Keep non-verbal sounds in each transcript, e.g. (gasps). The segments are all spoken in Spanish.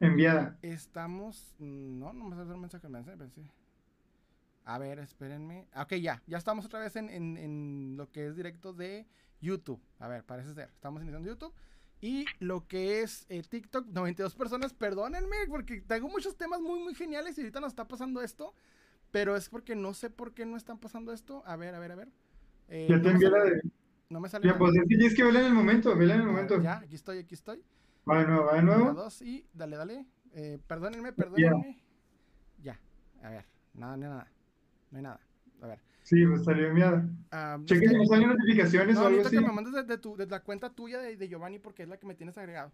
Enviada. Estamos. No, no me sale un mensaje. Pensé. A ver, espérenme. Ok, ya. Ya estamos otra vez en, en, en, lo que es directo de YouTube. A ver, parece ser. Estamos iniciando YouTube. Y lo que es eh, TikTok, (laughs) 92 personas. Perdónenme, porque tengo muchos temas muy, muy geniales y ahorita nos está pasando esto. Pero es porque no sé por qué no están pasando esto. A ver, a ver, a ver. Eh, ya te envié la de. No me sale. Ya, pues tienes que verla en el momento, verla en el momento. Ya, aquí estoy, aquí estoy. Va de nuevo, va de nuevo. dos y dale, dale. Eh, perdónenme, perdónenme. Ya, a ver, nada, nada. No hay nada. A ver. Sí, me salió enviada. Um, Cheque si me salen notificaciones no, o algo así. que me mandes de, tu, de la cuenta tuya de, de, Giovanni porque es la que me tienes agregado.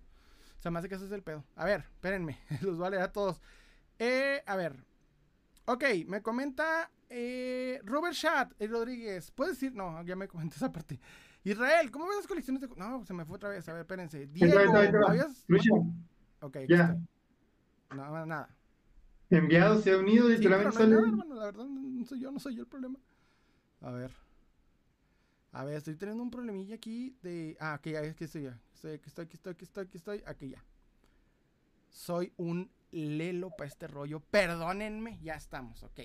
O sea, me hace que ese es el pedo. A ver, espérenme. (laughs) Los voy a leer a todos. Eh, a ver. Ok, me comenta eh, Robert Chat eh, Rodríguez. ¿Puedes decir? No, ya me comenté esa parte. Israel, ¿cómo ves las colecciones de.? No, se me fue otra vez. A ver, espérense. Diego, ¿habías? Ok, ya No, nada. Enviado, se ha unido, literalmente sí, sale. No, la verdad, no soy yo, no soy yo el problema. A ver. A ver, estoy teniendo un problemilla aquí de. Ah, ok, ya es que estoy ya. Estoy, aquí estoy, aquí estoy, aquí estoy, aquí estoy. Aquí ya. Soy un lelo para este rollo. Perdónenme, ya estamos, ok.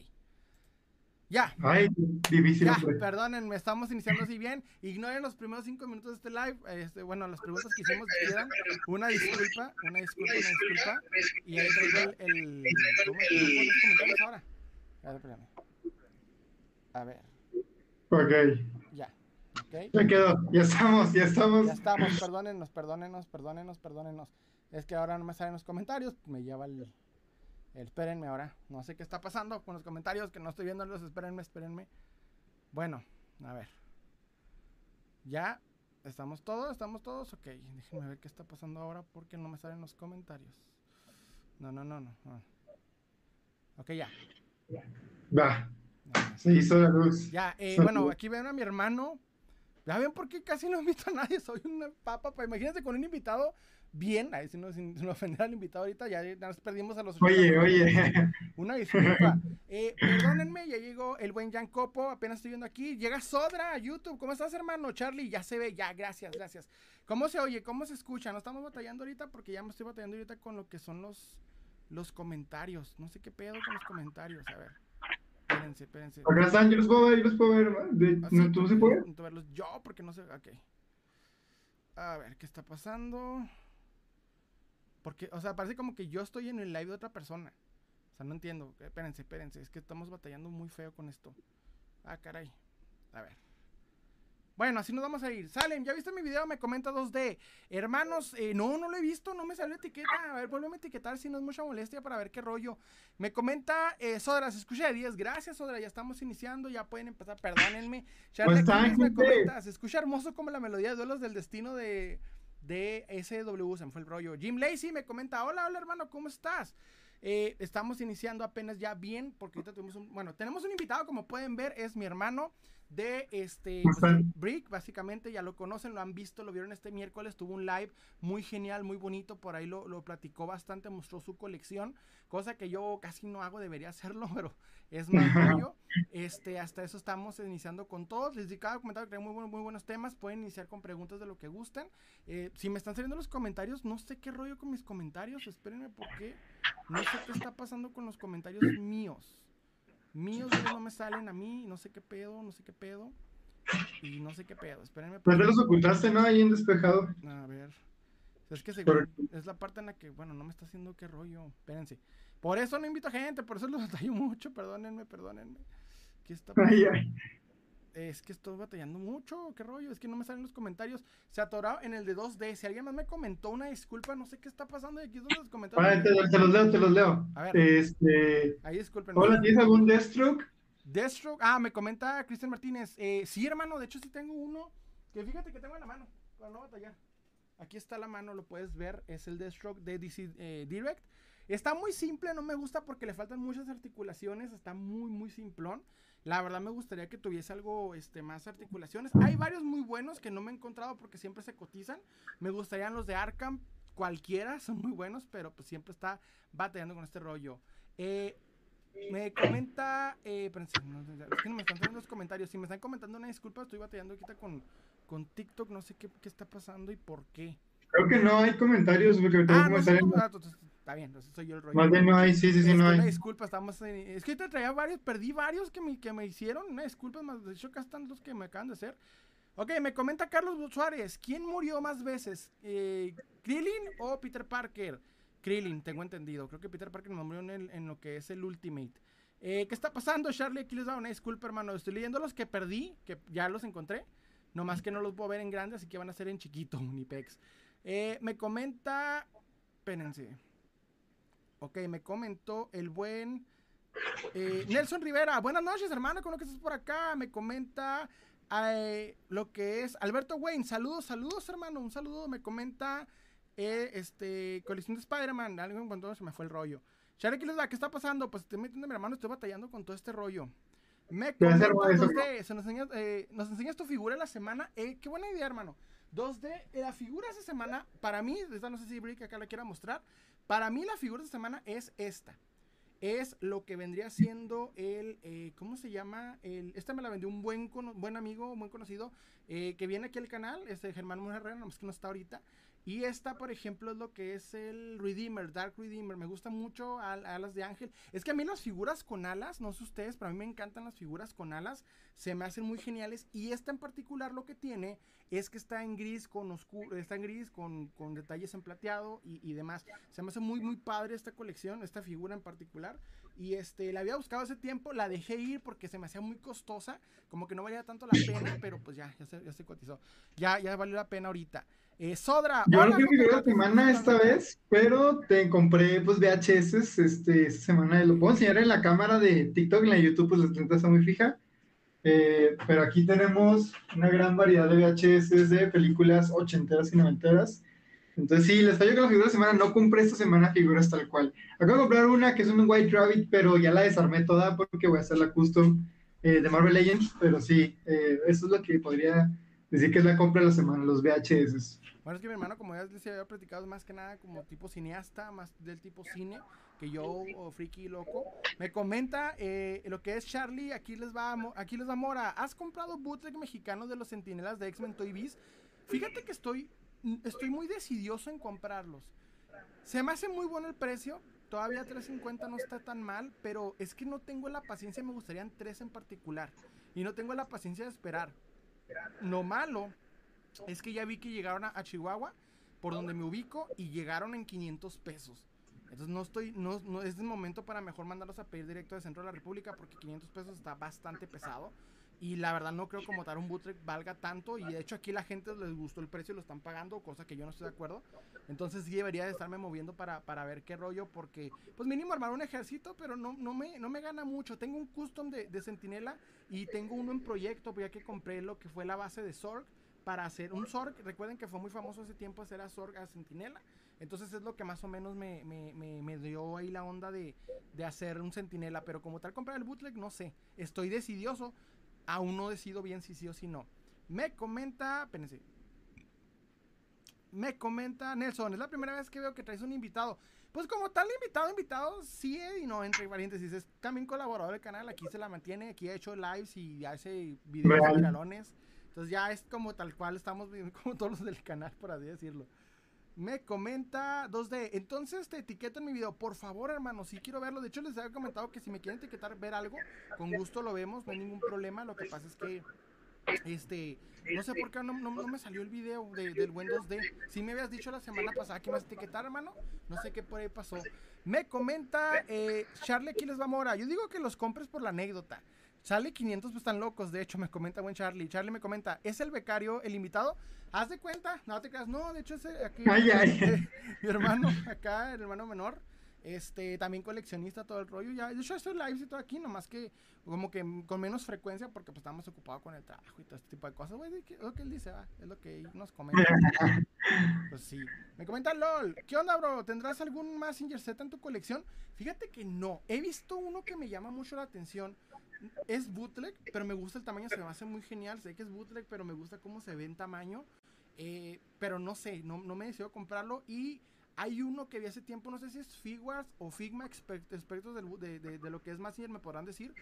Ya. Ay, difícil. Ya, perdónenme, estamos iniciando así bien. Ignoren los primeros cinco minutos de este live. Este, bueno, las preguntas que hicimos quedan. Una disculpa, una disculpa, una disculpa. Y ahí traigo el. el ¿Cómo los comentarios ahora? A ver, espérame. A ver. Ok. Ya. Okay. Ya quedó, ya estamos, ya estamos. Ya estamos, perdónenos, perdónenos, perdónenos, perdónenos. Es que ahora no me salen los comentarios, me lleva el, Espérenme ahora. No sé qué está pasando con los comentarios que no estoy viéndolos. Espérenme, espérenme. Bueno, a ver. Ya. ¿Estamos todos? ¿Estamos todos? Ok. Déjenme ver qué está pasando ahora porque no me salen los comentarios. No, no, no, no. Ok, ya. Va. Se hizo la luz. Ya, eh, bueno, aquí ven a mi hermano. Ya ven por qué casi no invito a nadie. (laughs) Soy una papa. Imagínense con un invitado bien, ahí sin, sin, ofender al invitado ahorita, ya, nos perdimos a los... Oye, oye. Una disculpa. Eh, perdónenme, ya llegó el buen Jan Copo, apenas estoy viendo aquí. Llega Sodra a YouTube. ¿Cómo estás, hermano? Charlie, ya se ve, ya, gracias, gracias. ¿Cómo se oye? ¿Cómo se escucha? No estamos batallando ahorita porque ya me estoy batallando ahorita con lo que son los, los comentarios. No sé qué pedo con los comentarios, a ver. Espérense, espérense. Acá están, yo los puedo ver, yo los puedo ver. De, ¿Ah, sí? ¿Tú se puede? verlos yo porque no sé, ok. A ver, ¿qué está pasando? Porque, o sea, parece como que yo estoy en el live de otra persona. O sea, no entiendo. Espérense, espérense. Es que estamos batallando muy feo con esto. Ah, caray. A ver. Bueno, así nos vamos a ir. Salen, ¿ya viste mi video? Me comenta 2D. Hermanos, eh, no, no lo he visto, no me salió etiqueta. A ver, vuélveme a etiquetar si no es mucha molestia para ver qué rollo. Me comenta eh, Sodra, se escucha de 10. Gracias, Sodra, ya estamos iniciando, ya pueden empezar. Perdónenme. Charlie me comenta, se escucha hermoso como la melodía de Duelos del Destino de de SW, se me fue el rollo. Jim Lacey me comenta, hola, hola hermano, ¿cómo estás? Eh, estamos iniciando apenas ya bien, porque ahorita tuvimos un, bueno, tenemos un invitado, como pueden ver, es mi hermano de este Brick, básicamente ya lo conocen, lo han visto, lo vieron este miércoles, tuvo un live muy genial, muy bonito, por ahí lo, lo platicó bastante, mostró su colección, cosa que yo casi no hago, debería hacerlo, (laughs) pero es más rollo. Este, hasta eso estamos iniciando con todos. Les di cada comentario que hay muy, buenos, muy buenos temas. Pueden iniciar con preguntas de lo que gusten. Eh, si me están saliendo los comentarios, no sé qué rollo con mis comentarios. Espérenme porque no sé qué está pasando con los comentarios míos. Míos no me salen a mí, no sé qué pedo, no sé qué pedo. Y no sé qué pedo. Espérenme. Pues los ocultaste, ¿no? Ahí en despejado. A ver. Es que es la parte en la que, bueno, no me está haciendo qué rollo. Espérense. Por eso no invito a gente, por eso los (laughs) batallo mucho. Perdónenme, perdónenme. ¿Qué está pasando? Es que estoy batallando mucho, qué rollo, es que no me salen los comentarios. Se atorado en el de 2D. Si alguien más me comentó una disculpa, no sé qué está pasando. Y aquí es donde los comentarios. te, los leo, te los leo. A ver. Este. Ahí disculpen. Hola, ¿tienes algún Deathstroke? Deathstroke. Ah, me comenta Cristian Martínez. Eh, sí, hermano, de hecho sí tengo uno. Que fíjate que tengo en la mano. Para no batallar. Aquí está la mano, lo puedes ver. Es el Deathstroke de DC eh, Direct. Está muy simple, no me gusta porque le faltan muchas articulaciones, está muy, muy simplón. La verdad me gustaría que tuviese algo este, más articulaciones. Hay varios muy buenos que no me he encontrado porque siempre se cotizan. Me gustarían los de Arkham, cualquiera, son muy buenos, pero pues siempre está batallando con este rollo. Eh, me comenta, eh, es que no me están los comentarios. Si me están comentando una disculpa, estoy batallando ahorita con, con TikTok, no sé qué, qué está pasando y por qué. Creo que no hay comentarios porque ah, no, está bien, entonces soy yo el rollo. Más bien no hay, sí, sí, sí, no Este, Una hay. disculpa, estamos en- Es que te traía varios, perdí varios que me, que me hicieron. Una disculpa, más de hecho acá están los que me acaban de hacer. Ok, me comenta Carlos Suárez. ¿Quién murió más veces? Eh, ¿Krillin o Peter Parker? Krillin, tengo entendido. Creo que Peter Parker murió en, el- en lo que es el Ultimate. Eh, ¿Qué está pasando, Charlie? Aquí les da una disculpa, hermano. Estoy leyendo los que perdí, que ya los encontré. Nomás que no los puedo ver en grande, así que van a ser en chiquito, (laughs) Unipex. Eh, me comenta. Espérense. Ok, me comentó el buen eh, (laughs) Nelson Rivera. Buenas noches, hermano, con lo que estás por acá. Me comenta eh, lo que es Alberto Wayne. Saludos, saludos, hermano. Un saludo. Me comenta eh, este colección de Spider-Man. Algo en cuanto se me fue el rollo. Share, ¿qué les da? ¿Qué está pasando? Pues estoy metiendo mi hermano, estoy batallando con todo este rollo. Me comenta eso. 2D, se nos, enseñas, eh, nos enseñas tu figura de la semana. Eh, qué buena idea, hermano. 2D, eh, la figura de esta semana, para mí, esta no sé si Brick acá la quiera mostrar. Para mí, la figura de esta semana es esta. Es lo que vendría siendo el. eh, ¿Cómo se llama? El, esta me la vendió un buen, buen amigo, un buen conocido, eh, que viene aquí al canal, este Germán Mujer Herrera, nomás que no está ahorita. Y esta, por ejemplo, es lo que es el Redeemer, Dark Redeemer. Me gusta mucho al- alas de ángel. Es que a mí las figuras con alas, no sé ustedes, pero a mí me encantan las figuras con alas. Se me hacen muy geniales. Y esta en particular lo que tiene es que está en gris con oscuro, está en gris con, con detalles en plateado y, demás. Se me hace muy, muy padre esta colección, esta figura en particular. Y este, la había buscado hace tiempo, la dejé ir porque se me hacía muy costosa, como que no valía tanto la pena, pero pues ya, ya se, ya se cotizó. Ya, ya valió la pena ahorita. Eh, Sodra, Yo hola, no fui mi figura de ¿cómo semana esta vez, pero te compré pues VHS este, semana. Lo puedo enseñar en la cámara de TikTok, en la YouTube, pues la tinta está muy fija. Eh, pero aquí tenemos una gran variedad de VHS de películas ochenteras y noventeras. Entonces sí, les falló que la figura de semana no compré esta semana figuras tal cual. Acabo de comprar una que es un White Rabbit, pero ya la desarmé toda porque voy a hacer la custom eh, de Marvel Legends. Pero sí, eh, eso es lo que podría decir que es la compra de la semana, los VHS. Bueno, es que mi hermano, como ya les había platicado, más que nada como tipo cineasta, más del tipo cine, que yo, o friki loco. Me comenta eh, lo que es Charlie, aquí les va, aquí les va Mora. ¿Has comprado bootleg mexicano de los sentinelas de X-Men Toy Biz? Fíjate que estoy, estoy muy decidioso en comprarlos. Se me hace muy bueno el precio. Todavía 3.50 no está tan mal, pero es que no tengo la paciencia, me gustarían tres en particular. Y no tengo la paciencia de esperar. Lo malo es que ya vi que llegaron a, Chihuahua, por donde me ubico, y llegaron en 500 pesos. Entonces no estoy, no, no es el momento para mejor mandarlos a pedir directo de Centro de la República porque 500 pesos está bastante pesado. Y la verdad no creo como tal un bootleg valga tanto. Y de hecho aquí la gente les gustó el precio y lo están pagando, cosa que yo no estoy de acuerdo. Entonces sí debería de estarme moviendo para, para ver qué rollo. Porque pues mínimo armar un ejército, pero no, no, me, no me gana mucho. Tengo un custom de, de Sentinela y tengo uno en proyecto, pues, ya que compré lo que fue la base de Zorg para hacer un Zorg. Recuerden que fue muy famoso hace tiempo hacer a Zorg a Sentinela. Entonces es lo que más o menos me, me, me, me dio ahí la onda de, de hacer un Sentinela. Pero como tal comprar el bootleg, no sé. Estoy decidioso. Aún no decido bien si sí o si no. Me comenta, espérense. Me comenta Nelson, es la primera vez que veo que traes un invitado. Pues como tal invitado, invitado, sí eh, y no, entre paréntesis, es también colaborador del canal, aquí se la mantiene, aquí ha hecho lives y hace videos de. Entonces ya es como tal cual estamos viendo (laughs) como todos los del canal, por así decirlo. Me comenta 2D, entonces te etiqueto en mi video, por favor hermano, si quiero verlo. De hecho les había comentado que si me quieren etiquetar, ver algo, con gusto lo vemos, no hay ningún problema. Lo que pasa es que, este, no sé por qué no, no- me salió el video de- del buen 2D. Si me habías dicho la semana pasada que me vas etiquetar, hermano, no sé qué por ahí pasó. Me comenta eh, Charlie, aquí les va Mora. Yo digo que los compres por la anécdota. Sale 500, pues están locos. De hecho, me comenta buen Charlie. Charlie me comenta, ¿es el becario el invitado? Haz de cuenta, no te creas. No, de hecho, es eh, aquí. Ay, ay. eh, mi hermano, acá, el hermano menor. Este, también coleccionista, todo el rollo. Ya, de hecho, estoy live y todo aquí, nomás que como que con menos frecuencia porque pues estamos ocupados con el trabajo y todo este tipo de cosas. Güey, es lo que él dice, va, es lo que él nos comenta. (laughs) Pues sí. Me comenta LOL. ¿Qué onda, bro? ¿Tendrás algún Massinger Z en tu colección? Fíjate que no. He visto uno que me llama mucho la atención. Es bootleg, pero me gusta el tamaño. Se me hace muy genial. Sé que es bootleg, pero me gusta cómo se ve en tamaño. Eh, pero no sé, no, no me decido comprarlo. Y hay uno que vi hace tiempo, no sé si es Figuarts o Figma exper- expertos de, de- de lo que es Massinger, me podrán decir.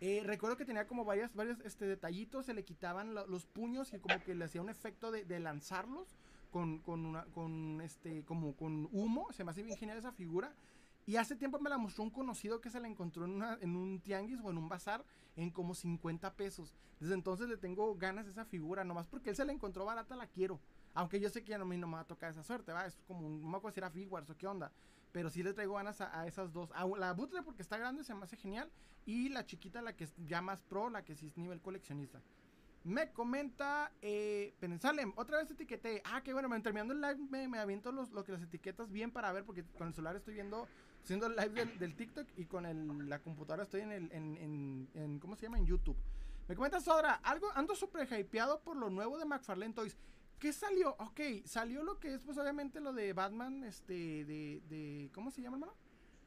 Eh, recuerdo que tenía como varias, varios este, detallitos, se le quitaban lo- los puños y como que le hacía un efecto de, de lanzarlos con, con, una, con este, como con humo, se me hace bien genial esa figura. Y hace tiempo me la mostró un conocido que se la encontró en, en un tianguis o en un bazar en como 50 pesos. Desde entonces le tengo ganas de esa figura, nomás porque él se la encontró barata, la quiero. Aunque yo sé que ya no, me, no me va a tocar esa suerte, ¿va? Es como, no me acuerdo si era Figuarts o qué onda. Pero sí le traigo ganas a, esas dos. A la Butre porque está grande, se me hace genial. Y la chiquita, la que es ya más pro, la que sí es nivel coleccionista. Me comenta eh, Pensalem, otra vez etiqueté. Ah, qué bueno, terminando el live me, me aviento los, lo que las etiquetas bien para ver, porque con el celular estoy viendo, haciendo el live del, TikTok y con el, la computadora estoy en el, en, en, ¿cómo se llama? En YouTube. Me comenta Sodra, algo, ando súper hypeado por lo nuevo de McFarlane Toys. ¿Qué salió? Ok, salió lo que es, pues obviamente lo de Batman, este, de, de ¿cómo se llama, hermano?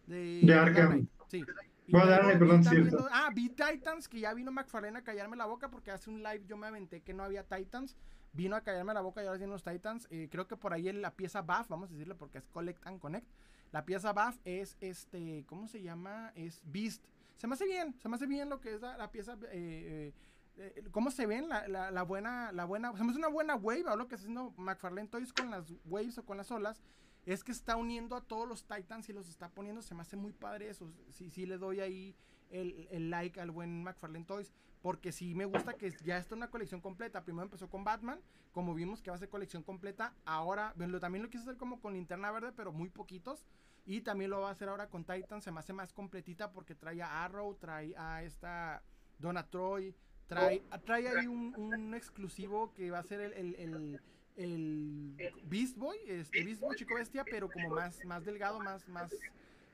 De, de Arkham. Sí. Bueno, perdón, cierto. ah, vi Titans, que ya vino McFarlane a callarme la boca porque hace un live yo me aventé que no había Titans. Vino a callarme la boca y ahora tienen los Titans. Eh, creo que por ahí en la pieza Buff, vamos a decirle porque es Collect and Connect. La pieza Buff es este, ¿cómo se llama? Es Beast. Se me hace bien, se me hace bien lo que es la, pieza. Eh, eh, ¿Cómo se ven? La, la, buena, la buena, se me hace una buena wave, o lo que está haciendo McFarlane Toys con las waves o con las olas es que está uniendo a todos los Titans y los está poniendo. Se me hace muy padre eso. Sí, sí le doy ahí el, like al buen McFarlane Toys. Porque sí me gusta que ya está una colección completa. Primero empezó con Batman, como vimos que va a ser colección completa. Ahora, bueno, también lo quiso hacer como con Linterna Verde, pero muy poquitos. Y también lo va a hacer ahora con Titan. Se me hace más completita porque trae a Arrow, trae a esta Donna Troy, trae, trae ahí un, exclusivo que va a ser el el Beast Boy, este Beast Boy Chico Bestia, pero como más, más delgado, más, más,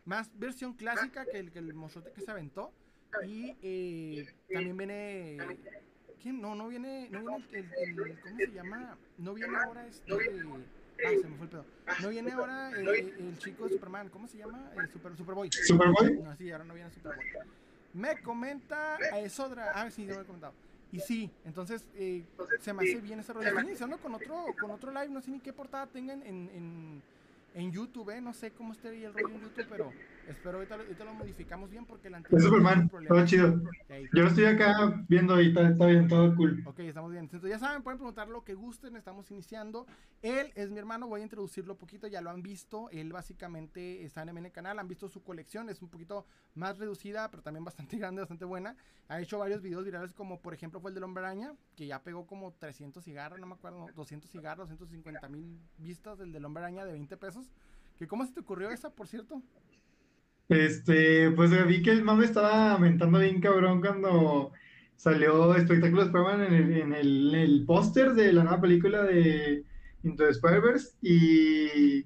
más versión clásica que el, que el que se aventó. Y eh, también viene. ¿Quién? No, no viene. No viene el, ¿Cómo se llama? No viene ahora este. Ah, se me fue el pedo. No viene ahora eh, el chico de Superman. ¿Cómo se llama? El Super, Superboy. ¿Superboy? No, sí, ahora no viene Superboy. Me comenta a Esodra. Ah, sí, yo lo he comentado. Y sí, entonces eh, se me hace bien ese rollo. Estoy iniciando con otro, con otro live, no sé ni qué portada tengan en, en, en YouTube, ¿eh? no sé cómo esté el rollo en YouTube, pero Espero ahorita, ahorita lo modificamos bien porque la anterior. Es Superman, todo chido. Yo lo estoy acá viendo y está, bien, todo cool. Ok, estamos bien. Entonces, ya saben, pueden preguntar lo que gusten, estamos iniciando. Él es mi hermano, voy a introducirlo un poquito, ya lo han visto. Él básicamente está en el canal, han visto su colección, es un poquito más reducida, pero también bastante (laughs) grande, bastante buena. Ha hecho varios videos virales, como por ejemplo fue el del Hombre Araña, que ya pegó como 300 cigarros, no me acuerdo, 200 cigarros, 250 mil vistas del del Hombre Araña de 20 pesos. ¿Que ¿Cómo se te ocurrió esa, por cierto? Este, pues vi que el mame estaba aumentando bien cabrón cuando salió Espectáculo de Spider-Man en el, en el, el póster de la nueva película de Into the Spider-Verse y,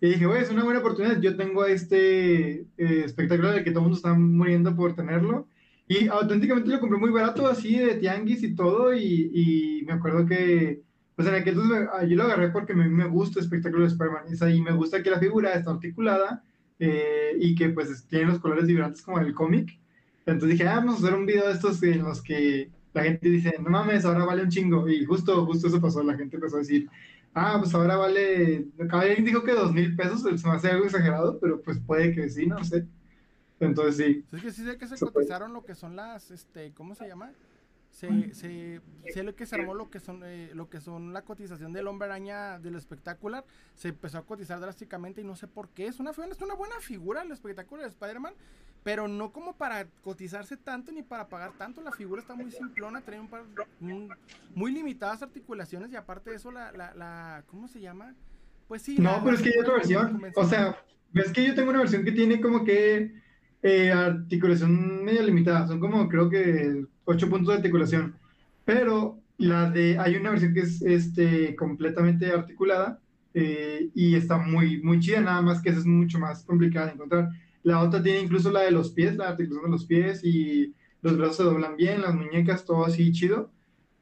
dije, güey, es una buena oportunidad. Yo tengo este eh, espectáculo de que todo el mundo está muriendo por tenerlo y auténticamente lo compré muy barato, así de tianguis y todo y, y me acuerdo que, pues en aquel entonces yo lo agarré porque mí me gusta espectáculo de Spider-Man y me gusta que la figura está articulada eh, y que pues tienen los colores vibrantes como el cómic. Entonces dije, ah, vamos a hacer un video de estos en los que la gente dice, no mames, ahora vale un chingo. Y justo, justo eso pasó, la gente empezó a decir, ah, pues ahora vale, alguien dijo que dos mil pesos, se me hace algo exagerado, pero pues puede que sí, no sé. Entonces sí. Es que sí sé que se cotizaron lo que son las, este, ¿cómo se llama? Se, se, se lo que se armó lo que son eh, lo que son la cotización del hombre araña del espectacular se empezó a cotizar drásticamente y no sé por qué es una es una buena figura el espectáculo de Spider-Man pero no como para cotizarse tanto ni para pagar tanto la figura está muy simplona trae un par muy limitadas articulaciones y aparte de eso la, la, la ¿cómo se llama? pues sí no pero es que hay otra versión o sea ves que yo tengo una versión que tiene como que eh, articulación medio limitada son como creo que 8 puntos de articulación. Pero la de, hay una versión que es este, completamente articulada eh, y está muy, muy chida, nada más que esa es mucho más complicada de encontrar. La otra tiene incluso la de los pies, la articulación de los pies y los brazos se doblan bien, las muñecas, todo así chido.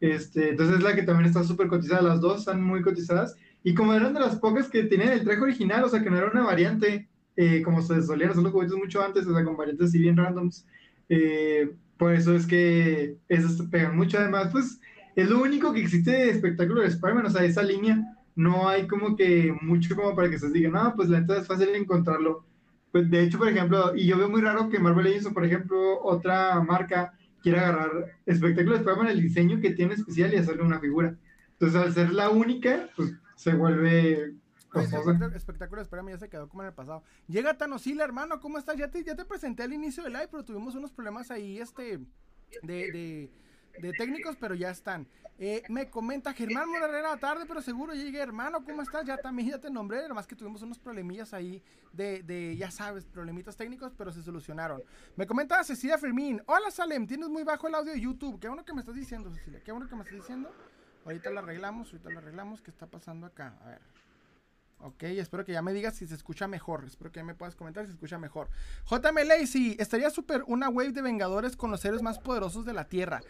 Este, entonces es la que también está súper cotizada, las dos están muy cotizadas. Y como eran de las pocas que tienen el traje original, o sea que no era una variante, eh, como se solían hacer los juguetes mucho antes, o sea, con variantes así bien randoms, eh, por eso es que esos pegan mucho. Además, pues es lo único que existe de espectáculo de Spider-Man, o sea, esa línea. No hay como que mucho como para que se diga, no, pues la neta es fácil encontrarlo. Pues de hecho, por ejemplo, y yo veo muy raro que Marvel Legends por ejemplo, otra marca quiera agarrar espectáculo de Spider-Man, el diseño que tiene especial y hacerle una figura. Entonces, al ser la única, pues se vuelve espectáculo, espectáculo, espérame, ya se quedó como en el pasado. Llega Tanosila, hermano, ¿cómo estás? Ya te, ya te presenté al inicio del live, pero tuvimos unos problemas ahí, este, de, de, de técnicos, pero ya están. Eh, me comenta Germán Morarera, tarde, pero seguro llegué, hermano, ¿cómo estás? Ya también ya te nombré, además que tuvimos unos problemillas ahí de, de, ya sabes, problemitas técnicos, pero se solucionaron. Me comenta Cecilia Fermín, hola Salem, tienes muy bajo el audio de YouTube. Qué bueno que me estás diciendo, Cecilia, qué bueno que me estás diciendo. Ahorita lo arreglamos, ahorita lo arreglamos. ¿Qué está pasando acá? A ver. Ok, espero que ya me digas si se escucha mejor. Espero que ya me puedas comentar si se escucha mejor. JM Lacey, estaría súper una wave de Vengadores con los seres más poderosos de la Tierra.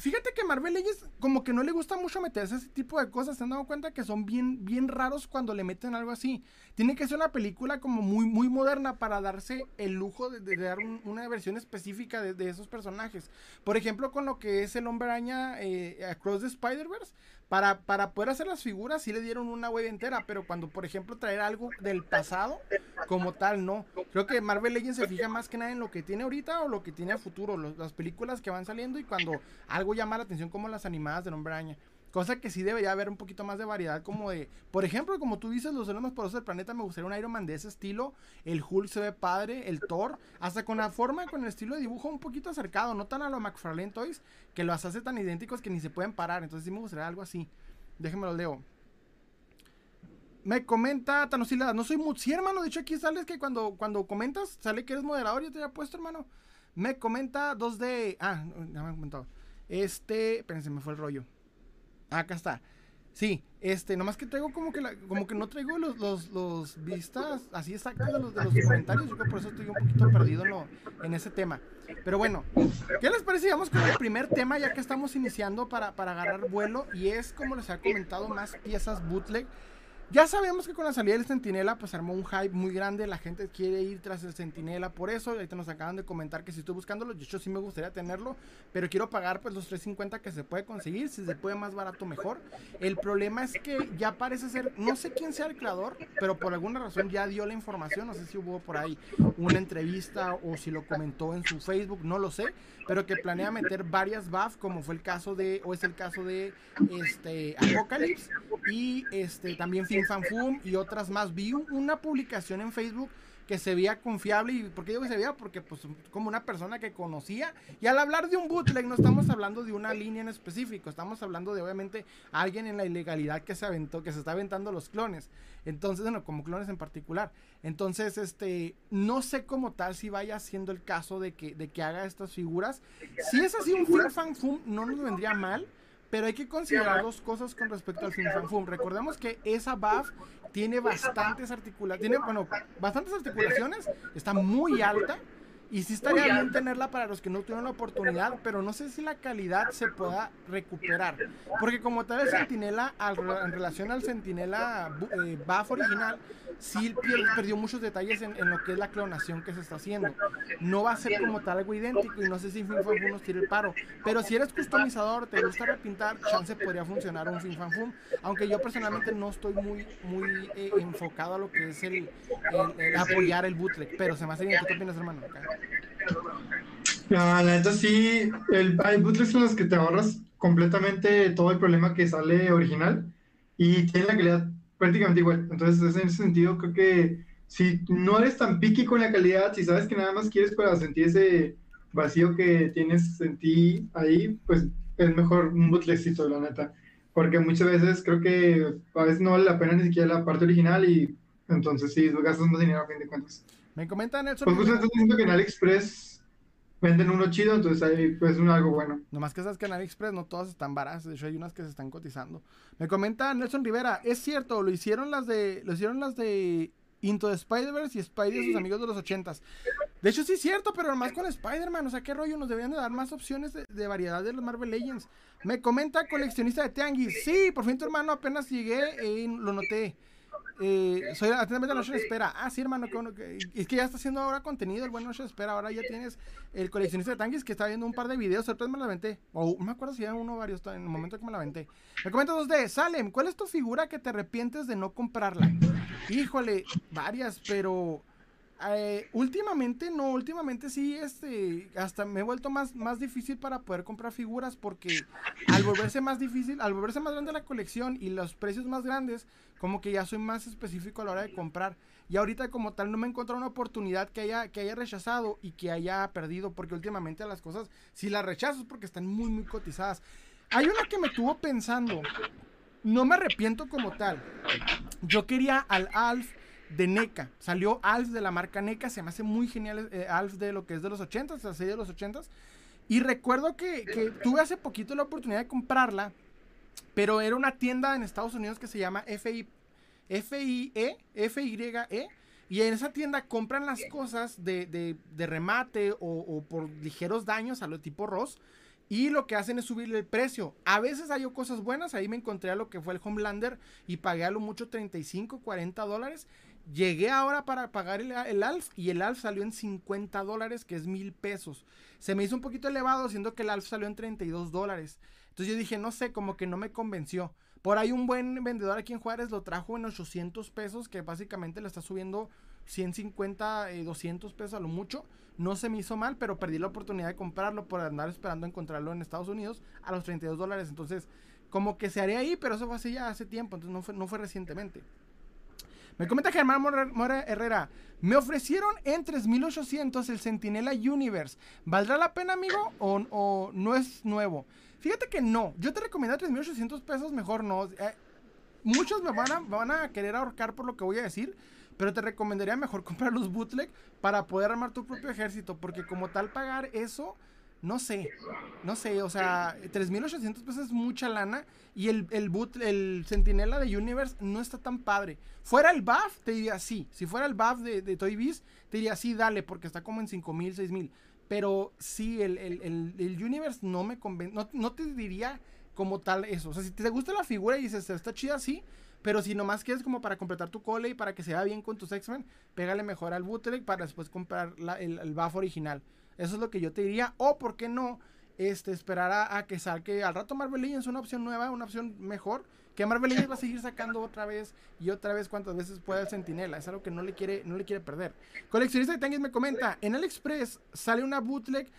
Fíjate que Marvel Legends como que no le gusta mucho meterse ese tipo de cosas. Se han dado cuenta que son bien, bien raros cuando le meten algo así. Tiene que ser una película como muy, muy moderna para darse el lujo de, dar una versión específica de, esos personajes. Por ejemplo, con lo que es el Hombre Araña eh, Across the Spider-Verse. Para, para poder hacer las figuras sí le dieron una web entera, pero cuando, por ejemplo, traer algo del pasado, como tal, no. Creo que Marvel Legends se fija más que nada en lo que tiene ahorita o lo que tiene a futuro, las películas que van saliendo y cuando algo llama la atención como las animadas de Hombre Araña. Cosa que sí debería haber un poquito más de variedad, como de, por ejemplo, como tú dices, los héroes más poderosos del planeta, me gustaría un Iron Man de ese estilo, el Hulk se ve padre, el Thor, hasta con la forma, con el estilo de dibujo un poquito acercado, no tan a lo McFarlane Toys, que los hace tan idénticos que ni se pueden parar, entonces sí me gustaría algo así. Déjenme lo leo. Me comenta Tanosila, no soy sí hermano, de hecho aquí sales que cuando, cuando comentas, sale que eres moderador, yo te había puesto, hermano. Me comenta 2D, ah, ya me han comentado. Este, espérense, me fue el rollo. Acá está. Sí, este, nomás que traigo como que como que no traigo los, los, vistas así exactos de los, de los comentarios, yo creo que por eso estoy un poquito perdido en, en ese tema. Pero bueno, ¿qué les parece? Vamos con el primer tema ya que estamos iniciando para, para agarrar vuelo y es como les ha comentado más piezas bootleg ya sabemos que con la salida del Centinela, pues armó un hype muy grande. La gente quiere ir tras el Centinela por eso. Ahorita nos acaban de comentar que si estoy buscándolo, yo sí me gustaría tenerlo, pero quiero pagar pues los 350 que se puede conseguir. Si se puede más barato, mejor. El problema es que ya parece ser, no sé quién sea el creador, pero por alguna razón ya dio la información. No sé si hubo por ahí una entrevista o si lo comentó en su Facebook, no lo sé, pero que planea meter varias buffs, como fue el caso de, o es el caso de este Apocalypse y este también Fan Fum y otras más. Vi una publicación en Facebook que se veía confiable. ¿Y por qué digo que se veía? Porque pues como una persona que conocía. Y al hablar de un bootleg no estamos hablando de una línea en específico. Estamos hablando de obviamente alguien en la ilegalidad que se aventó, que se está aventando los clones. Entonces, bueno, como clones en particular. Entonces, este, no sé como tal si vaya siendo el caso de que, de que haga estas figuras. Si es así un Fin Fan Fum, no nos vendría mal. Pero hay que considerar dos cosas con respecto al Fin Fan Fum. Recordemos que esa buff tiene bastantes articulaciones, tiene, bueno, bastantes articulaciones, está muy alta. Y sí estaría bien tenerla para los que no tuvieron la oportunidad, pero no sé si la calidad se pueda recuperar. Porque como tal el Sentinela, en relación al Sentinela eh, buff original, sí perdió muchos detalles en, lo que es la clonación que se está haciendo. No va a ser como tal algo idéntico y no sé si FinFanFum nos tire el paro. Pero si eres customizador, te gusta repintar, chance podría funcionar un FinFanFum. Aunque yo personalmente no estoy muy, muy eh, enfocado a lo que es el, apoyar el bootleg. Pero se me hace bien. ¿Qué opinas, hermano? No, la neta sí, el, hay bootlegs en los que te ahorras completamente todo el problema que sale original y tiene la calidad prácticamente igual. Entonces, en ese sentido, creo que si no eres tan picky con la calidad, si sabes que nada más quieres para sentir ese vacío que tienes en ti ahí, pues es mejor un bootlegcito, la neta. Porque muchas veces creo que a veces no vale la pena ni siquiera la parte original y entonces sí, gastas más dinero a fin de cuentas. Me comentan Nelson. Pues justo estoy diciendo que en AliExpress venden uno chido, entonces ahí pues un algo bueno. Nomás que esas que en AliExpress no todas están baratas, de hecho hay unas que se están cotizando. Me comenta Nelson Rivera, es cierto, lo hicieron las de lo hicieron las de Into the Spider-Verse y Spidey y sus amigos de los ochentas. De hecho sí es cierto, pero más con Spider-Man, o sea, qué rollo, nos deberían de dar más opciones de, variedad de los Marvel Legends. Me comenta coleccionista de Tianguis, sí, por fin tu hermano apenas llegué y lo noté. Eh, soy atentamente Noche de Espera. Ah, sí, hermano. es que ya está haciendo ahora contenido el buen Noche de Espera. Ahora ya tienes el coleccionista de tanques que está viendo un par de videos. Ahorita me la aventé. O no me acuerdo si era uno o varios en el momento que me la aventé. Me comenta 2D. Salem, ¿cuál es tu figura que te arrepientes de no comprarla? Híjole, varias, pero eh, últimamente no, últimamente sí, este, hasta me he vuelto más, más difícil para poder comprar figuras porque al volverse más difícil, al volverse más grande la colección y los precios más grandes, como que ya soy más específico a la hora de comprar. Y ahorita como tal no me he encontrado una oportunidad que haya, que haya rechazado y que haya perdido, porque últimamente las cosas, si las rechazo es porque están muy, muy cotizadas. Hay una que me tuvo pensando, no me arrepiento como tal. Yo quería al Alf de NECA. Salió Alf de la marca NECA. Se me hace muy genial eh, Alf de lo que es de los 80s, la serie de los 80s. Y recuerdo que, tuve hace poquito la oportunidad de comprarla. Pero era una tienda en Estados Unidos que se llama FI, FIE, FYE. Y en esa tienda compran las cosas de, remate o, o, por ligeros daños a lo tipo Ross. Y lo que hacen es subirle el precio. A veces hay cosas buenas. Ahí me encontré a lo que fue el Homelander y pagué a lo mucho 35, 40 dólares. Llegué ahora para pagar el, ALF y el ALF salió en 50 dólares, que es mil pesos. Se me hizo un poquito elevado, siendo que el ALF salió en 32 dólares. Entonces yo dije, no sé, como que no me convenció. Por ahí un buen vendedor aquí en Juárez lo trajo en 800 pesos, que básicamente le está subiendo 150, 200 eh, pesos a lo mucho. No se me hizo mal, pero perdí la oportunidad de comprarlo por andar esperando encontrarlo en Estados Unidos a los 32 dólares. Entonces, como que se haría ahí, pero eso fue así ya hace tiempo, entonces no fue, no fue recientemente. Me comenta Germán Mora Herrera. Me ofrecieron en 3800 el Centinela Universe. ¿Valdrá la pena, amigo? ¿O, no es nuevo? Fíjate que no. Yo te recomiendo 3800 pesos, mejor no. Eh, muchos me van, a, van a querer ahorcar por lo que voy a decir. Pero te recomendaría mejor (laughs) comprar los bootleg para poder armar tu propio ejército. Porque como tal pagar eso no sé, no sé, o sea, 3.800 pesos es mucha lana y el, el, boot, el Centinela de Universe no está tan padre. Fuera el buff, te diría sí. Si fuera el buff de, de Toy Biz, te diría sí, dale, porque está como en 5.000, 6.000. Pero sí, el, el, Universe no me convence, no, te diría como tal eso. O sea, si te gusta la figura y dices, está chida, sí. Pero si nomás quieres como para completar tu cole y para que se vea bien con tus X-Men, pégale mejor al bootleg para después comprar el, el buff original. Eso es lo que yo te diría. O, ¿por qué no? Este, esperar a, que salga. Al rato Marvel Legends una opción nueva, una opción mejor. Que Marvel Legends va a seguir sacando otra vez y otra vez cuantas veces pueda el Sentinela. Es algo que no le quiere, no le quiere perder. Coleccionista de Tanguis me comenta: En AliExpress sale una bootleg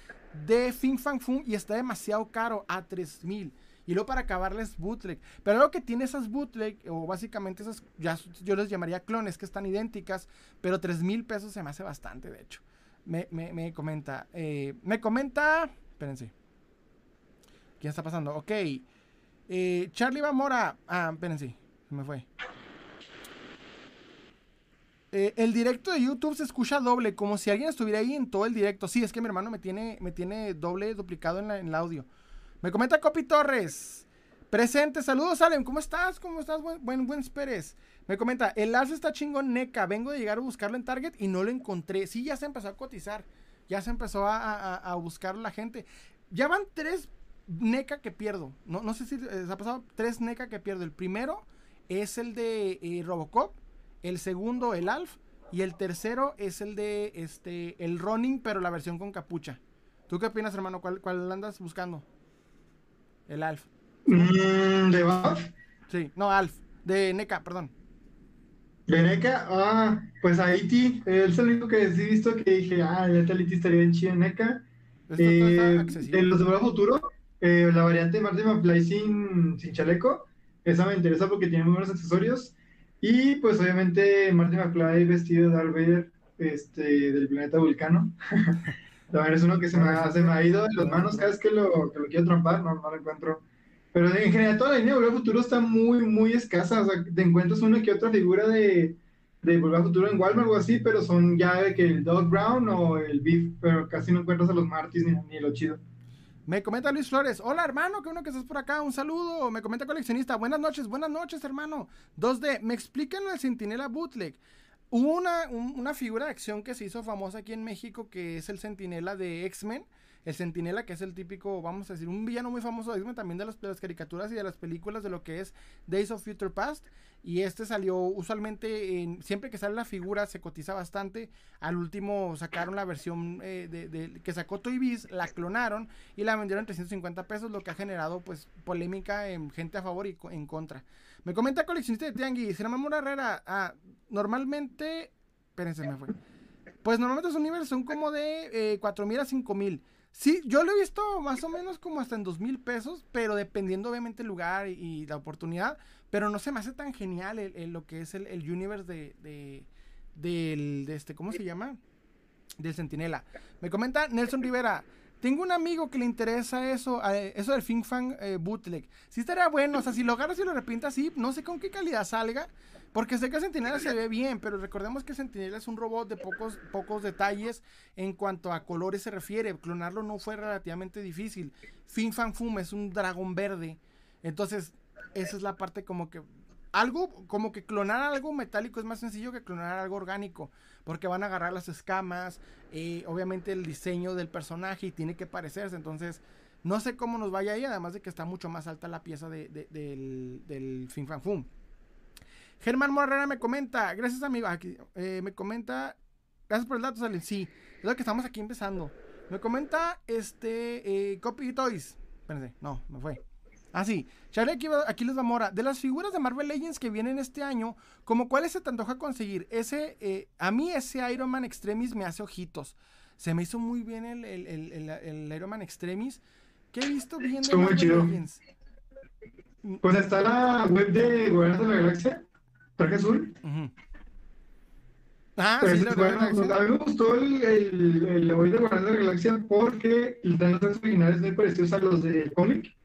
de Fin Fan Fun y está demasiado caro a 3000. Y luego para acabarles bootleg. Pero lo que tiene esas bootleg, o básicamente esas, ya, yo les llamaría clones, que están idénticas, pero 3 mil pesos se me hace bastante, de hecho me, me, me comenta. Eh, me comenta. Espérense. ¿Qué está pasando? Ok. Eh, Charlie Mora. Ah, espérense. Se me fue. Eh, el directo de YouTube se escucha doble, como si alguien estuviera ahí en todo el directo. Sí, es que mi hermano me tiene, me tiene doble duplicado en, el audio. Me comenta Copy Torres. Presente, saludos, Alem. ¿Cómo estás? ¿Cómo estás, buen, buen, buen Pérez? Me comenta, el alce está chingón NECA. Vengo de llegar a buscarlo en Target y no lo encontré. Sí, ya se empezó a cotizar. Ya se empezó a, buscar la gente. Ya van tres NECA que pierdo. No, no sé si les ha pasado tres NECA que pierdo. El primero es el de eh, Robocop. El segundo, el Alf. Y el tercero es el de este el Running, pero la versión con capucha. ¿Tú qué opinas, hermano? ¿Cuál, cuál andas buscando? El Alf. Mm, ¿De Alf? Sí, no, Alf. De NECA, perdón. Veneca, ah, pues Haití, es el único que sí he visto que dije, ah, ya Haití estaría en chido NECA. Eh, en los de Futuro, eh, la variante Marty McFly sin, sin chaleco, esa me interesa porque tiene muy buenos accesorios. Y pues obviamente Marty McFly vestido de Darth Vader este, del planeta Vulcano. (laughs) También es uno que se me, ha, se me ha ido de las manos cada vez que lo, que lo quiero trampar, no, no lo encuentro. Pero en general toda la línea de Volver Futuro está muy, muy escasa. O sea, te encuentras una que otra figura de, de Volver Futuro en Walmart o así, pero son ya de que el Dog Brown o el Beef, pero casi no encuentras a los Martys ni, ni lo chido. Me comenta Luis Flores, hola hermano, qué bueno que estás por acá, un saludo. Me comenta coleccionista, buenas noches, buenas noches hermano. 2D, me explican el Sentinela Bootleg. Hubo una, una figura de acción que se hizo famosa aquí en México que es el Sentinela de X-Men el Centinela, que es el típico, vamos a decir, un villano muy famoso de también de las, caricaturas y de las películas de lo que es Days of Future Past. Y este salió usualmente, en, siempre que sale la figura se cotiza bastante. Al último sacaron la versión eh, de, que sacó Toy Biz, la clonaron y la vendieron en 350 pesos, lo que ha generado pues polémica en gente a favor y en contra. Me comenta coleccionista de Tianguis, llama Herrera. Ah, normalmente, espérense, me fue. Pues normalmente los universos son como de eh, 4 mil a 5 mil. Sí, yo lo he visto más o menos como hasta en 2 mil pesos, pero dependiendo obviamente el lugar y, la oportunidad. Pero no se me hace tan genial el, lo que es el, el universe de, de, del, de este, ¿cómo se llama? Del Centinela. Me comenta Nelson Rivera. Tengo un amigo que le interesa eso, eh, eso del Fin Fan eh, bootleg. Sí estaría bueno, o sea, si lo agarras y lo repintas, sí, no sé con qué calidad salga, porque sé que Sentinela se ve bien, pero recordemos que Sentinela es un robot de pocos, pocos detalles en cuanto a colores se refiere. Clonarlo no fue relativamente difícil. Fin Fan Fum es un dragón verde, entonces esa es la parte como que algo como que clonar algo metálico es más sencillo que clonar algo orgánico, porque van a agarrar las escamas, eh, obviamente el diseño del personaje y tiene que parecerse, entonces no sé cómo nos vaya ahí, además de que está mucho más alta la pieza de, del, del Fin Fan Fum. Germán Morrera me comenta, gracias amigo, aquí, eh, me comenta, gracias por el dato, Salen, sí, es lo que estamos aquí empezando. Me comenta este eh, Copy Toys, espérense, no, me fue. Ah, sí. Charlie aquí, les va Mora. De las figuras de Marvel Legends que vienen este año, ¿como cuáles se te antoja conseguir? Ese, eh, a mí ese Iron Man Extremis me hace ojitos. Se me hizo muy bien el, el, Iron Man Extremis. ¿Qué he visto bien de Marvel Legends? Pues está la web de Guardianes de la Galaxia, traje azul. Ah, pues, sí, bueno, a mí me gustó el, el, el, de Guardianes de la Galaxia porque los trajes originales muy parecidos a los de cómic.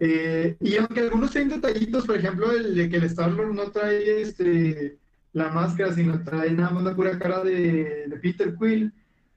Eh, y aunque algunos tienen detallitos, por ejemplo, el de que el Star-Lord no trae este, la máscara, sino trae nada más la pura cara de, de Peter Quill,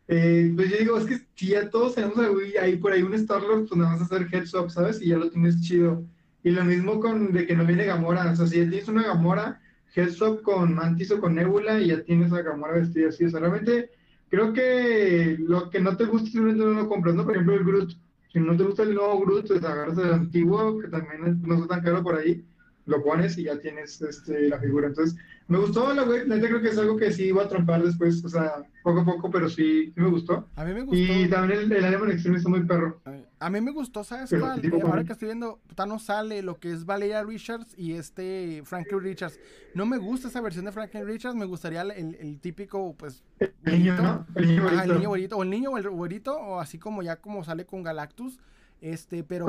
eh, pues yo digo, es que si ya todos tenemos ahí, por ahí un Star-Lord, pues nada más hacer heads up, ¿sabes? Y ya lo tienes chido. Y lo mismo con de que no viene Gamora, o sea, si ya tienes una Gamora, heads up con Mantis o con Nebula y ya tienes a Gamora vestida así, o sea, realmente creo que lo que no te gusta simplemente no lo compras, ¿no? Por ejemplo, el Groot si no te gusta el nuevo Groot, pues agarras el antiguo, que también no está tan caro por ahí, lo pones y ya tienes este, la figura. Entonces, me gustó la web, neta creo que es algo que sí iba a trompar después, o sea, poco a poco, pero sí, me gustó. A mí me gustó. Y también el, el Animal Extreme está muy perro. A mí me gustó, ¿sabes cuál? Eh, ahora que estoy viendo, no sale lo que es Valeria Richards y este Franklin Richards. No me gusta esa versión de Franklin Richards, me gustaría el, el, típico, pues... El niño, ¿no? El niño, el niño o el niño o el güerito, o así como ya como sale con Galactus. Este, pero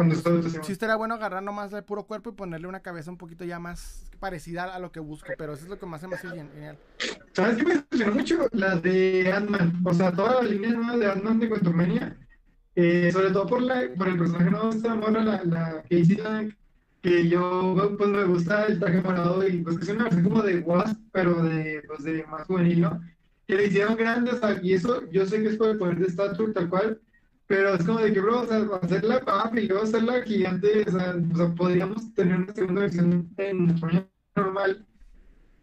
sí estaría bueno agarrar nomás el puro cuerpo y ponerle una cabeza un poquito ya más parecida a lo que busco, pero eso es lo que más se me hace genial. ¿Sabes qué me impresionó mucho? La de Ant-Man, o sea, toda la línea nueva de Ant-Man de Quantumania, eh, sobre todo por, la, por el personaje nuevo esta mora, la, la Casey Lang, que yo pues me gusta el traje morado y pues es una versión como de Wasp, pero de, pues, de más juvenil, ¿no? Que le hicieron grandes, o sea, y eso yo sé que es por el poder de Stature tal cual, pero es como de que, bro, o sea, hacer la papa y luego hacer la gigante, o sea, o sea, podríamos tener una segunda versión en español normal.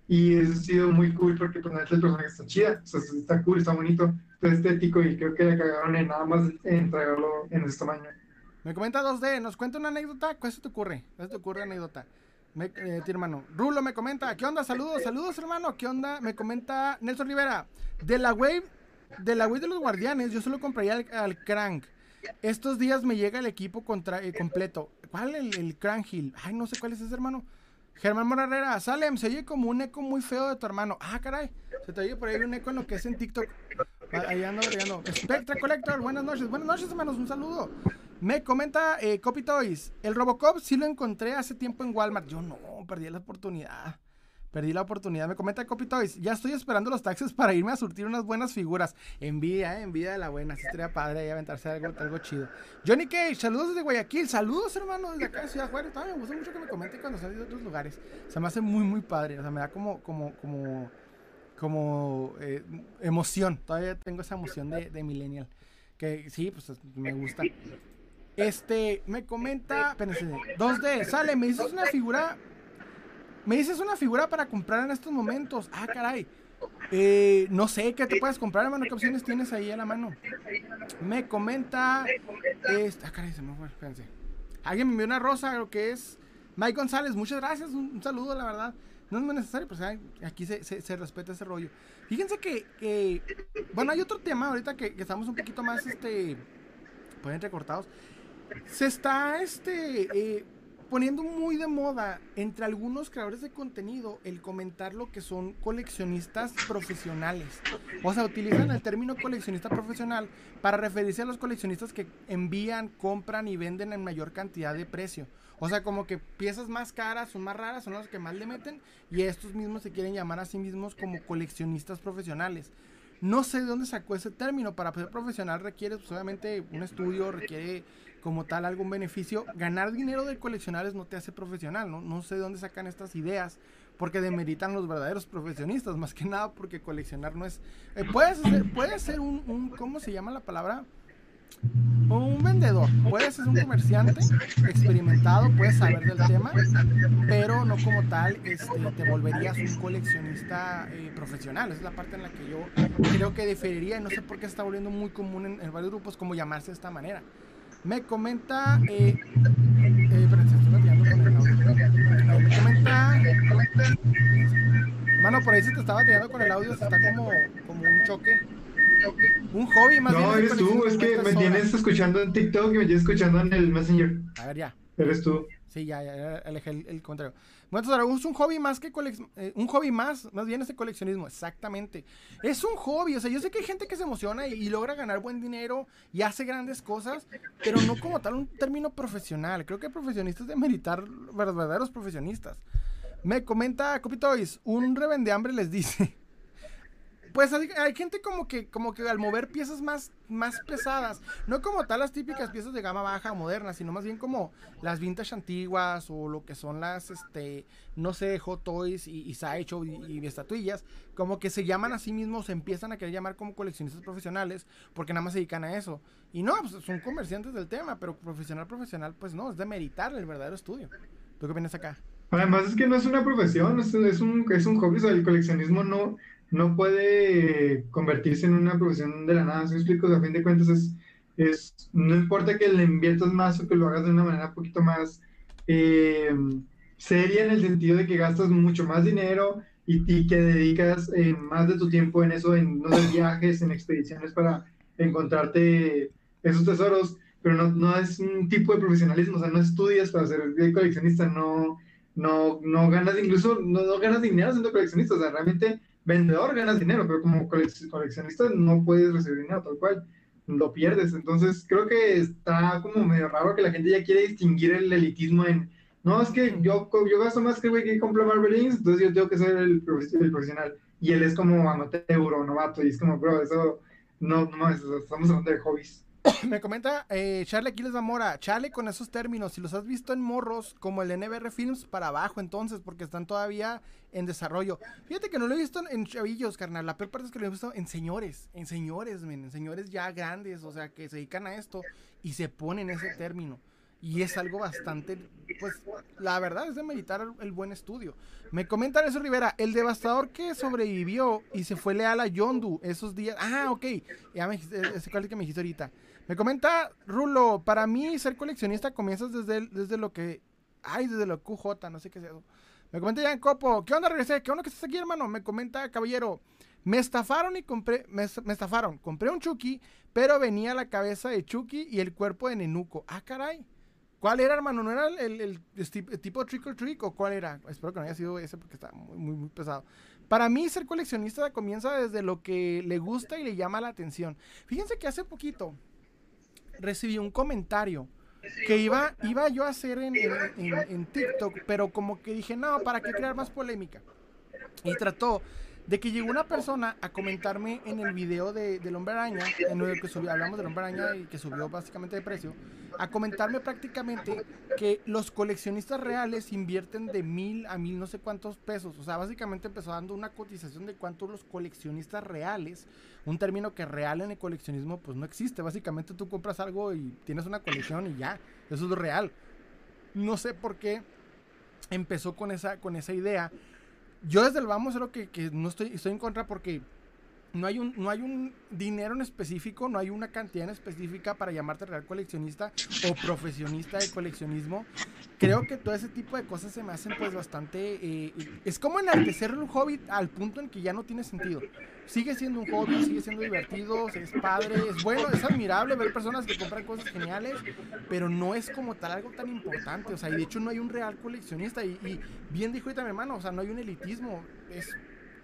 Y eso ha sido muy cool porque pues, el personaje está chida, o sea, está cool, está bonito, está estético y creo que le cagaron en nada más entregarlo en ese tamaño. Me comenta 2D, nos cuenta una anécdota, ¿cuál se te ocurre? ¿Cuál se te ocurre anécdota? Me, eh, hermano. Rulo me comenta, ¿qué onda? Saludos, saludos hermano, ¿qué onda? Me comenta Nelson Rivera, de la Wave de la Wii de los Guardianes, yo solo compraría al, Crank. Estos días me llega el equipo contra, eh, completo. ¿Cuál? El, el Crank Hill. Ay, no sé cuál es ese hermano. Germán Morarera, Salem, se oye como un eco muy feo de tu hermano. Ah, caray. Se te oye por ahí un eco en lo que es en TikTok. Ahí ando, ahí ando. Spectra Collector, buenas noches. Buenas noches, hermanos. Un saludo. Me comenta eh, Copy Toys. El Robocop sí lo encontré hace tiempo en Walmart. Yo no, perdí la oportunidad. Perdí la oportunidad. Me comenta Copy Toys. Ya estoy esperando los taxis para irme a surtir unas buenas figuras. Envidia, eh, envidia de la buena. Sí sería padre ahí aventarse algo, algo chido. Johnny Cage, saludos desde Guayaquil. Saludos, hermano, desde acá de Ciudad Juárez. También me gusta mucho que me comenten cuando salen de otros lugares. Se me hace muy, muy padre. O sea, me da como, como, como, como eh, emoción. Todavía tengo esa emoción de, de Millennial. Que sí, pues me gusta. Este, me comenta, espérense, 2D, sale, me dices una figura me dices una figura para comprar en estos momentos. Ah, caray. Eh, no sé qué te puedes comprar, hermano. ¿Qué opciones tienes ahí a la mano? Me comenta. ah, caray, se me fue. Fíjense. Alguien me envió una rosa, creo que es. Mike González, muchas gracias. Un, saludo, la verdad. No es muy necesario, pues aquí se, respeta ese rollo. Fíjense que, bueno, hay otro tema ahorita que, estamos un poquito más, este, pueden recortados. Se está, este, eh, poniendo muy de moda entre algunos creadores de contenido el comentar lo que son coleccionistas profesionales. O sea, utilizan el término coleccionista profesional para referirse a los coleccionistas que envían, compran y venden en mayor cantidad de precio. O sea, como que piezas más caras son más raras, son las que más le meten y estos mismos se quieren llamar a sí mismos como coleccionistas profesionales. No sé de dónde sacó ese término. Para ser profesional requiere, pues, obviamente, un estudio, requiere como tal algún beneficio. Ganar dinero de coleccionables no te hace profesional, ¿no? No sé de dónde sacan estas ideas, porque demeritan los verdaderos profesionistas, más que nada porque coleccionar no es... Eh, puedes ser, puede ser un, un, ¿cómo se llama la palabra? Un vendedor, puedes ser un comerciante experimentado, puedes saber del tema, pero no como tal este, te volverías un coleccionista eh, profesional. Esa es la parte en la que yo creo que diferiría y no sé por qué está volviendo muy común en, en varios grupos como llamarse de esta manera. Me comenta. Eh, eh, pero se estoy con el audio. Me comenta. Mano, por ahí se te estaba batallando con el audio, se está como, como un choque. Un hobby más no, bien. No, eres tú, es que me tienes escuchando en TikTok y me tienes escuchando en el Messenger. A ver, ya. Eres tú. Sí, ya, ya, alejé el, el contrario. Bueno, es un hobby más que eh, un hobby más, más bien este coleccionismo, exactamente. Es un hobby, o sea, yo sé que hay gente que se emociona y, logra ganar buen dinero y hace grandes cosas, pero no como tal un término profesional. Creo que profesionistas de meritar verdaderos profesionistas. Me comenta Copitois, un hambre les dice pues hay, gente como que, como que al mover piezas más, más pesadas, no como tal las típicas piezas de gama baja o modernas, sino más bien como las vintage antiguas o lo que son las, este, no sé, Hot Toys y, y Sideshow y, estatuillas, como que se llaman a sí mismos, se empiezan a querer llamar como coleccionistas profesionales, porque nada más se dedican a eso. Y no, pues son comerciantes del tema, pero profesional, profesional, pues no, es de meritar el verdadero estudio. ¿Tú qué vienes acá? Además es que no es una profesión, es, es, un, es un hobby, o sea, el coleccionismo no no puede convertirse en una profesión de la nada. Me explico, a fin de cuentas es, es, no importa que le inviertas más o que lo hagas de una manera un poquito más eh, seria en el sentido de que gastas mucho más dinero y, que dedicas eh, más de tu tiempo en eso, en no viajes, en expediciones para encontrarte esos tesoros, pero no, no, es un tipo de profesionalismo, o sea, no estudias para ser coleccionista, no, no, no ganas, incluso no ganas dinero siendo coleccionista, o sea, realmente vendedor ganas dinero, pero como coleccionista no puedes recibir dinero tal cual, lo pierdes. Entonces creo que está como medio raro que la gente ya quiere distinguir el elitismo en, no, es que yo, yo gasto más que el güey que compra Marvelings, entonces yo tengo que ser el, profesional. Y él es como amateur o novato, y es como, bro, eso no, no, estamos hablando de hobbies. (coughs) Me comenta eh, Charlie Aquiles Zamora, Charlie con esos términos, si los has visto en morros como el NBR Films para abajo entonces, porque están todavía en desarrollo. Fíjate que no lo he visto en chavillos, carnal, la peor parte es que lo he visto en señores, en señores, en señores ya grandes, o sea, que se dedican a esto y se ponen ese término. Y es algo bastante, pues, la verdad es de meditar el buen estudio. Me comenta eso Rivera, el devastador que sobrevivió y se fue leal a Yondu esos días. Ah, ok, ya me ese cual que me dijiste ahorita. Me comenta Rulo, para mí ser coleccionista comienzas desde, desde lo que, ay, desde lo QJ, no sé qué eso. Me comenta ya en Copo, ¿qué onda regresé? ¿Qué onda que estás aquí, hermano? Me comenta Caballero, me estafaron y compré, me, estafaron, compré un Chucky, pero venía la cabeza de Chucky y el cuerpo de Nenuco. Ah, caray. ¿Cuál era, hermano? ¿No era el, el, tipo Trick or Trick o cuál era? Espero que no haya sido ese porque está muy, muy, muy pesado. Para mí, ser coleccionista comienza desde lo que le gusta y le llama la atención. Fíjense que hace poquito recibí un comentario que iba, iba yo a hacer en, en, en TikTok, pero como que dije, no, ¿para qué crear más polémica? Y trató de que llegó una persona a comentarme en el video de, del hombre araña, en el que subió, hablamos del hombre araña y que subió básicamente de precio, a comentarme prácticamente que los coleccionistas reales invierten de mil a mil no sé cuántos pesos. O sea, básicamente empezó dando una cotización de cuánto los coleccionistas reales, un término que real en el coleccionismo pues no existe. Básicamente tú compras algo y tienes una colección y ya, eso es lo real. No sé por qué empezó con esa, con esa idea yo desde el vamos creo que, que no estoy, estoy en contra porque no hay, un, no hay un dinero en específico, no hay una cantidad en específica para llamarte real coleccionista o profesionista de coleccionismo. creo que todo ese tipo de cosas se me hacen pues bastante... Eh, es como enaltecer un hobby al punto en que ya no tiene sentido. Sigue siendo un hobby, sigue siendo divertido, es padre, es bueno, es admirable ver personas que compran cosas geniales, pero no es como tal algo tan importante. O sea, y de hecho no hay un real coleccionista. Y, bien dijo ahorita mi hermano, o sea, no hay un elitismo. Es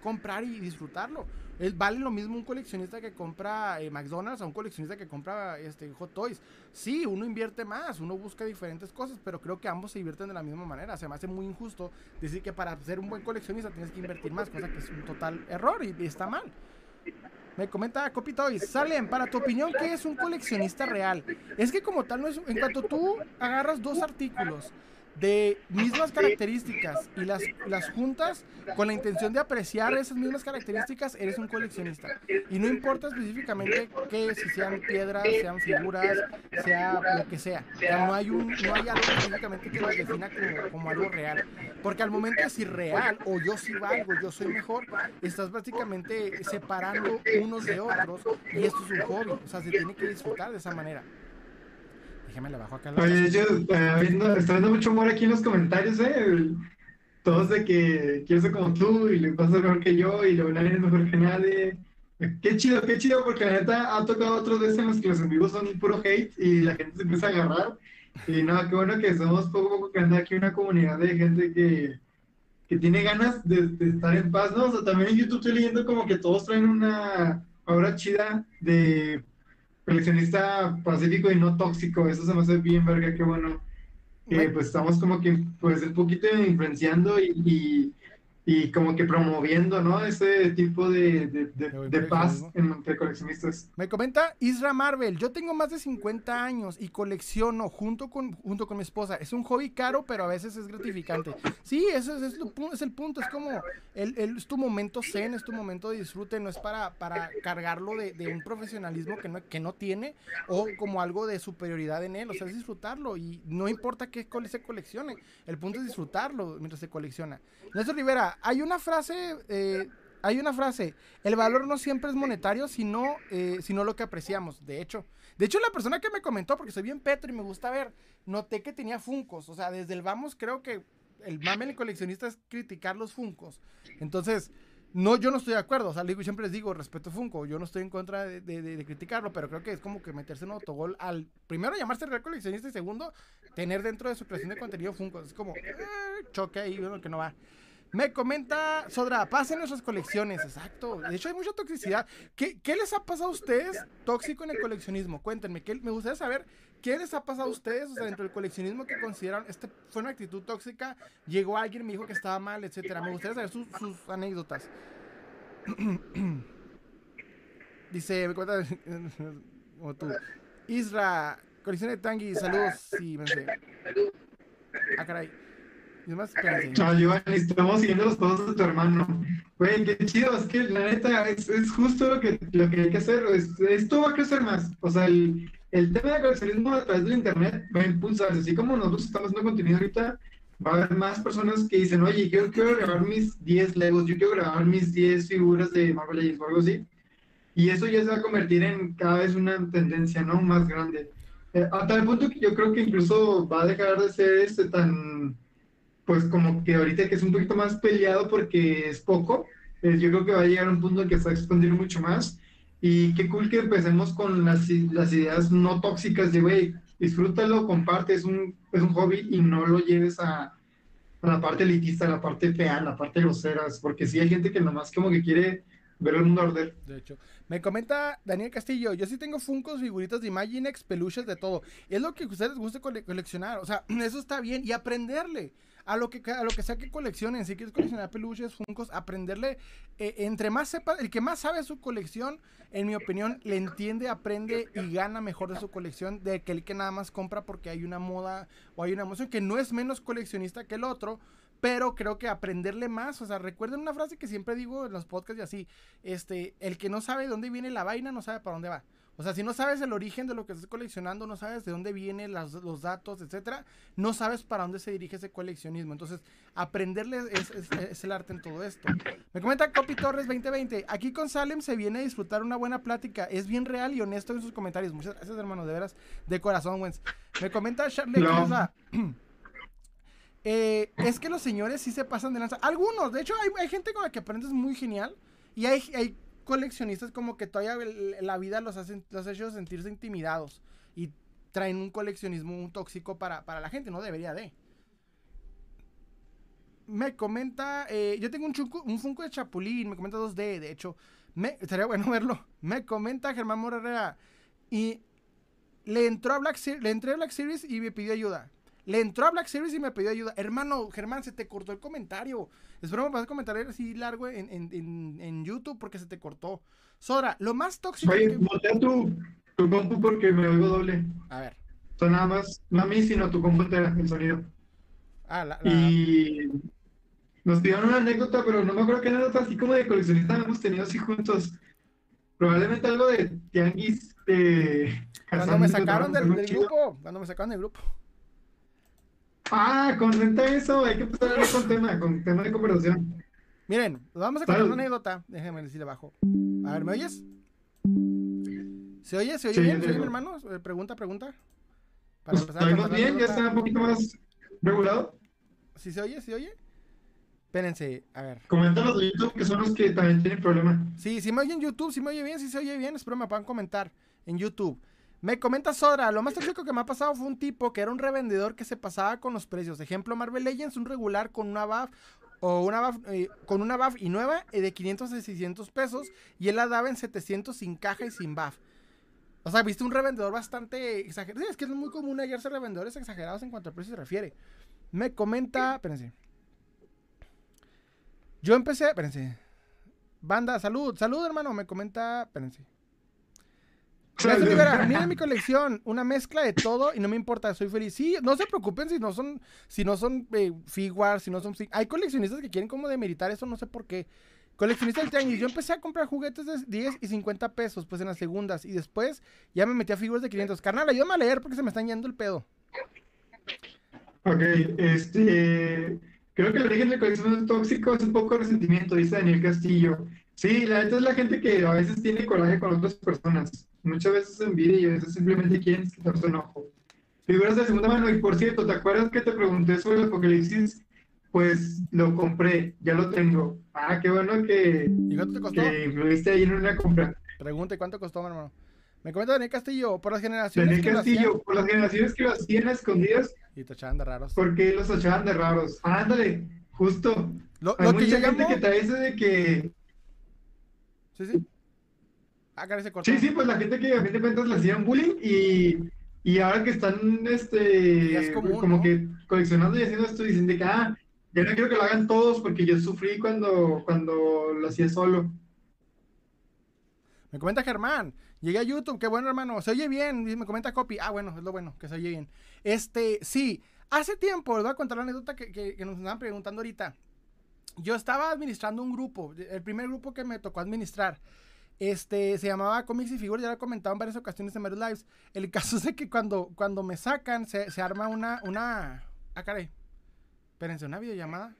comprar y disfrutarlo. Es, vale lo mismo un coleccionista que compra eh, McDonald's a un coleccionista que compra este, Hot Toys. Sí, uno invierte más, uno busca diferentes cosas, pero creo que ambos se divierten de la misma manera. Se me hace muy injusto decir que para ser un buen coleccionista tienes que invertir más, cosa que es un total error y, está mal. Me comenta Copy Toys, Salen, para tu opinión, ¿qué es un coleccionista real? Es que como tal no es... En cuanto tú agarras dos artículos de mismas características y las, las juntas con la intención de apreciar esas mismas características, eres un coleccionista. Y no importa específicamente que si sean piedras, sean figuras, sea lo que sea. no, hay un, no hay algo específicamente que lo defina como, como algo real. Porque al momento de decir real o yo sí valgo, yo soy mejor, estás básicamente separando unos de otros y esto es un hobby. O sea, se tiene que disfrutar de esa manera. Déjame le bajo acá. Oye, yo eh, estoy viendo mucho humor aquí en los comentarios, ¿eh? Todos de que quiero ser como tú y le pasa mejor que yo y nadie es mejor que nadie. Qué chido, qué chido, porque la neta ha tocado otros veces en los que los amigos son puro hate y la gente se empieza a agarrar. Y nada, qué bueno que somos poco a poco que anda aquí una comunidad de gente que, que tiene ganas de, de, estar en paz, ¿no? O sea, también en YouTube estoy leyendo como que todos traen una obra chida de coleccionista pacífico y no tóxico, eso se me hace bien verga, qué bueno. Que pues estamos como que pues un poquito influenciando y, y como que promoviendo, ¿no? Ese tipo de, de, paz entre coleccionistas. Me comenta Isra Marvel, yo tengo más de 50 años y colecciono junto con, junto con mi esposa. Es un hobby caro, pero a veces es gratificante. Sí, eso es, es, el punto, es como, el, el, es tu momento zen, es tu momento de disfrute, no es para, para cargarlo de, un profesionalismo que no, que no tiene o como algo de superioridad en él, o sea, es disfrutarlo y no importa qué se coleccione, el punto es disfrutarlo mientras se colecciona. Néstor Rivera, hay una frase, eh, hay una frase, el valor no siempre es monetario, sino, eh, sino lo que apreciamos, de hecho. De hecho, la persona que me comentó, porque soy bien petro y me gusta ver, noté que tenía funcos, o sea, desde el vamos creo que el mame del coleccionista es criticar los funcos. Entonces, no, yo no estoy de acuerdo, o sea, siempre les digo, respeto Funko, yo no estoy en contra de, criticarlo, pero creo que es como que meterse en autogol al, primero, llamarse real coleccionista y segundo, tener dentro de su creación de contenido Funko, es como, eh, choque ahí, bueno, que no va. Me comenta Sodra, pasen nuestras colecciones. Exacto. De hecho, hay mucha toxicidad. ¿Qué, les ha pasado a ustedes tóxico en el coleccionismo? Cuéntenme. ¿qué, me gustaría saber qué les ha pasado a ustedes o sea, dentro del coleccionismo que consideran este fue una actitud tóxica. Llegó alguien, me dijo que estaba mal, etcétera. Me gustaría saber sus, anécdotas. (clears throat) Dice, me cuenta (laughs) como tú. Isra, colección de Tangi, saludos. Sí, me Ah, caray. No, Giovanni, estamos siguiendo los pasos de tu hermano. Güey, qué chido, es que la neta es, es justo lo que, lo que hay que hacer. esto va a crecer más. O sea, el, el tema de coleccionismo a través del internet va a impulsarse. Así como nosotros estamos haciendo contenido ahorita, va a haber más personas que dicen, oye, yo quiero grabar mis 10 Legos, yo quiero grabar mis 10 figuras de Marvel Legends o algo así. Y eso ya se va a convertir en cada vez una tendencia, ¿no? Más grande. Eh, a tal punto que yo creo que incluso va a dejar de ser este tan pues como que ahorita que es un poquito más peleado porque es poco, eh, yo creo que va a llegar a un punto en que se va a expandir mucho más. Y qué cool que empecemos con las, las ideas no tóxicas de, güey, disfrútalo, comparte, es un, es un hobby y no lo lleves a, a, la parte elitista, a la parte fea, a la parte grosera, porque sí hay gente que nomás como que quiere ver el mundo arder. De hecho, me comenta Daniel Castillo, yo sí tengo Funcos, figuritas de Imaginex, peluches, de todo. Es lo que a ustedes les guste coleccionar, o sea, (clears throat) eso está bien y aprenderle a lo que, a lo que sea que coleccionen, si quieres coleccionar peluches, funcos, aprenderle, eh, entre más sepa, el que más sabe su colección, en mi opinión, le entiende, aprende y gana mejor de su colección de que el que nada más compra porque hay una moda o hay una emoción que no es menos coleccionista que el otro, pero creo que aprenderle más, o sea, recuerden una frase que siempre digo en los podcasts y así, este, el que no sabe de dónde viene la vaina no sabe para dónde va. O sea, si no sabes el origen de lo que estás coleccionando, no sabes de dónde vienen los datos, etcétera, no sabes para dónde se dirige ese coleccionismo. Entonces, aprenderle es, el arte en todo esto. Me comenta Copy Torres 2020. Aquí con Salem se viene a disfrutar una buena plática. Es bien real y honesto en sus comentarios. Muchas gracias, hermano, de veras, de corazón, Wens. Me comenta Charlie (clears throat) eh, es que los señores sí se pasan de lanza. Algunos, de hecho, hay, gente con la que aprendes muy genial. Y hay, hay coleccionistas como que todavía la vida los, hace, los hecho sentirse intimidados. Y traen un coleccionismo un tóxico para, para la gente. No debería de. Me comenta, eh, yo tengo un, un Funko de Chapulín, me comenta 2D, de hecho, me, estaría bueno (laughs) verlo. Me comenta Germán Morera y le entró a Black le entré a Black Series y me pidió ayuda. Le entró a Black Series y me pidió ayuda. Hermano, Germán, se te cortó el comentario. Espero me vas a comentar así largo en, en, en, YouTube porque se te cortó. Sora, lo más tóxico. Oye, que... tu, tu compu porque me oigo doble. A ver. O nada más, no a mí, sino tu compu el sonido. Ah, la, Y nos dieron una anécdota, pero no me acuerdo qué anécdota así como de coleccionista hemos tenido así juntos. Probablemente algo de tianguis de... Cuando me sacaron del, grupo, cuando me sacaron del grupo. Ah, contenta eso, hay que empezar con tema, con tema de conversación. Miren, vamos a contar una anécdota. Déjenme decirle abajo. A ver, ¿me oyes? ¿Se oye? ¿Se oye bien? ¿Se oye, mi hermano? Eh, pregunta, pregunta. Para pues, empezar. bien? ¿Ya está un poquito más regulado? ¿Sí se oye? ¿Se oye? Espérense, a ver. Coméntanos de YouTube, que son los que también tienen problema. Sí, si me oye en YouTube, si me oye bien, si se oye bien, espero me puedan comentar en YouTube. Me comenta Sora, lo más tóxico que me ha pasado fue un tipo que era un revendedor que se pasaba con los precios. Ejemplo, Marvel Legends, un regular con una buff o una buff, eh, con una buff y nueva eh, de 500 a 600 pesos y él la daba en 700 sin caja y sin buff. O sea, viste un revendedor bastante exagerado. es que es muy común hallarse revendedores exagerados en cuanto al precio se refiere. Me comenta, espérense. Yo empecé, espérense. Banda, salud, salud hermano, me comenta, espérense. Mira mi colección, una mezcla de todo y no me importa, soy feliz. Sí, no se preocupen si no son, si no son eh, figuas, si no son... Hay coleccionistas que quieren como demeritar eso, no sé por qué. Coleccionista del tianguis, yo empecé a comprar juguetes de 10 y 50 pesos, pues en las segundas, y después ya me metí a figuras de 500. Carnal, ayúdame a leer porque se me están yendo el pedo. Ok, este... Creo que el origen de coleccionismo tóxico es un poco resentimiento, dice Daniel Castillo. Sí, la neta es la gente que a veces tiene coraje con otras personas. Muchas veces envidia y a veces simplemente quieren quitar su enojo. Figuras de segunda mano. Y por cierto, ¿te acuerdas que te pregunté sobre el Apocalipsis? Pues lo compré, ya lo tengo. Ah, qué bueno que, ¿Y cuánto te costó? que influiste ahí en una compra. Pregunte, ¿cuánto costó, mi hermano? Me comenta Daniel Castillo, por las generaciones. Daniel Castillo, por las generaciones que lo hacían escondidas. Y te echaban de raros. Porque los echaban de raros. Ándale, justo. Lo, Hay mucha gente que trae ese de que. Sí, sí. Ah, se Sí, sí, pues la gente que a fin de cuentas le hacían bullying y, y ahora que están este como que coleccionando y haciendo esto, dicen de que ah, ya no quiero que lo hagan todos porque yo sufrí cuando, cuando lo hacía solo. Me comenta Germán, llegué a YouTube, qué bueno hermano, se oye bien, me comenta Copy, ah bueno, es lo bueno, que se oye bien. Este, sí, hace tiempo, les voy a contar la anécdota que, que, que nos estaban preguntando ahorita. Yo estaba administrando un grupo, el primer grupo que me tocó administrar. Este, se llamaba Comics y Figuras, ya lo he comentado en varias ocasiones en varios lives. El caso (laughs) es de que cuando, cuando me sacan, se, se arma una, una... Ah, caray. Espérense, ¿una videollamada?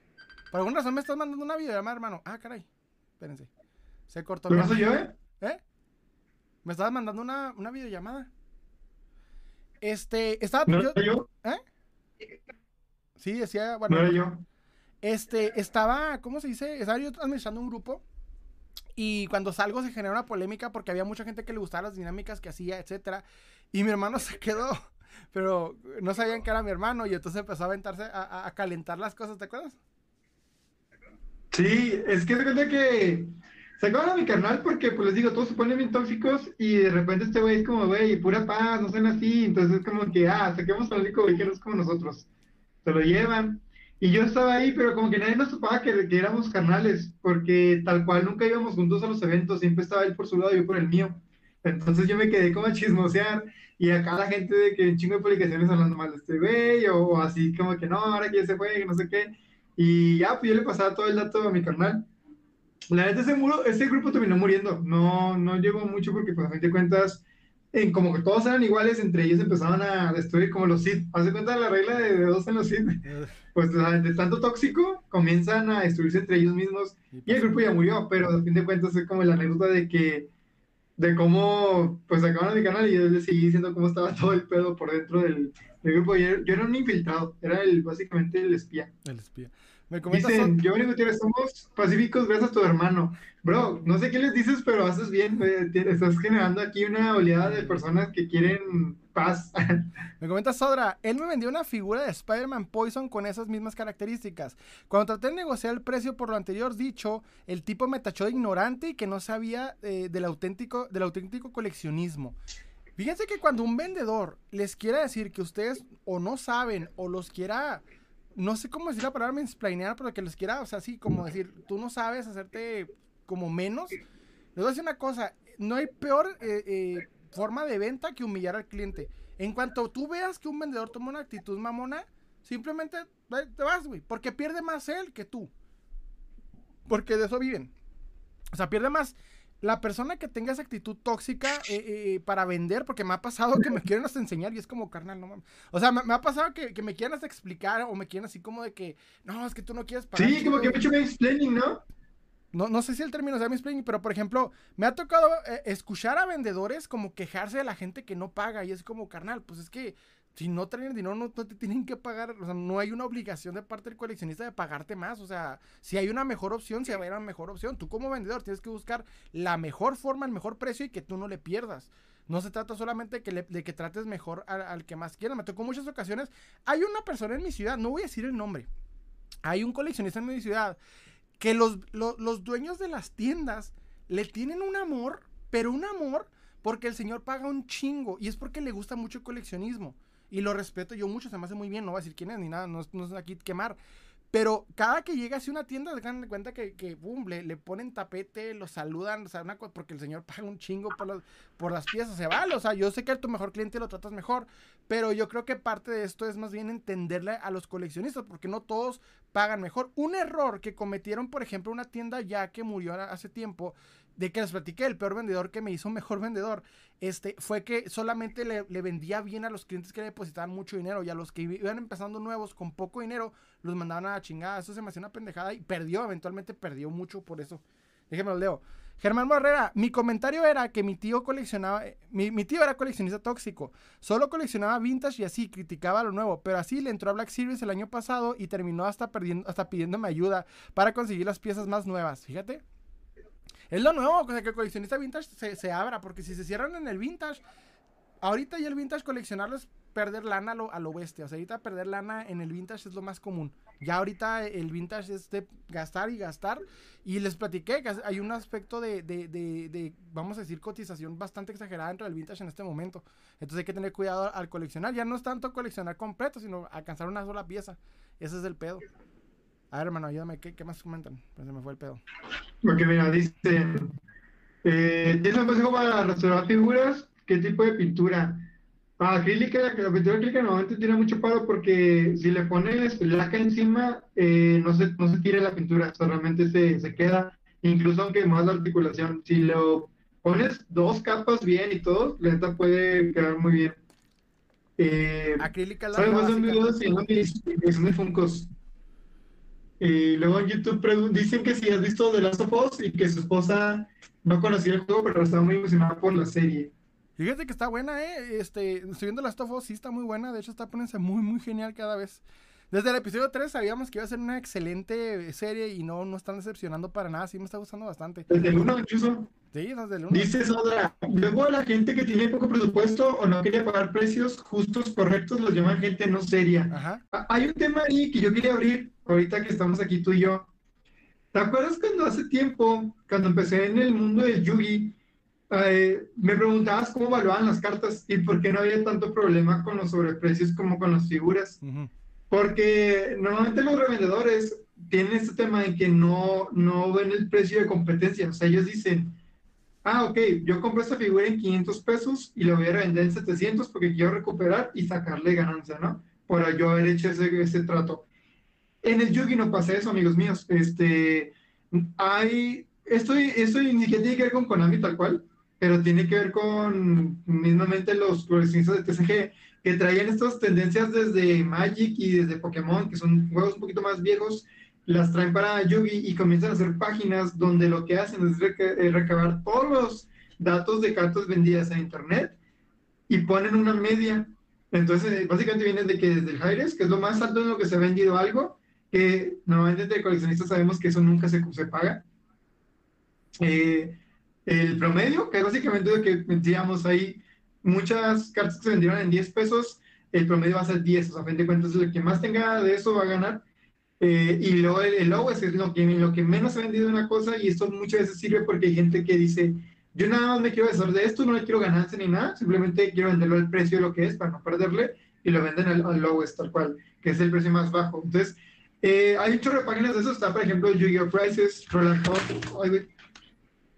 Por alguna razón me estás mandando una videollamada, hermano. Ah, caray. Espérense. Se cortó. ¿No soy yo, eh? ¿Eh? Me estabas mandando una, una videollamada. Este, estaba... ¿No yo, yo? ¿Eh? Sí, decía... Bueno, no era yo. Este, estaba... ¿Cómo se dice? Estaba yo administrando un grupo y cuando salgo se genera una polémica porque había mucha gente que le gustaba las dinámicas que hacía, etcétera. Y mi hermano (laughs) se quedó, pero no sabían que era mi hermano y entonces empezó a aventarse a, calentar las cosas, ¿te acuerdas? Sí, es que se cuenta que se a mi carnal porque, pues les digo, todos se ponen bien tóxicos y de repente este güey es como, güey, pura paz, no sean así. Entonces es como que, ah, saquemos al único güey que no es como nosotros. Se lo llevan. Y yo estaba ahí, pero como que nadie nos topaba que, que, éramos carnales, porque tal cual nunca íbamos juntos a los eventos, siempre estaba él por su lado y yo por el mío. Entonces yo me quedé como a chismosear y acá la gente de que un chingo de publicaciones hablando mal de este güey o, así como que no, ahora que ya se fue, que no sé qué. Y ya, pues yo le pasaba todo el dato a mi carnal. La verdad, ese, muro, ese grupo terminó muriendo. No, no llegó mucho porque, pues, a fin de cuentas, en como que todos eran iguales, entre ellos empezaban a destruir como los Sith. Haz de cuenta la regla de, dos en los Sith. Pues de tanto tóxico, comienzan a destruirse entre ellos mismos y el grupo ya murió, pero a fin de cuentas es como la anécdota de que de cómo, pues acabaron mi canal y yo les seguí diciendo cómo estaba todo el pedo por dentro del, grupo. Yo, yo, era un infiltrado, era el, básicamente el espía. El espía. Me Dicen, yo Gutiérrez, somos pacíficos gracias a tu hermano. Bro, no sé qué les dices, pero haces bien. Estás generando aquí una oleada de personas que quieren paz. (laughs) Me comenta Sodra, él me vendió una figura de Spider-Man Poison con esas mismas características. Cuando traté de negociar el precio por lo anterior dicho, el tipo me tachó de ignorante y que no sabía eh, del, auténtico, del auténtico coleccionismo. Fíjense que cuando un vendedor les quiera decir que ustedes o no saben o los quiera no sé cómo decir la palabra mansplainear, pero que les quiera, o sea, así como decir, tú no sabes hacerte como menos. Les voy a decir una cosa, no hay peor eh, eh, forma de venta que humillar al cliente. En cuanto tú veas que un vendedor toma una actitud mamona, simplemente te vas, güey, porque pierde más él que tú. Porque de eso viven. O sea, pierde más la persona que tenga esa actitud tóxica eh, eh, para vender, porque me ha pasado que me (laughs) quieren hasta enseñar y es como, carnal, no mames. O sea, me, ha pasado que, me quieren hasta explicar o me quieren así como de que, no, es que tú no quieres pagar. Sí, como que me he hecho explaining, ¿no? No, no sé si el término sea explaining, pero por ejemplo, me ha tocado eh, escuchar a vendedores como quejarse de la gente que no paga y es como, carnal, pues es que si no traen dinero, no, te tienen que pagar. O sea, no hay una obligación de parte del coleccionista de pagarte más. O sea, si hay una mejor opción, si hay una mejor opción. Tú como vendedor tienes que buscar la mejor forma, el mejor precio y que tú no le pierdas. No se trata solamente de que, de que trates mejor al, que más quiera. Me tocó muchas ocasiones. Hay una persona en mi ciudad, no voy a decir el nombre. Hay un coleccionista en mi ciudad que los, los dueños de las tiendas le tienen un amor, pero un amor porque el señor paga un chingo y es porque le gusta mucho el coleccionismo y lo respeto yo mucho, se me hace muy bien, no voy a decir quién es ni nada, no, no es aquí quemar. Pero cada que llega así una tienda, se dan cuenta que, que boom, le, ponen tapete, lo saludan, o sea, una porque el señor (laughs) paga un chingo por, por las piezas, se vale. O sea, yo sé que a tu mejor cliente lo tratas mejor, pero yo creo que parte de esto es más bien entenderle a los coleccionistas, porque no todos pagan mejor. Un error que cometieron, por ejemplo, una tienda ya que murió hace tiempo, de que les platiqué, el peor vendedor que me hizo mejor vendedor, este, fue que solamente le, vendía bien a los clientes que le depositaban mucho dinero y a los que iban empezando nuevos con poco dinero, los mandaban a la chingada. Eso se me hacía una pendejada y perdió, eventualmente perdió mucho por eso. Déjenme lo leo. Germán Barrera, mi comentario era que mi tío coleccionaba, eh, mi, mi, tío era coleccionista tóxico, solo coleccionaba vintage y así, criticaba lo nuevo, pero así le entró a Black Series el año pasado y terminó hasta, perdiendo, hasta pidiéndome ayuda para conseguir las piezas más nuevas, fíjate. Es lo nuevo, o sea, que el coleccionista vintage se, abra, porque si se cierran en el vintage, ahorita ya el vintage coleccionarlo es perder lana a lo, a lo bestia. O sea, ahorita perder lana en el vintage es lo más común. Ya ahorita el vintage es de gastar y gastar. Y les platiqué que hay un aspecto de, de, de, vamos a decir, cotización bastante exagerada dentro del vintage en este momento. Entonces hay que tener cuidado al coleccionar. Ya no es tanto coleccionar completo, sino alcanzar una sola pieza. Ese es el pedo. A ver, hermano, ayúdame, ¿qué, qué más comentan? Pues se me fue el pedo. Porque mira, dice, eh, ¿tienes un consejo para restaurar figuras? ¿Qué tipo de pintura? Ah, acrílica, la pintura acrílica normalmente tiene mucho paro porque si le pones laca encima, eh, no, se, no se tira la pintura, solamente se, se queda, incluso aunque más la articulación. Si lo pones dos capas bien y todo, la neta puede quedar muy bien. Eh, acrílica la ¿Sabes más de un video mis Funcos? Y luego en YouTube dicen que si has visto The Last of Us y que su esposa no conocía el juego, pero estaba muy emocionada por la serie. Fíjate que está buena, ¿eh? Este, estoy viendo Last of Us, sí está muy buena. De hecho, está poniéndose muy, muy genial cada vez. Desde el episodio 3 sabíamos que iba a ser una excelente serie y no, no están decepcionando para nada. Sí me está gustando bastante. Desde el 1 incluso. Sí, desde el 1. Dice luego la gente que tiene poco presupuesto o no quiere pagar precios justos, correctos, los llaman gente no seria. Ajá. Hay un tema ahí que yo quería abrir ahorita que estamos aquí tú y yo. ¿Te acuerdas cuando hace tiempo, cuando empecé en el mundo del Yugi, eh, me preguntabas cómo evaluaban las cartas y por qué no había tanto problema con los sobreprecios como con las figuras? Porque normalmente los revendedores tienen este tema de que no, no ven el precio de competencia. O sea, ellos dicen, ah, ok, yo compro esta figura en 500 pesos y la voy a vender en 700 porque quiero recuperar y sacarle ganancia, ¿no? Por yo haber hecho ese, ese trato. En el Yugi no pasa eso, amigos míos. Este, hay, esto, esto ni siquiera tiene que ver con Konami tal cual, pero tiene que ver con mismamente los coleccionistas de TCG que traían estas tendencias desde Magic y desde Pokémon, que son juegos un poquito más viejos, las traen para Yugi y comienzan a hacer páginas donde lo que hacen es eh, recabar todos los datos de cartas vendidas en internet y ponen una media. Entonces, eh, básicamente viene de que desde el que es lo más alto en lo que se ha vendido algo, que normalmente de coleccionistas sabemos que eso nunca se, paga. Eh, el promedio, que es básicamente lo que decíamos ahí, muchas cartas que se vendieron en 10 pesos, el promedio va a ser 10, o sea, a fin de cuentas, el que más tenga de eso va a ganar. Eh, y luego el, el low es lo que, lo que menos se ha vendido una cosa, y esto muchas veces sirve porque hay gente que dice, yo nada más me quiero deshacer de esto, no le quiero ganancia ni nada, simplemente quiero venderlo al precio de lo que es para no perderle, y lo venden al, al lowest, tal cual, que es el precio más bajo. Entonces, eh, hay un chorro de páginas de eso, está por ejemplo Yu-Gi-Oh! Prices, Roland Top,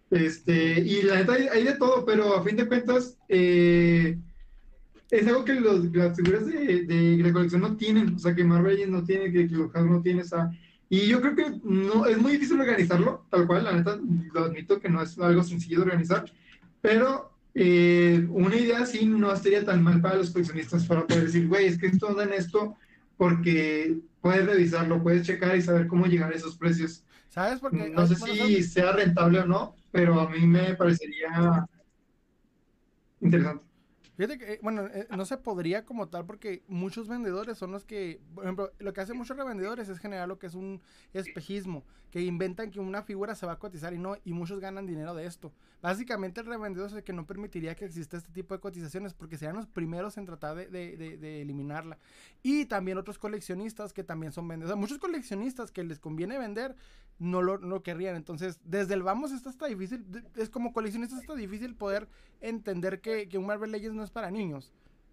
este, y la neta hay, de todo, pero a fin de cuentas eh, es algo que los, las figuras de, de, colección no tienen, o sea, que Marvel no tiene, que, los no tiene, esa y yo creo que no, es muy difícil organizarlo, tal cual, la neta, lo admito que no es algo sencillo de organizar, pero eh, una idea así no estaría tan mal para los coleccionistas para poder decir, güey, es que esto anda en esto porque puedes revisarlo, puedes checar y saber cómo llegar a esos precios. ¿Sabes? Porque no sé si sea rentable o no, pero a mí me parecería interesante. Fíjate que, eh, bueno, eh, no se podría como tal porque muchos vendedores son los que, por ejemplo, lo que hacen muchos revendedores es generar lo que es un espejismo, que inventan que una figura se va a cotizar y no, y muchos ganan dinero de esto. Básicamente el revendedor es el que no permitiría que exista este tipo de cotizaciones porque serían los primeros en tratar de, eliminarla. Y también otros coleccionistas que también son vendedores. muchos coleccionistas que les conviene vender no lo, no querrían. Entonces, desde el vamos está hasta difícil, es como coleccionistas está difícil poder entender que, que un Marvel Legends no es para niños.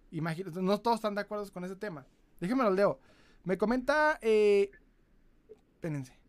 Imagínate, no todos están de acuerdo con ese tema. Déjenme lo leo. Me comenta, eh, espérense.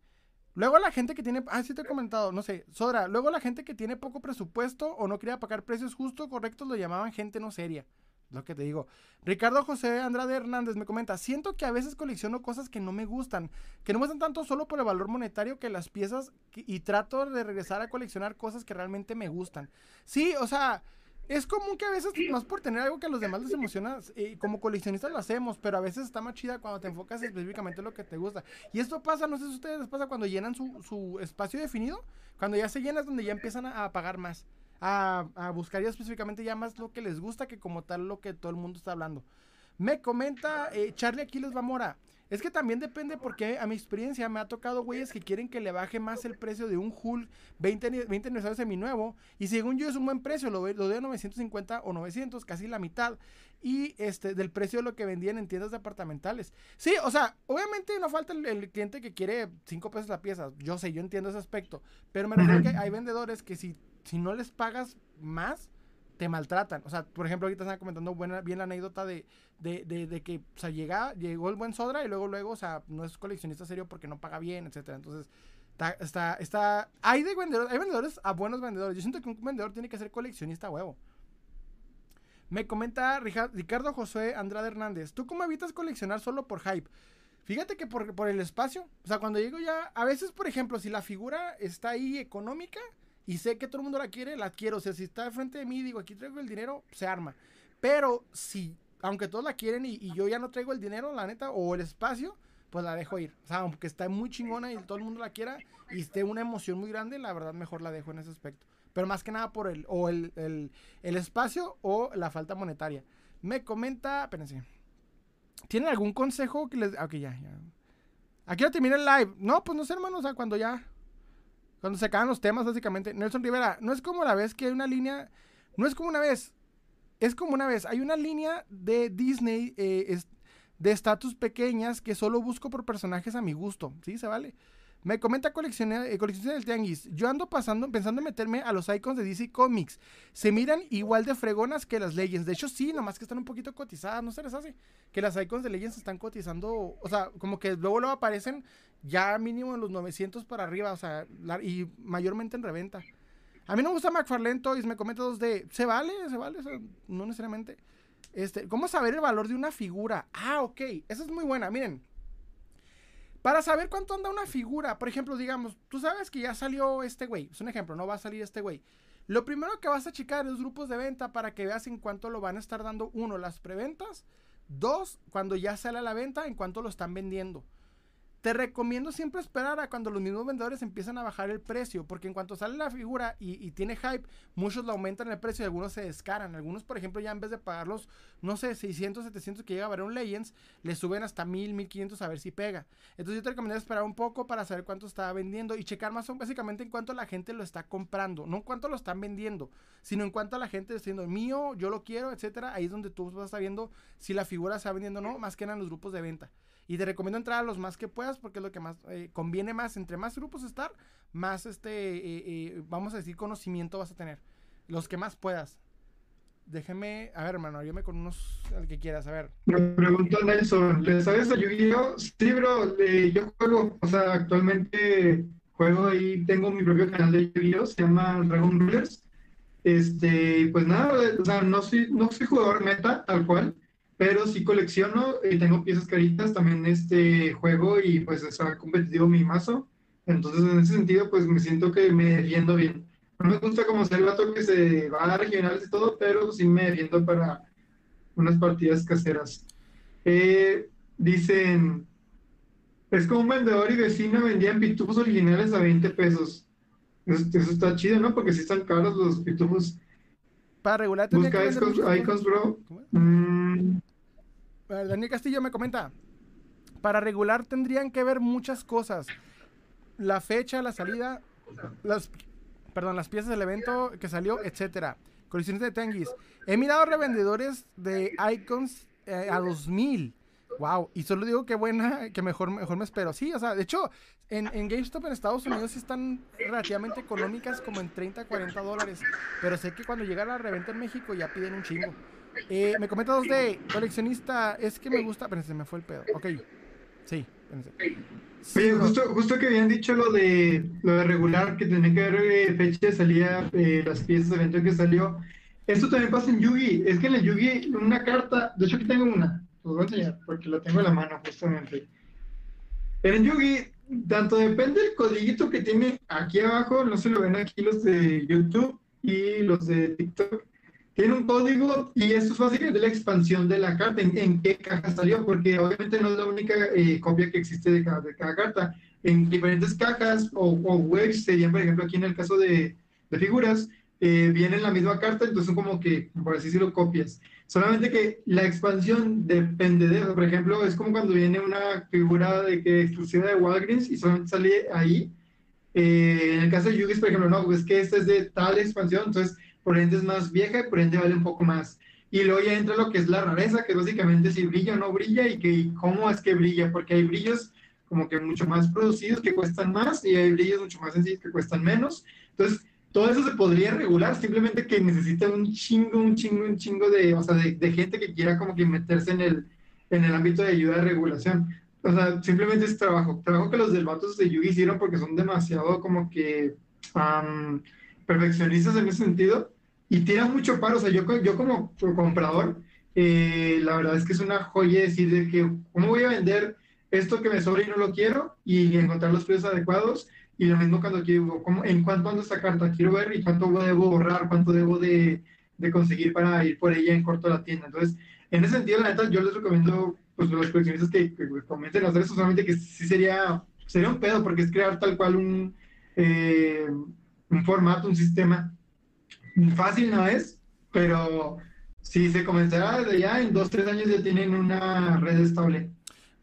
Luego la gente que tiene, ah, sí te he comentado, no sé, Sora, luego la gente que tiene poco presupuesto o no quería pagar precios justos, correctos, lo llamaban gente no seria. Lo que te digo. Ricardo José Andrade Hernández me comenta, siento que a veces colecciono cosas que no me gustan, que no me gustan tanto solo por el valor monetario que las piezas y trato de regresar a coleccionar cosas que realmente me gustan. Sí, o sea, es común que a veces, más por tener algo que a los demás les emociona, eh, como coleccionistas lo hacemos, pero a veces está más chida cuando te enfocas específicamente en lo que te gusta. Y esto pasa, no sé si a ustedes les pasa cuando llenan su, su espacio definido, cuando ya se llena es donde ya empiezan a, pagar más, a, a, buscar ya específicamente ya más lo que les gusta que como tal lo que todo el mundo está hablando. Me comenta eh, Charlie Aquiles Vamora. Es que también depende porque a mi experiencia me ha tocado güeyes que quieren que le baje más el precio de un Hull 20, 20 aniversario seminuevo. Y según yo es un buen precio, lo, lo doy a 950 o 900, casi la mitad. Y este, del precio de lo que vendían en tiendas departamentales. Sí, o sea, obviamente no falta el, cliente que quiere 5 pesos la pieza. Yo sé, yo entiendo ese aspecto. Pero me refiero que hay vendedores que si, si no les pagas más, te maltratan. O sea, por ejemplo, ahorita están comentando buena, bien la anécdota de, de, de, que, o sea, llega, llegó el buen Sodra y luego, luego, o sea, no es coleccionista serio porque no paga bien, etcétera. Entonces, está, está, está, hay de vendedores, hay vendedores a buenos vendedores. Yo siento que un vendedor tiene que ser coleccionista huevo. Me comenta Ricardo José Andrade Hernández, ¿tú cómo evitas coleccionar solo por hype? Fíjate que por, por el espacio, o sea, cuando llego ya, a veces, por ejemplo, si la figura está ahí económica y sé que todo el mundo la quiere, la quiero. O sea, si está frente de mí, digo, aquí traigo el dinero, se arma. Pero si aunque todos la quieren y, yo ya no traigo el dinero, la neta, o el espacio, pues la dejo ir. O sea, aunque está muy chingona y todo el mundo la quiera y esté una emoción muy grande, la verdad mejor la dejo en ese aspecto. Pero más que nada por el, o el, el, espacio o la falta monetaria. Me comenta, espérense. ¿Tienen algún consejo que les... Ok, ya, ya. Aquí ya termina el live. No, pues no sé, hermano, o sea, cuando ya... Cuando se acaban los temas, básicamente. Nelson Rivera, no es como la vez que hay una línea... No es como una vez es como una vez, hay una línea de Disney eh, de estatus pequeñas que solo busco por personajes a mi gusto, ¿sí? Se vale. Me comenta eh, del Tianguis. Yo ando pasando, pensando en meterme a los icons de DC Comics. Se miran igual de fregonas que las Legends. De hecho, sí, nomás que están un poquito cotizadas. ¿No se les hace? Que las icons de Legends están cotizando. O sea, como que luego luego aparecen ya mínimo en los 900 para arriba. O sea, y mayormente en reventa. A mí no me gusta McFarlane Toys, me comenta dos de. ¿Se vale? ¿Se vale? no necesariamente. Este, ¿Cómo saber el valor de una figura? Ah, ok. Esa es muy buena. Miren. Para saber cuánto anda una figura, por ejemplo, digamos, tú sabes que ya salió este güey. Es un ejemplo, no va a salir este güey. Lo primero que vas a checar es grupos de venta para que veas en cuánto lo van a estar dando. Uno, las preventas. Dos, cuando ya sale a la venta, en cuánto lo están vendiendo. Te recomiendo siempre esperar a cuando los mismos vendedores empiezan a bajar el precio, porque en cuanto sale la figura y, tiene hype, muchos lo aumentan el precio y algunos se descaran. Algunos, por ejemplo, ya en vez de pagarlos, no sé, 600, 700 que llega a ver un Legends, le suben hasta 1000, 1500 a ver si pega. Entonces yo te recomiendo esperar un poco para saber cuánto está vendiendo y checar más básicamente en cuánto la gente lo está comprando, no en cuánto lo están vendiendo, sino en cuánto la gente está diciendo mío, yo lo quiero, etcétera. Ahí es donde tú vas a estar viendo si la figura se está vendiendo o no, más que en los grupos de venta. Y te recomiendo entrar a los más que puedas porque es lo que más eh, conviene más. Entre más grupos estar, más este, eh, eh, vamos a decir, conocimiento vas a tener. Los que más puedas. Déjeme, a ver, hermano, ayúdame con unos, el que quieras, a ver. Me preguntó Nelson, ¿le sabes a Yu-Gi-Oh? Sí, bro, yo juego, o sea, actualmente juego y tengo mi propio canal de Yu-Gi-Oh, se llama Dragon Rulers. Este, pues nada, o sea, no soy, no soy jugador meta, tal cual, pero sí colecciono y tengo piezas caritas, también este juego y pues está competitivo mi mazo. Entonces, en ese sentido, pues me siento que me defiendo bien. No me gusta como ser el vato que se va a regionales y todo, pero sí me defiendo para unas partidas caseras. Eh, dicen, es como un vendedor y vecino vendían pitufos originales a 20 pesos. Eso, está chido, ¿no? Porque sí están caros los pitufos. Para regular, Busca icons, bro. Mm. Daniel Castillo me comenta. Para regular tendrían que ver muchas cosas. La fecha, la salida, las, perdón, las piezas del evento que salió, etcétera. Colisiones de Tenguis. He mirado revendedores de icons eh, a 2000. Wow, y solo digo que buena, que mejor, mejor me espero. Sí, o sea, de hecho, en, GameStop en Estados Unidos están relativamente económicas, como en 30, 40 dólares. Pero sé que cuando llega la reventa en México ya piden un chingo. Eh, me comenta dos de coleccionista, es que me gusta, pero se me fue el pedo. Ok, sí, Sí, justo, justo que habían dicho lo de lo de regular, que tenía que haber eh, fecha de salida, eh, las piezas de evento que salió. Esto también pasa en Yugi. Es que en el Yugi, una carta, de hecho aquí tengo una, os voy a enseñar, porque la tengo en la mano justamente. En el Yugi, tanto depende del codiguito que tiene aquí abajo, no se lo ven aquí los de YouTube y los de TikTok, tiene un código y esto es básicamente la expansión de la carta, en, qué caja salió, porque obviamente no es la única eh, copia que existe de cada, de cada, carta. En diferentes cajas o, o webs, serían, por ejemplo, aquí en el caso de, de figuras, eh, viene la misma carta, entonces son como que, por así decirlo, copias. Solamente que la expansión depende de eso. Por ejemplo, es como cuando viene una figura de que exclusiva de Walgreens y solamente sale ahí. Eh, en el caso de Yugi, por ejemplo, no, pues que esta es de tal expansión, entonces por ende es más vieja y por ende vale un poco más. Y luego ya entra lo que es la rareza, que básicamente si brilla o no brilla y, que, cómo es que brilla, porque hay brillos como que mucho más producidos que cuestan más y hay brillos mucho más sencillos que cuestan menos. Entonces, todo eso se podría regular, simplemente que necesita un chingo, un chingo, un chingo de, o sea, de, gente que quiera como que meterse en el, en el ámbito de ayuda de regulación. O sea, simplemente es trabajo. Trabajo que los del Vatos de Yugi hicieron porque son demasiado como que perfeccionistas en ese sentido y tiene mucho paro. O sea, yo, yo como comprador, eh, la verdad es que es una joya decir de que, ¿cómo voy a vender esto que me sobra y no lo quiero? Y encontrar los precios adecuados. Y lo mismo cuando quiero, ¿cómo, ¿en cuánto ando esta carta? Quiero ver y cuánto debo ahorrar, cuánto debo de, de, conseguir para ir por ella en corto a la tienda. Entonces, en ese sentido, la neta, yo les recomiendo pues, los coleccionistas que, que comenten hacer eso, solamente que sí sería, sería un pedo, porque es crear tal cual un, eh, un formato, un sistema Fácil no es, pero si se comenzará desde ya, en dos, tres años ya tienen una red estable.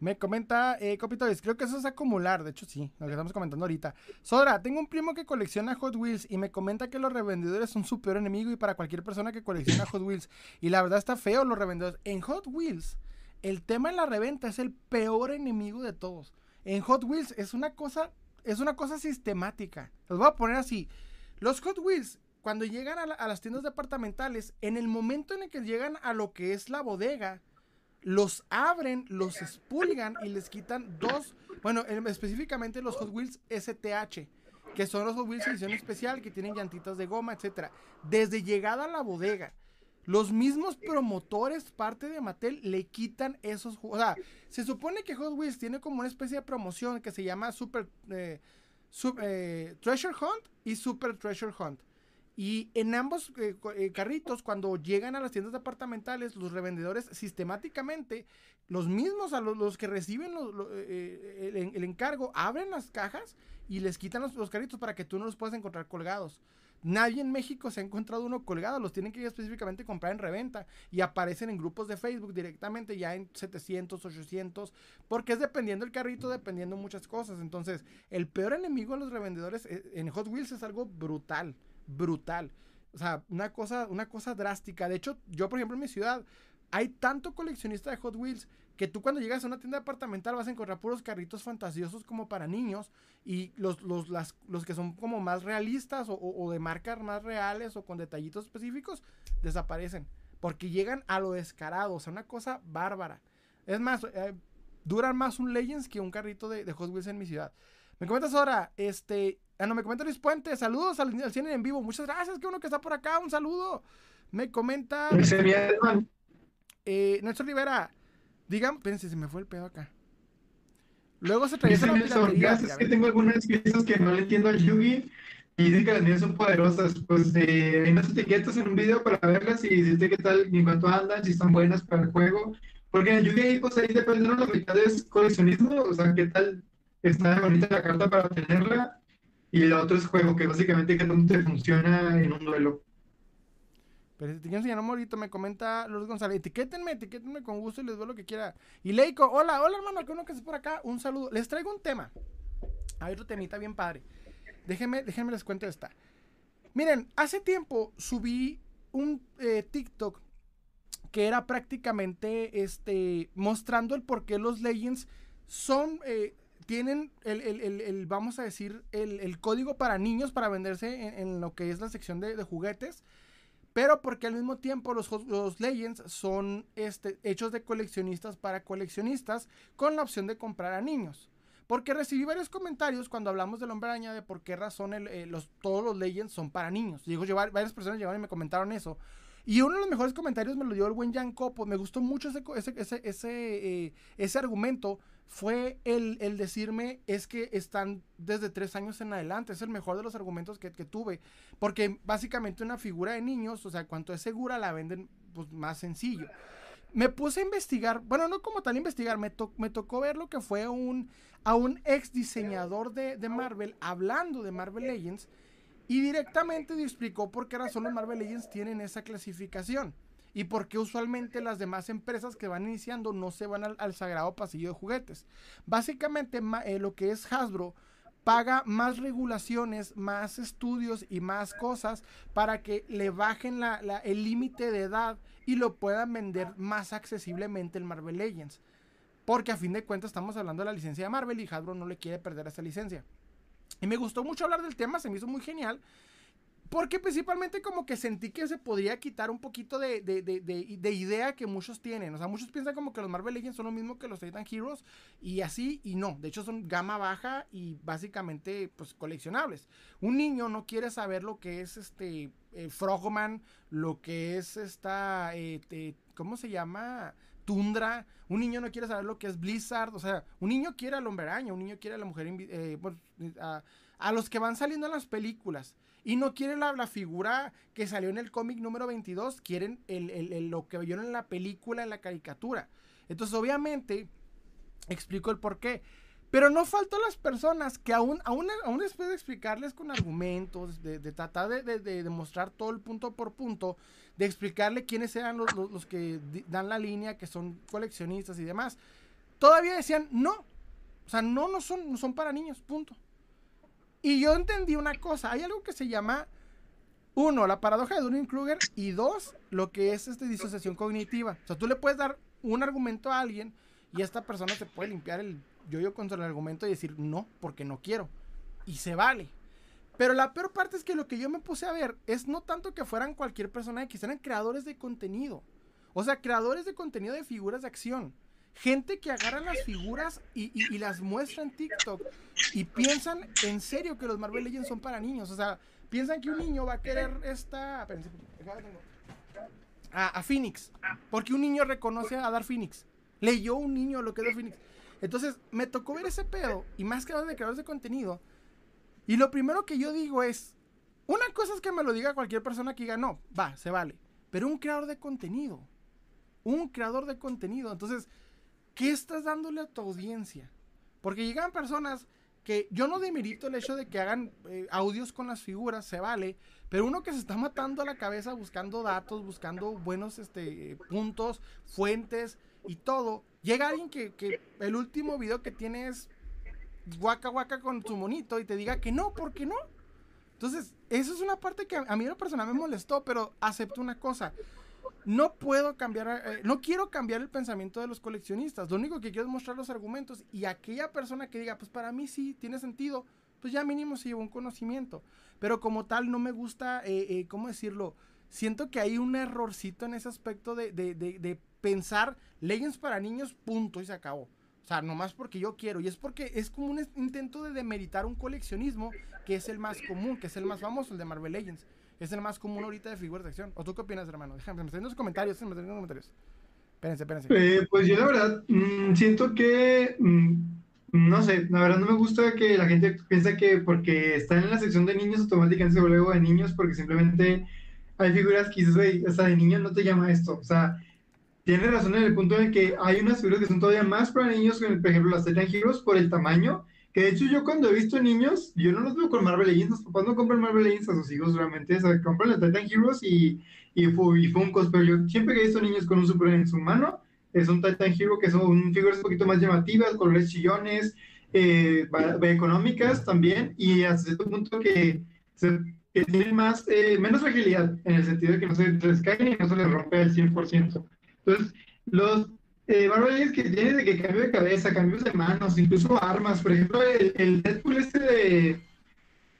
Me comenta eh, creo que eso es acumular, de hecho sí, lo que estamos comentando ahorita. Sodra, tengo un primo que colecciona Hot Wheels y me comenta que los revendedores son su peor enemigo y para cualquier persona que colecciona Hot Wheels. Y la verdad está feo los revendedores. En Hot Wheels, el tema en la reventa es el peor enemigo de todos. En Hot Wheels es una cosa, es una cosa sistemática. Los voy a poner así. Los Hot Wheels cuando llegan a, las tiendas departamentales, en el momento en el que llegan a lo que es la bodega, los abren, los expulgan y les quitan dos, bueno, específicamente los Hot Wheels STH, que son los Hot Wheels edición especial que tienen llantitas de goma, etcétera. Desde llegada a la bodega, los mismos promotores, parte de Mattel, le quitan esos. O sea, se supone que Hot Wheels tiene como una especie de promoción que se llama Super eh, eh, Treasure Hunt y Super Treasure Hunt. Y en ambos eh, eh, carritos, cuando llegan a las tiendas departamentales, los revendedores sistemáticamente, los mismos a los, que reciben eh, el, encargo, abren las cajas y les quitan los, carritos para que tú no los puedas encontrar colgados. Nadie en México se ha encontrado uno colgado, los tienen que ir específicamente comprar en reventa y aparecen en grupos de Facebook directamente ya en 700, 800, porque es dependiendo el carrito, dependiendo muchas cosas. Entonces, el peor enemigo de los revendedores en Hot Wheels es algo brutal brutal. O sea, una cosa, una cosa drástica. De hecho, yo, por ejemplo, en mi ciudad, hay tanto coleccionista de Hot Wheels que tú cuando llegas a una tienda departamental vas a encontrar puros carritos fantasiosos como para niños y los, los, las, los que son como más realistas o, de marcas más reales o con detallitos específicos desaparecen porque llegan a lo descarado, o sea, una cosa bárbara. Es más, eh, duran más un Legends que un carrito de, de Hot Wheels en mi ciudad. Me comentas ahora, este, Ah, no, me comenta Luis Puente. Saludos al, al cine en vivo. Muchas gracias. Que uno que está por acá. Un saludo. Me comenta. Eh, Nelson Rivera. Digan, pensé, se me fue el pedo acá. Luego se trae la piratería. Es que tengo algunas piezas que no le entiendo al Yugi. Y dicen que las niñas son poderosas. Pues eh, hay unas etiquetas en un video para verlas y decirte qué tal, en cuanto andan, si están buenas para el juego. Porque en el Yugi, pues ahí depende de los es coleccionismo. O sea, qué tal está bonita la carta para tenerla y el otro es juego, que básicamente que no te funciona en un duelo. Pero si enseñar un morito, me comenta Luis González. Etiquétenme, etiquétenme con gusto y les doy lo que quiera. Y Leico, hola, hola hermano, que uno que esté por acá, un saludo. Les traigo un tema. Hay otro temita bien padre. Déjenme, déjenme les cuento esta. Miren, hace tiempo subí un eh, TikTok que era prácticamente este mostrando el por qué los Legends son eh, tienen el, vamos a decir, el, código para niños para venderse en, lo que es la sección de, juguetes. Pero porque al mismo tiempo los, los Legends son este, hechos de coleccionistas para coleccionistas con la opción de comprar a niños. Porque recibí varios comentarios cuando hablamos del hombre araña de por qué razón eh, los, todos los Legends son para niños. Digo, varias personas llegaron y me comentaron eso. Y uno de los mejores comentarios me lo dio el buen Jan Copo. Me gustó mucho ese, ese, ese, eh, ese, argumento. Fue el, el, decirme es que están desde tres años en adelante. Es el mejor de los argumentos que, que, tuve. Porque básicamente una figura de niños, o sea, cuanto es segura, la venden pues, más sencillo. Me puse a investigar, bueno, no como tal investigar, me, me tocó ver lo que fue un, a un ex diseñador de, de Marvel hablando de Marvel Legends y directamente explicó por qué razón los Marvel Legends tienen esa clasificación. Y por qué usualmente las demás empresas que van iniciando no se van al, sagrado pasillo de juguetes. Básicamente eh, lo que es Hasbro paga más regulaciones, más estudios y más cosas para que le bajen el límite de edad y lo puedan vender más accesiblemente el Marvel Legends. Porque a fin de cuentas estamos hablando de la licencia de Marvel y Hasbro no le quiere perder esa licencia. Y me gustó mucho hablar del tema, se me hizo muy genial. Porque principalmente como que sentí que se podría quitar un poquito de, idea que muchos tienen. O sea, muchos piensan como que los Marvel Legends son lo mismo que los Titan Heroes. Y así, y no. De hecho, son gama baja y básicamente, pues, coleccionables. Un niño no quiere saber lo que es este eh, Frogman, lo que es esta, eh, ¿cómo se llama? Tundra. Un niño no quiere saber lo que es Blizzard. O sea, un niño quiere al hombre araña, un niño quiere a la mujer. Eh, a, los que van saliendo en las películas. Y no quieren la, figura que salió en el cómic número 22. Quieren el, lo que vieron en la película, en la caricatura. Entonces, obviamente, explico el por qué. Pero no faltó las personas que aún, aún, aún después de explicarles con argumentos, de, tratar de, demostrar todo el punto por punto, de explicarle quiénes eran los, los, que dan la línea, que son coleccionistas y demás, todavía decían no. O sea, no, no son, no son para niños, punto. Y yo entendí una cosa, hay algo que se llama, uno, la paradoja de Dunning-Kruger, y dos, lo que es este, disociación cognitiva. O sea, tú le puedes dar un argumento a alguien y esta persona se puede limpiar el yo yo contra el argumento y decir no, porque no quiero. Y se vale. Pero la peor parte es que lo que yo me puse a ver es no tanto que fueran cualquier persona, que eran creadores de contenido. O sea, creadores de contenido de figuras de acción. Gente que agarra las figuras y, las muestra en TikTok y piensan en serio que los Marvel Legends son para niños. O sea, piensan que un niño va a querer esta... A, a Phoenix. Porque un niño reconoce a Dar Phoenix. Leyó un niño lo que es Phoenix. Entonces, me tocó ver ese pedo, y más que nada de creadores de contenido. Y lo primero que yo digo es, Una cosa es que me lo diga cualquier persona que diga, no, va, se vale. Pero un creador de contenido. Un creador de contenido. Entonces, ¿qué estás dándole a tu audiencia? Porque llegan personas que yo no demerito el hecho de que hagan eh, audios con las figuras, se vale, pero uno que se está matando a la cabeza buscando datos, buscando buenos este, puntos, fuentes y todo, llega alguien que, que el último video que tiene es guaca guaca con su monito y te diga que no, ¿por qué no? Entonces, eso es una parte que a mí la persona me molestó, pero acepto una cosa. No puedo cambiar, eh, no quiero cambiar el pensamiento de los coleccionistas. Lo único que quiero es mostrar los argumentos y aquella persona que diga, pues para mí sí, tiene sentido, pues ya mínimo se llevó un conocimiento. Pero como tal, no me gusta, eh, eh, ¿cómo decirlo? Siento que hay un errorcito en ese aspecto de, de, de, de pensar Legends para niños, punto, y se acabó. O sea, nomás porque yo quiero. Y es porque es como un intento de demeritar un coleccionismo que es el más común, que es el más famoso, el de Marvel Legends. Es el más común ahorita de figuras de acción. ¿O tú qué opinas, hermano? Déjame, me están los comentarios, me están los comentarios. Espérense, espérense. Eh, pues yo la verdad mmm, siento que, mmm, no sé, la verdad no me gusta que la gente piensa que porque está en la sección de niños automáticamente se vuelve de niños porque simplemente hay figuras que dices, güey, o sea, de niño no te llama esto. O sea, tiene razón en el punto en que hay unas figuras que son todavía más para niños, por ejemplo las Titan Heroes, por el tamaño, que de hecho yo cuando he visto niños, yo no los veo con Marvel Legends, los papás no compran Marvel Legends a sus hijos realmente, compran las Titan Heroes y, y, y Funkos, pero yo siempre que he visto niños con un Super en su mano, es un Titan Hero que son figuras un poquito más llamativas, colores chillones, eh, económicas también, y hasta cierto punto que, que tienen más, eh, menos fragilidad, en el sentido de que no se les caen y no se les rompe al 100%. Entonces, los eh, que tiene de que cambio de cabeza, cambios de manos, incluso armas. Por ejemplo, el, el Deadpool este de,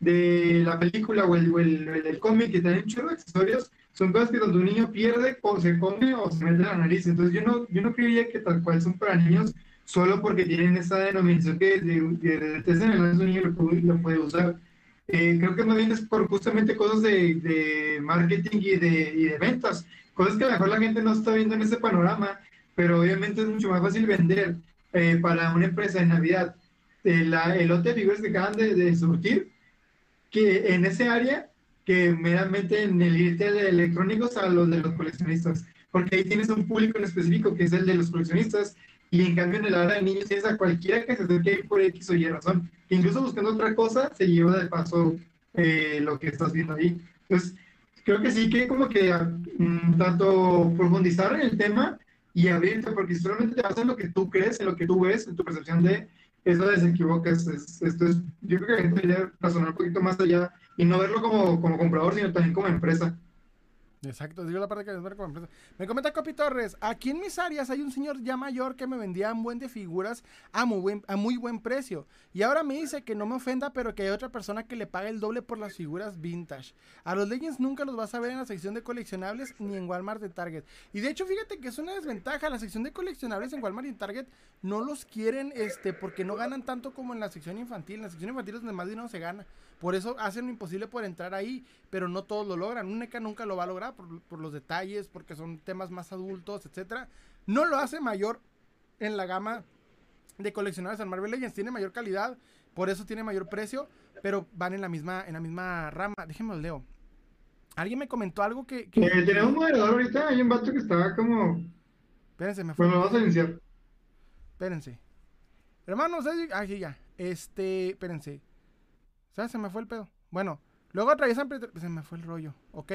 de, la película o el, o el, el cómic que tiene un chorro de accesorios, son cosas que cuando un niño pierde o se come o se mete la nariz. Entonces yo no, yo no creería que tal cual son para niños solo porque tienen esa denominación que de, de, de, de, de un niño lo puede, lo puede usar. Eh, creo que más bien es por justamente cosas de, de marketing y de, y de ventas cosas que a lo mejor la gente no está viendo en ese panorama, pero obviamente es mucho más fácil vender eh, para una empresa en Navidad eh, la, el lote de figuras que acaban de, de, que en ese área, que meramente en el irte de electrónicos a los de los coleccionistas, porque ahí tienes un público en específico que es el de los coleccionistas, y en cambio en el área de niños tienes a cualquiera que se acerque por X o Y razón, que incluso buscando otra cosa se lleva de paso eh, lo que estás viendo ahí. Entonces, creo que sí que como que um, tanto profundizar en el tema y abrirte, porque si solamente te basas en lo que tú crees, en lo que tú ves, en tu percepción de eso de se equivocas, es, esto es, yo creo que la gente debería razonar un poquito más allá y no verlo como, como comprador, sino también como empresa. Exacto, digo la parte que como empresa. Me comenta Copi Torres, aquí en mis áreas hay un señor ya mayor que me vendía un buen de figuras a muy buen, a muy buen precio. Y ahora me dice que no me ofenda, pero que hay otra persona que le paga el doble por las figuras vintage. A los Legends nunca los vas a ver en la sección de coleccionables ni en Walmart de Target. Y de hecho, fíjate que es una desventaja. La sección de coleccionables en Walmart y en Target no los quieren este, porque no ganan tanto como en la sección infantil. En la sección infantil es donde más dinero se gana. Por eso hacen lo imposible por entrar ahí, pero no todos lo logran. Un NECA nunca lo va a lograr por, por, los detalles, porque son temas más adultos, etcétera. No lo hace mayor en la gama de coleccionables en Marvel Legends. Tiene mayor calidad, por eso tiene mayor precio, pero van en la misma, en la misma rama. Déjenme os leo. Alguien me comentó algo que. que... Eh, tenemos un moderador ahorita, hay un vato que estaba como. Espérense, me fue. Bueno, vamos a iniciar. Espérense. Hermanos, aquí ya. Este, espérense. Se me fue el pedo. Bueno, luego atraviesan. Se me fue el rollo. Ok.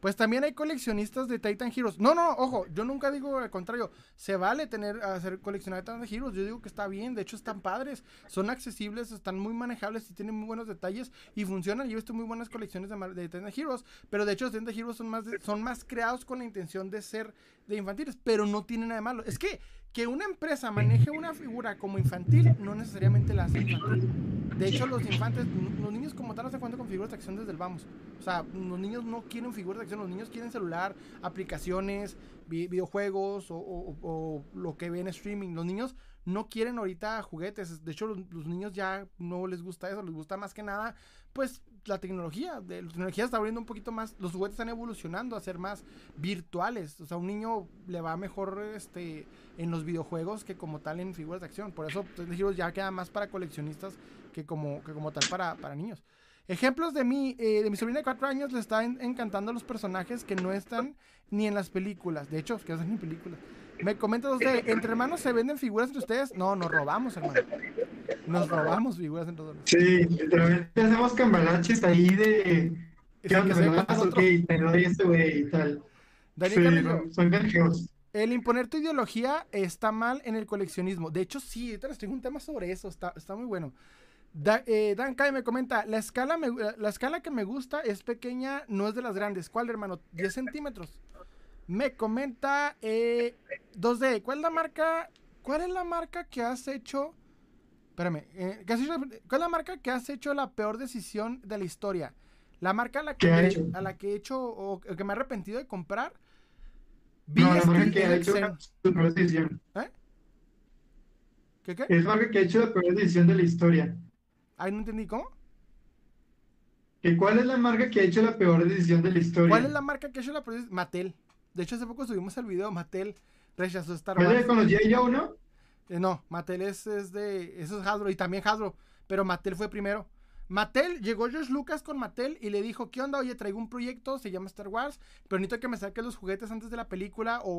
Pues también hay coleccionistas de Titan Heroes. No, no, ojo, yo nunca digo al contrario. Se vale tener, hacer coleccionar Titan Heroes. Yo digo que está bien, de hecho están padres. Son accesibles, están muy manejables y tienen muy buenos detalles y funcionan. Yo he visto muy buenas colecciones de, de Titan Heroes. Pero de hecho Titan Heroes son más, son más creados con la intención de ser de infantiles. Pero no tienen nada de malo. Es que que una empresa maneje una figura como infantil no necesariamente la hace infantil. De hecho, los infantes, los niños como tal no se cuentan con figuras de acción desde el vamos. O sea, los niños no quieren figuras de acción, los niños quieren celular, aplicaciones, vi videojuegos o, lo que ven streaming. Los niños no quieren ahorita juguetes. De hecho, los, los, niños ya no les gusta eso, les gusta más que nada, pues la tecnología. La tecnología está abriendo un poquito más, los juguetes están evolucionando a ser más virtuales. O sea, un niño le va mejor este en los videojuegos que como tal en figuras de acción. Por eso Heroes ya queda más para coleccionistas que como, que como tal para, para niños. Ejemplos de mi, eh, de mi sobrina de cuatro años le están encantando los personajes que no están ni en las películas. De hecho, que no están ni películas. Me comenta usted, ¿entre hermanos se venden figuras entre ustedes? No, nos robamos, hermano. Nos robamos figuras entre todos. Sí, literalmente hacemos cambalaches ahí de... ¿Qué onda, me das? Ok, te doy este güey y tal. Daniel Sí, Carrillo, no, son canjeos. el imponer tu ideología está mal en el coleccionismo. De hecho, sí, ahorita les tengo un tema sobre eso, está, está muy bueno. Da- eh, Dan Kai me comenta, la escala, me- la escala que me gusta es pequeña, no es de las grandes. ¿Cuál, hermano? 10 centímetros. Me comenta eh, 2D, ¿cuál es la marca? ¿Cuál es la marca que has hecho? Espérame, eh, ¿qué has hecho- ¿cuál es la marca que has hecho la peor decisión de la historia? La marca a la que, ¿Qué ha me- hecho? a la que he hecho o, o que me he arrepentido de comprar. No, la BST marca que ha hecho la peor decisión. ¿Qué, qué? Es la marca que ha hecho la peor decisión de la historia. Ay, no entendí, ¿cómo? ¿Que ¿Cuál es la marca que ha hecho la peor decisión de la historia? ¿Cuál es la marca que ha hecho la producción? Mattel. De hecho, hace poco subimos el video. Mattel rechazó Star ¿Cuál Wars. es con los. Joe, no? Eh, no, Mattel es, es de. Eso es Hasbro y también Hasbro. Pero Mattel fue primero. Mattel, llegó George Lucas con Mattel y le dijo: ¿Qué onda? Oye, traigo un proyecto, se llama Star Wars, pero necesito que me saques los juguetes antes de la película o,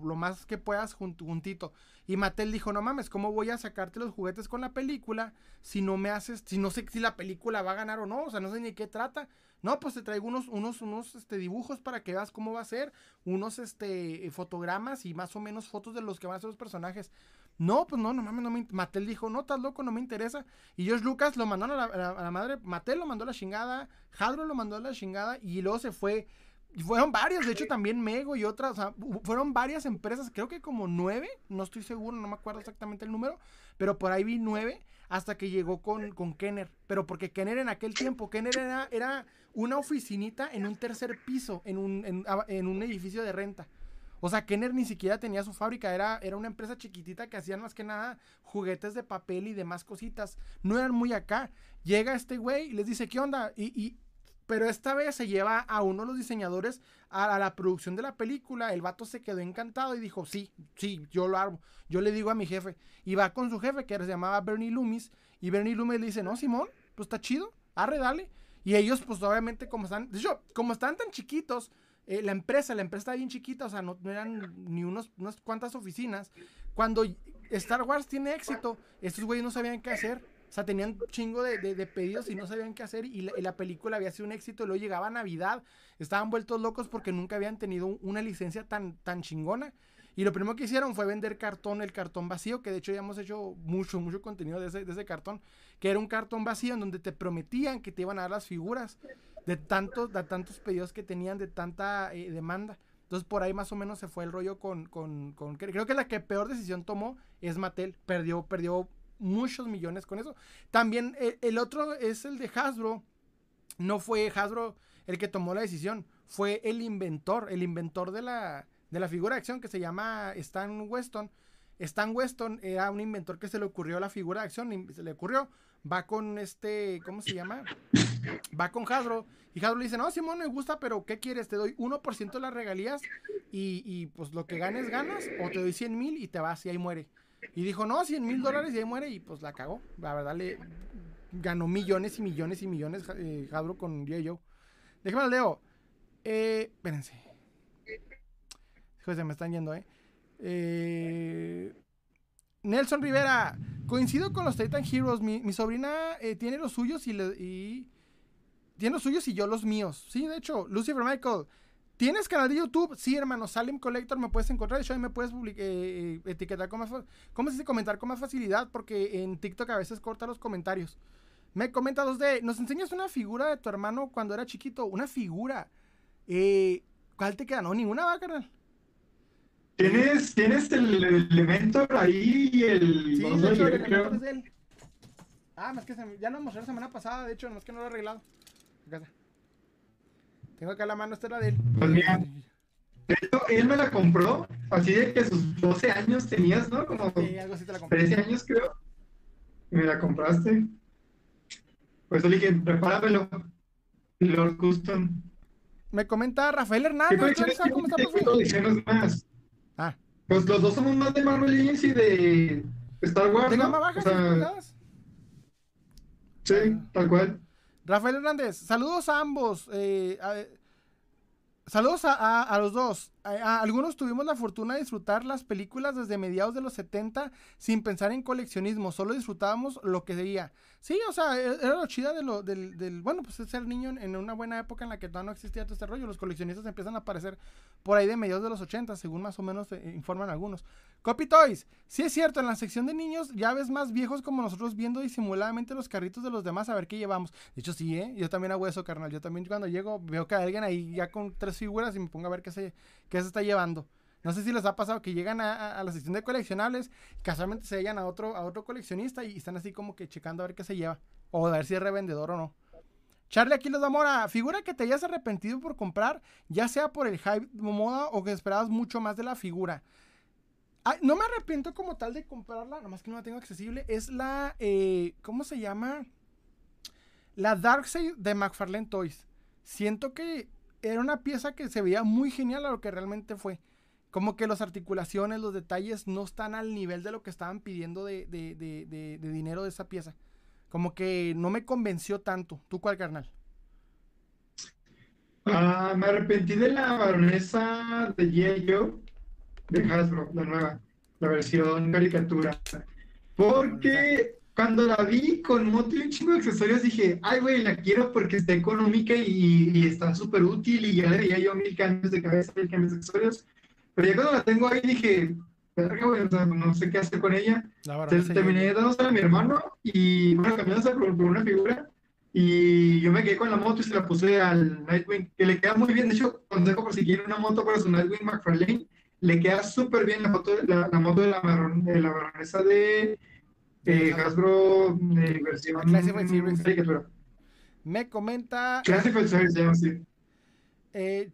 o lo más que puedas jun- juntito. Y Mattel dijo: No mames, ¿cómo voy a sacarte los juguetes con la película si no me haces, si no sé si la película va a ganar o no? O sea, no sé ni qué trata. No, pues te traigo unos, unos, unos este, dibujos para que veas cómo va a ser, unos este, fotogramas y más o menos fotos de los que van a ser los personajes. No, pues no, no mames, no me Mattel dijo, no, estás loco, no me interesa. Y George Lucas lo mandaron a la, a madre, Mattel lo mandó a la chingada, Hasbro lo mandó a la chingada y luego se fue. Y fueron varios, de hecho también Mego y otras, o sea, fueron varias empresas, creo que como nueve, no estoy seguro, no me acuerdo exactamente el número, pero por ahí vi nueve hasta que llegó con, con Kenner. Pero porque Kenner en aquel tiempo, Kenner era, era una oficinita en un tercer piso, en un, en, a- en un edificio de renta. O sea, Kenner ni siquiera tenía su fábrica, era, era una empresa chiquitita que hacían más que nada juguetes de papel y demás cositas. No eran muy acá. Llega este güey y les dice, ¿qué onda? Y, y- pero esta vez se lleva a uno de los diseñadores a, la producción de la película. El vato se quedó encantado y dijo, sí, sí, yo lo hago. Yo le digo a mi jefe. Y va con su jefe, que se llamaba Bernie Loomis. Y Bernie Loomis le dice, no, Simón, pues está chido, arre, dale. Y ellos, pues obviamente, como están, de hecho, como están tan chiquitos, eh, la empresa, la empresa está bien chiquita, o sea, no, no eran ni unos, unas cuantas oficinas. Cuando Star Wars tiene éxito, estos güeyes no sabían qué hacer. O sea, tenían un chingo de, de- pedidos y no sabían qué hacer. Y la, película había sido un éxito. Y luego llegaba Navidad. Estaban vueltos locos porque nunca habían tenido un- una licencia tan, tan chingona. Y lo primero que hicieron fue vender cartón, el cartón vacío, que de hecho ya hemos hecho mucho, mucho contenido de ese, de ese cartón, que era un cartón vacío en donde te prometían que te iban a dar las figuras de tantos, de tantos pedidos que tenían, de tanta eh, demanda. Entonces por ahí más o menos se fue el rollo con, con, con- Creo que la que peor decisión tomó es Mattel. Perdió, perdió muchos millones con eso. También eh, el otro es el de Hasbro. No fue Hasbro el que tomó la decisión. Fue el inventor, el inventor de la, de la figura de acción que se llama Stan Weston. Stan Weston era un inventor que se le ocurrió la figura de acción. Se le ocurrió. Va con este, ¿cómo se llama? Va con Hasbro. Y Hasbro le dice, no, Simón, me gusta, pero ¿qué quieres? Te doy 1% de las regalías y, y, pues lo que ganes, ganas. O te doy 100 mil y te vas y ahí muere. Y dijo, no, 100 mil dólares y ahí muere. Y pues la cagó. La verdad, le ganó millones y millones y millones eh, Hasbro con G.I. Déjame leo. Eh, espérense. Se me están yendo, ¿eh? Eh, Nelson Rivera. Coincido con los Titan Heroes. Mi, mi sobrina eh, tiene los suyos y, le- y- Tiene los suyos y yo los míos. Sí, de hecho. Lucifer Michael. ¿Tienes canal de YouTube? Sí, hermano. Salem Collector me puedes encontrar. De hecho, ahí me puedes eh, eh, etiquetar con más... ¿Cómo se dice? Comentar con más facilidad. Porque en TikTok a veces corta los comentarios. Me comenta 2D. ¿Nos enseñas una figura de tu hermano cuando era chiquito? Una figura. Eh, ¿Cuál te queda? No, ninguna va, carnal. ¿Tienes, tienes el elemento ahí y el... Sí, de a hecho, el creo. es él. Ah, más que se ya lo mostré la semana pasada, de hecho, no es que no lo he arreglado. Acá está. Tengo acá la mano, esta era de él. Pues mira. Él me la compró, así de que sus 12 años tenías, ¿no? Como Sí, algo así te la compré. 13 años, creo. Y me la compraste. Pues le dije, prepáramelo. Lord Custom. Me comenta Rafael ¿Qué Hernández. ¿Cómo está, colecciones más? Ah, Pues los dos somos más de Marvel Legends y de Star Wars, ¿de ¿no? gama baja, O sea, sí, tal cual. Rafael Hernández, saludos a ambos. Eh, Saludos a, los dos. Algunos tuvimos la fortuna de disfrutar las películas desde mediados de los 70 sin pensar en coleccionismo, solo disfrutábamos lo que veía. Sí, o sea, e, era lo chida de lo, del, del, bueno, pues ser niño en, una buena época en la que todavía no existía todo este rollo. Los coleccionistas empiezan a aparecer por ahí de mediados de los 80, según más o menos eh, informan algunos. Copy Toys, sí es cierto, en la sección de niños ya ves más viejos como nosotros viendo disimuladamente los carritos de los demás a ver qué llevamos. De hecho, sí, ¿eh? Yo también hago eso, carnal. Yo también cuando llego veo que alguien ahí ya con tres figuras y me pongo a ver qué se, qué se está llevando. No sé si les ha pasado que llegan a, la sección de coleccionables, casualmente se hallan a otro, a otro coleccionista y están así como que checando a ver qué se lleva. O a ver si es revendedor o no. Charlie aquí les da mora. Figura que te hayas arrepentido por comprar, ya sea por el hype moda o que esperabas mucho más de la figura. no me arrepiento como tal de comprarla, nomás que no la tengo accesible. Es la, eh, ¿cómo se llama? La Darkseid de McFarlane Toys. Siento que era una pieza que se veía muy genial a lo que realmente fue como que las articulaciones, los detalles no están al nivel de lo que estaban pidiendo de, dinero de esa pieza. Como que no me convenció tanto. ¿Tú cuál, carnal? Ah, me arrepentí de la baronesa de Yello de Hasbro, la nueva, la versión caricatura. Porque cuando la vi con moto y un chingo de accesorios dije, ay, güey, la quiero porque está económica y, está súper útil y ya le veía yo mil cambios de cabeza, mil cambios de accesorios. Pero ya cuando la tengo ahí dije, no sé qué hacer con ella. terminé dándosela a mi hermano y bueno, cambiándose por, por, una figura. Y yo me quedé con la moto y se la puse al Nightwing, que le queda muy bien. De hecho, consejo por si quiere una moto para su Nightwing McFarlane, le queda súper bien la, foto, la, la moto de la, de la baronesa de eh, Hasbro de versión. Me comenta. Classified Series, se llama así. Eh,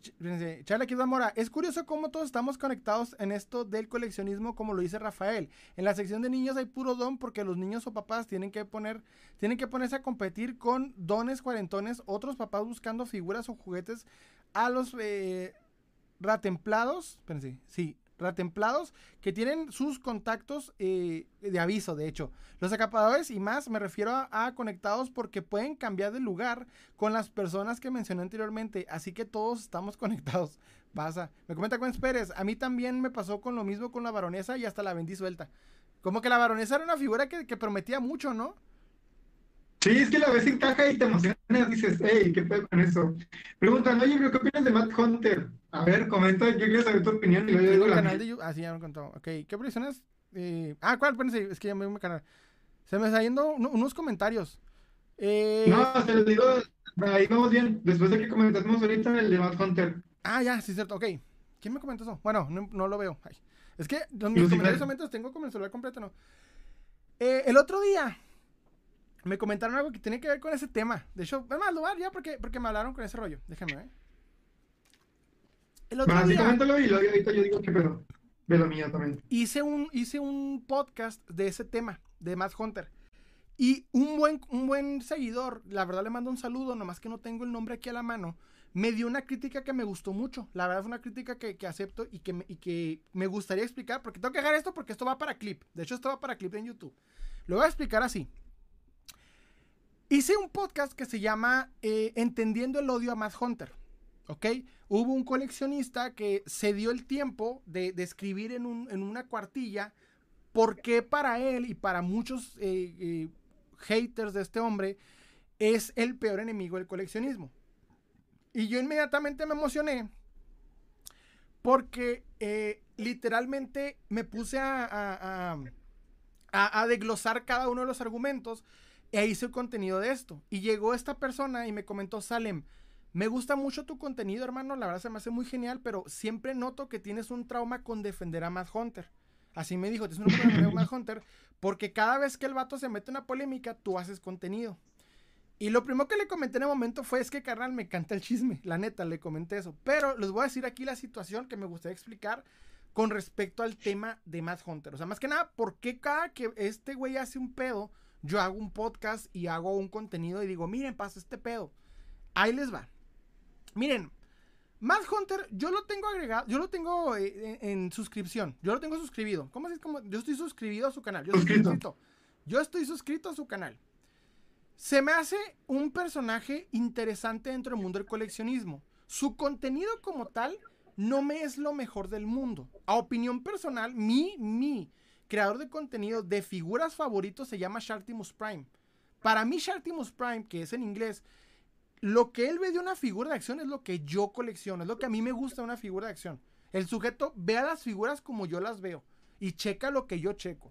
Charla Mora, es curioso cómo todos estamos conectados en esto del coleccionismo, como lo dice Rafael. En la sección de niños hay puro don porque los niños o papás tienen que poner, tienen que ponerse a competir con dones cuarentones, otros papás buscando figuras o juguetes a los eh, ratemplados, espérense, sí, templados que tienen sus contactos eh, de aviso, de hecho. Los acapadores y más me refiero a, conectados porque pueden cambiar de lugar con las personas que mencioné anteriormente, así que todos estamos (laughs) conectados. Pasa. Me comenta Gwen Pérez, a mí también me pasó con lo mismo con la baronesa y hasta la vendí suelta. Como que la baronesa era una figura que prometía mucho, ¿no? Sí, es que la ves en caja y te emocionas, dices, hey, ¿qué pedo con eso? Preguntan, oye, ¿qué opinas de Matt Hunter? A ver, comenta, yo quiero saber tu opinión y luego digo la canal de YouTube. Ah, sí, ya me contó. Ok, ¿qué personas? Eh... Ah, ¿cuál? Espérense, es que ya me voy a canal. Se me está yendo unos comentarios. Eh... No, te lo digo, ahí vamos bien. Después de que comentamos ahorita el de Matt Hunter. Ah, ya, sí, cierto, ok. ¿Quién me comentó eso? Bueno, no, no lo veo. Ay. Es que mis comentarios solamente los tengo como el celular completo, ¿no? Eh, el otro día me comentaron algo que tiene que ver con ese tema. De hecho, es más, lo ya porque, porque me hablaron con ese rollo. Déjame ver. El otro día, coméntalo y ahorita yo digo que. De lo mío también. Hice un, hice un podcast de ese tema, de Matt Hunter. Y un buen, un buen seguidor, la verdad le mando un saludo, nomás que no tengo el nombre aquí a la mano, me dio una crítica que me gustó mucho. La verdad fue una crítica que, que acepto y que, me, y que me gustaría explicar, porque tengo que dejar esto porque esto va para clip. De hecho, esto va para clip en YouTube. Lo voy a explicar así. Hice un podcast que se llama eh, Entendiendo el odio a Matt Hunter. ¿Ok? Hubo un coleccionista que se dio el tiempo de, escribir en, una cuartilla por qué para él y para muchos eh, eh, haters de este hombre es el peor enemigo del coleccionismo. Y yo inmediatamente me emocioné porque literalmente me puse a, a, a, desglosar cada uno de los argumentos e hice el contenido de esto. Y llegó esta persona y me comentó, Salem, me gusta mucho tu contenido, hermano, la verdad se me hace muy genial, pero siempre noto que tienes un trauma con defender a Matt Hunter. Así me dijo, tienes un trauma con Matt Hunter, porque cada vez que el vato se mete en una polémica, tú haces contenido. Y lo primero que le comenté en el momento fue, es que carnal, me canta el chisme, la neta, le comenté eso. Pero les voy a decir aquí la situación que me gustaría explicar con respecto al tema de Matt Hunter. O sea, más que nada, ¿por qué cada que este güey hace un pedo, yo hago un podcast y hago un contenido y digo, miren, pasa este pedo. Ahí les va. Miren, Matt Hunter, yo lo tengo agregado, yo lo tengo eh, en, suscripción. Yo lo tengo suscribido. ¿Cómo es? Como, yo estoy suscribido a su canal. Yo estoy suscrito. Yo estoy suscrito a su canal. Se me hace un personaje interesante dentro del mundo del coleccionismo. Su contenido como tal no me es lo mejor del mundo. A opinión personal, mi, mi creador de contenido de figuras favoritos se llama Shartimus Prime. Para mí, Shartimus Prime, que es en inglés, lo que él ve de una figura de acción es lo que yo colecciono, es lo que a mí me gusta de una figura de acción. El sujeto ve a las figuras como yo las veo y checa lo que yo checo.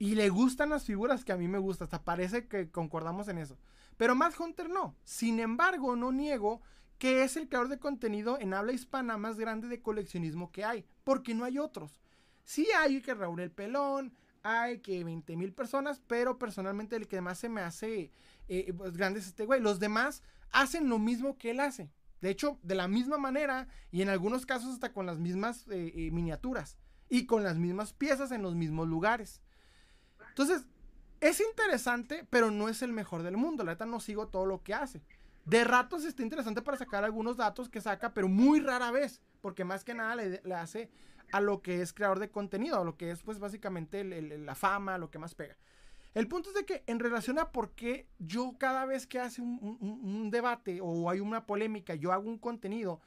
Y le gustan las figuras que a mí me gustan, hasta parece que concordamos en eso. Pero Matt Hunter no. Sin embargo, no niego que es el creador de contenido en habla hispana más grande de coleccionismo que hay, porque no hay otros. Sí hay que Raúl el Pelón, hay que 20 mil personas, pero personalmente el que más se me hace eh, pues, grande es este güey. Los demás hacen lo mismo que él hace. De hecho, de la misma manera y en algunos casos hasta con las mismas eh, eh, miniaturas y con las mismas piezas en los mismos lugares. Entonces, es interesante, pero no es el mejor del mundo. La neta no sigo todo lo que hace. De ratos está interesante para sacar algunos datos que saca, pero muy rara vez, porque más que nada le, hace a lo que es creador de contenido, a lo que es pues básicamente la fama, lo que más pega. El punto es de que en relación a por qué yo cada vez que hace un, debate o hay una polémica, yo hago un contenido,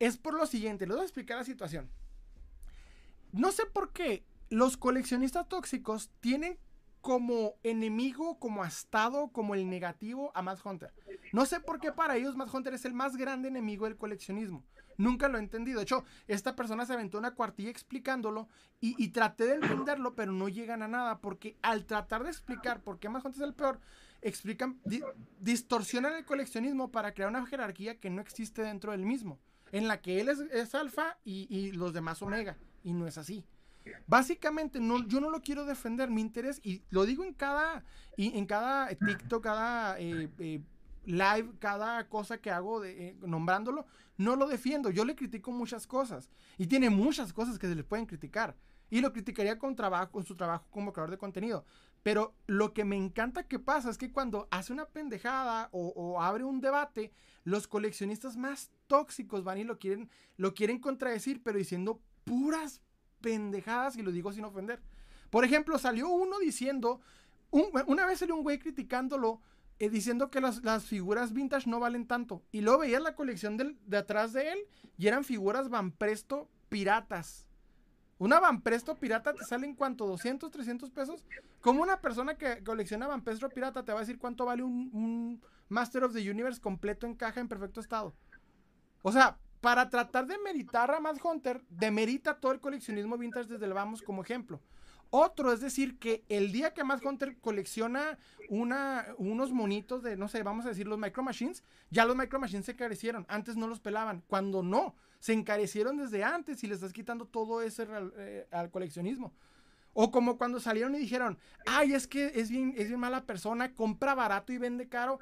es por lo siguiente, les voy a explicar la situación. No sé por qué los coleccionistas tóxicos tienen como enemigo, como estado, como el negativo a Matt Hunter. No sé por qué para ellos Matt Hunter es el más grande enemigo del coleccionismo. Nunca lo he entendido. De hecho, esta persona se aventó una cuartilla explicándolo y, traté de entenderlo, pero no llegan a nada porque al tratar de explicar por qué más es el peor, explican, distorsionan el coleccionismo para crear una jerarquía que no existe dentro del mismo, en la que él es, alfa y, los demás omega, y no es así. Básicamente, no, yo no lo quiero defender, mi interés, y lo digo en cada, en cada TikTok, cada eh, eh, live, cada cosa que hago de, eh, nombrándolo, no lo defiendo. Yo le critico muchas cosas. Y tiene muchas cosas que se le pueden criticar. Y lo criticaría con, trabajo, con su trabajo como creador de contenido. Pero lo que me encanta que pasa es que cuando hace una pendejada o, abre un debate, los coleccionistas más tóxicos van y lo quieren, lo quieren contradecir, pero diciendo puras pendejadas, y lo digo sin ofender. Por ejemplo, salió uno diciendo, una vez salió un güey criticándolo eh, diciendo que las, figuras vintage no valen tanto. Y luego veías la colección de atrás de él y eran figuras Van Presto piratas. Una Van Presto pirata te sale en cuánto, 200, 300 pesos. Como una persona que colecciona Van Presto pirata te va a decir cuánto vale un, un Master of the Universe completo en caja en perfecto estado. O sea, para tratar de meritar a Mad Hunter, demerita todo el coleccionismo vintage desde el vamos como ejemplo. Otro es decir que el día que Matt Hunter colecciona unos monitos de, no sé, vamos a decir los Micro Machines, ya los Micro Machines se encarecieron. Antes no los pelaban. Cuando no, se encarecieron desde antes y le estás quitando todo ese eh, al coleccionismo. O como cuando salieron y dijeron, ay, es que es bien, es bien mala persona, compra barato y vende caro.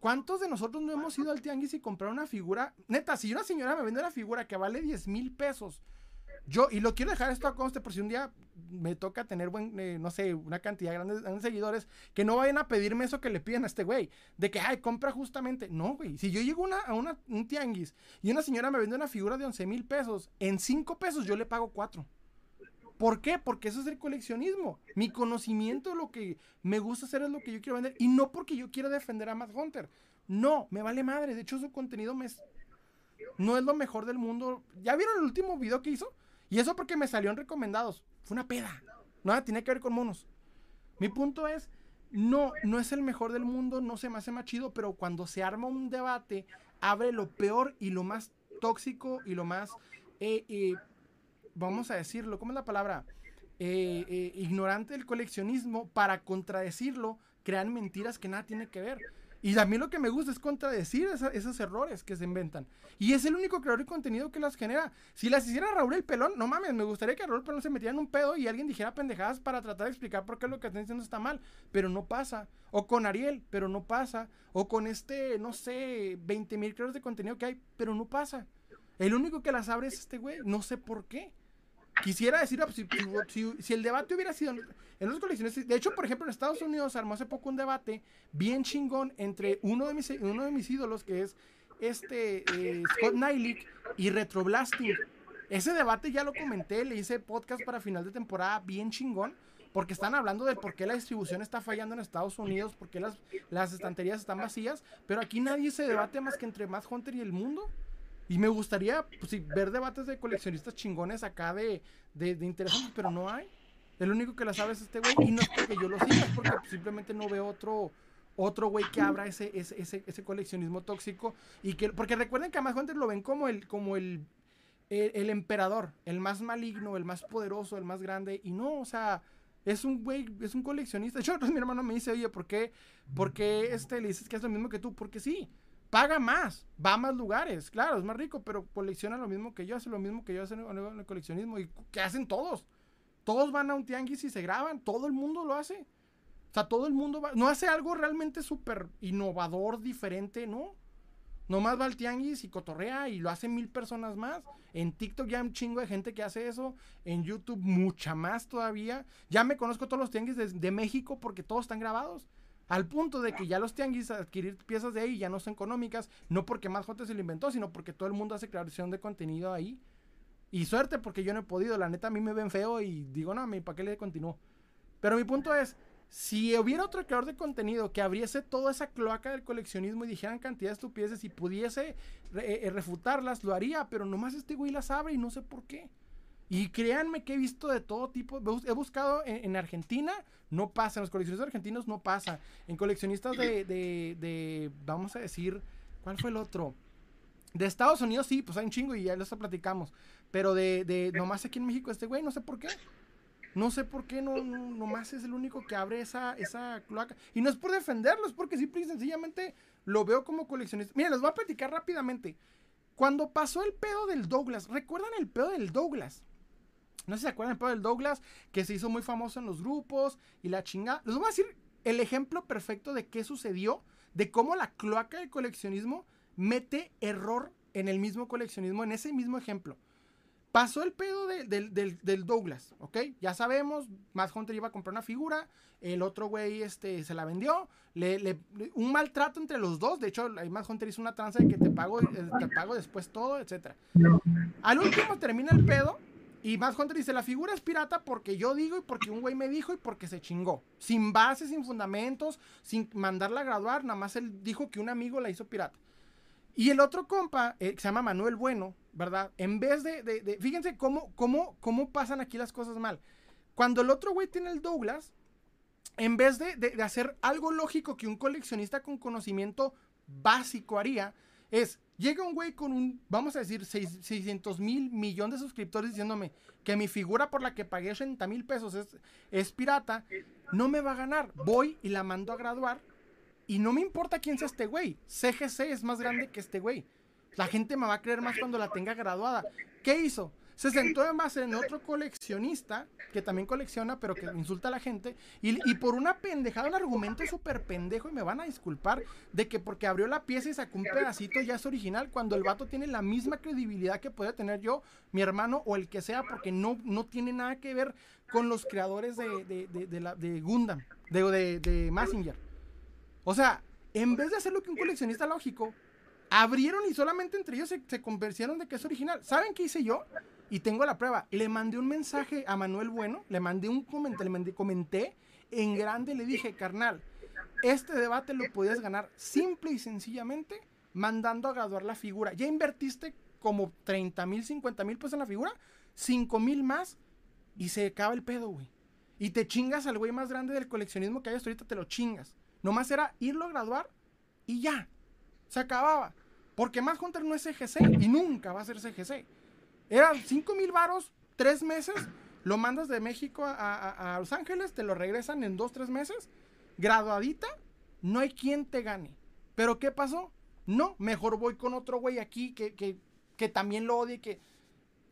¿Cuántos de nosotros no hemos ido al tianguis y comprar una figura? Neta, si una señora me vende una figura que vale 10 mil pesos, yo, y lo quiero dejar esto a conste por si un día me toca tener buen, eh, no sé, una cantidad grande de seguidores, que no vayan a pedirme eso que le piden a este güey, de que, ay, compra justamente. No, güey, si yo llego a una, un tianguis y una señora me vende una figura de 11 mil pesos, en 5 pesos yo le pago 4. ¿Por qué? Porque eso es el coleccionismo. Mi conocimiento lo que me gusta hacer es lo que yo quiero vender. Y no porque yo quiera defender a Matt Hunter. No, me vale madre. De hecho, su contenido no es lo mejor del mundo. ¿Ya vieron el último video que hizo? Y eso porque me salieron recomendados. Fue una peda. Nada tiene que ver con monos. Mi punto es, no, no es el mejor del mundo, no se me hace más chido, pero cuando se arma un debate, abre lo peor y lo más tóxico y lo más, eh, eh, vamos a decirlo, ¿cómo es la palabra? Eh, ignorante del coleccionismo para contradecirlo, crean mentiras que nada tiene que ver. Y a mí lo que me gusta es contradecir esos errores que se inventan. Y es el único creador de contenido que las genera. Si las hiciera Raúl el Pelón, no mames, me gustaría que Raúl el Pelón se metiera en un pedo y alguien dijera pendejadas para tratar de explicar por qué lo que están diciendo está mal. Pero no pasa. O con Ariel, pero no pasa. O con este, no sé, 20 mil creadores de contenido que hay, pero no pasa. El único que las abre es este güey. No sé por qué. Quisiera decir, pues, si, el debate hubiera sido en los colecciones, de hecho, por ejemplo, en Estados Unidos armó hace poco un debate bien chingón entre uno de mis, uno de mis ídolos, que es este eh, Scott Nylick, y Retroblasting. Ese debate ya lo comenté, le hice podcast para final de temporada bien chingón. porque están hablando de por qué la distribución está fallando en Estados Unidos, por qué las, las estanterías están vacías, pero aquí nadie se debate más que entre Más Hunter y el mundo. Y me gustaría pues, ver debates de coleccionistas chingones acá de, de, de interesantes, pero no hay. El único que la sabe es este güey. Y no es porque yo lo siga, es porque simplemente no veo otro otro güey que abra ese, ese, ese, ese, coleccionismo tóxico. y que Porque recuerden que a más lo ven como el, como el, el, emperador, el más maligno, el más poderoso, el más grande. Y no, o sea, es un güey, es un coleccionista. (laughs) Yo, mi hermano me dice, oye, ¿por qué, ¿por qué este, le dices que es lo mismo que tú? Porque sí, paga más, va a más lugares, claro, es más rico, pero colecciona lo mismo que yo, hace lo mismo que yo hace el coleccionismo. ¿Y que hacen todos? Todos van a un tianguis y se graban, todo el mundo lo hace. O sea, todo el mundo va, no hace algo realmente súper innovador, diferente, ¿no? Nomás va al tianguis y cotorrea y lo hacen mil personas más. En TikTok ya hay un chingo de gente que hace eso. En YouTube mucha más todavía. Ya me conozco todos los tianguis de, México porque todos están grabados. Al punto de que ya los tianguis adquirir piezas de ahí ya no son económicas. No porque más gente se lo inventó, sino porque todo el mundo hace creación de contenido ahí. Y suerte porque yo no he podido. La neta a mí me ven feo y digo, no, ¿para qué le continúo? Pero mi punto es, si hubiera otro creador de contenido que abriese toda esa cloaca del coleccionismo y dijeran cantidad de estupideces y pudiese eh, refutarlas, lo haría, pero nomás este güey las abre y no sé por qué. Y créanme que he visto de todo tipo. He buscado en, Argentina, no pasa. En los coleccionistas argentinos no pasa. En coleccionistas de, de, vamos a decir, ¿cuál fue el otro? De Estados Unidos sí, pues hay un chingo y ya los platicamos. Pero de, de nomás aquí en México, este güey, no sé por qué. No sé por qué no, nomás es el único que abre esa, esa cloaca. Y no es por defenderlo, es porque simple y sencillamente lo veo como coleccionista. Mira, les voy a platicar rápidamente. Cuando pasó el pedo del Douglas, ¿recuerdan el pedo del Douglas? No sé si se acuerdan el pedo del Douglas, que se hizo muy famoso en los grupos y la chingada. Les voy a decir el ejemplo perfecto de qué sucedió, de cómo la cloaca del coleccionismo mete error en el mismo coleccionismo, en ese mismo ejemplo. Pasó el pedo del, Douglas, ¿ok? Ya sabemos, Matt Hunter iba a comprar una figura, el otro güey este, se la vendió, le, un maltrato entre los dos, de hecho, Matt Hunter hizo una tranza de que te pago, eh, te pago después todo, etc. Al último termina el pedo y Matt Hunter dice, la figura es pirata porque yo digo y porque un güey me dijo y porque se chingó. Sin bases, sin fundamentos, sin mandarla a graduar, nada más él dijo que un amigo la hizo pirata. Y el otro compa, eh, que se llama Manuel Bueno, ¿verdad? En vez de, fíjense cómo, cómo, cómo pasan aquí las cosas mal. Cuando el otro güey tiene el Douglas, en vez de, hacer algo lógico que un coleccionista con conocimiento básico haría, es, llega un güey con un, vamos a decir, 600 mil millones de suscriptores diciéndome que mi figura por la que pagué 80 mil pesos es, es pirata, no me va a ganar. Voy y la mando a graduar y no me importa quién sea este güey. CGC es más grande que este güey. La gente me va a creer más cuando la tenga graduada. ¿Qué hizo? Se sentó además en otro coleccionista que también colecciona, pero que insulta a la gente. Y, por una pendejada, un argumento súper pendejo, y me van a disculpar, de que porque abrió la pieza y sacó un pedacito ya es original, cuando el vato tiene la misma credibilidad que puede tener yo, mi hermano o el que sea, porque no, no tiene nada que ver con los creadores de, de, de, de Gundam, de, de Massinger. O sea, en vez de hacer lo que un coleccionista lógico, abrieron y solamente entre ellos se, se convencieron de que es original. ¿Saben qué hice yo? Y tengo la prueba. Le mandé un mensaje a Manuel Bueno, le mandé un comentario, le comenté en grande, le dije, carnal, este debate lo podías ganar simple y sencillamente mandando a graduar la figura. Ya invertiste como 30 mil, 50 mil pesos en la figura, 5 mil más y se acaba el pedo, güey. Y te chingas al güey más grande del coleccionismo que hay hasta ahorita, te lo chingas. Nomás era irlo a graduar y ya. Se acababa. Porque más Hunter no es CGC y nunca va a ser CGC. Eran 5 mil varos, 3 meses. Lo mandas de México a, Los Ángeles, te lo regresan en 2, 3 meses. Graduadita, no hay quien te gane. Pero ¿qué pasó? No, mejor voy con otro güey aquí que, que, que también lo odie, que...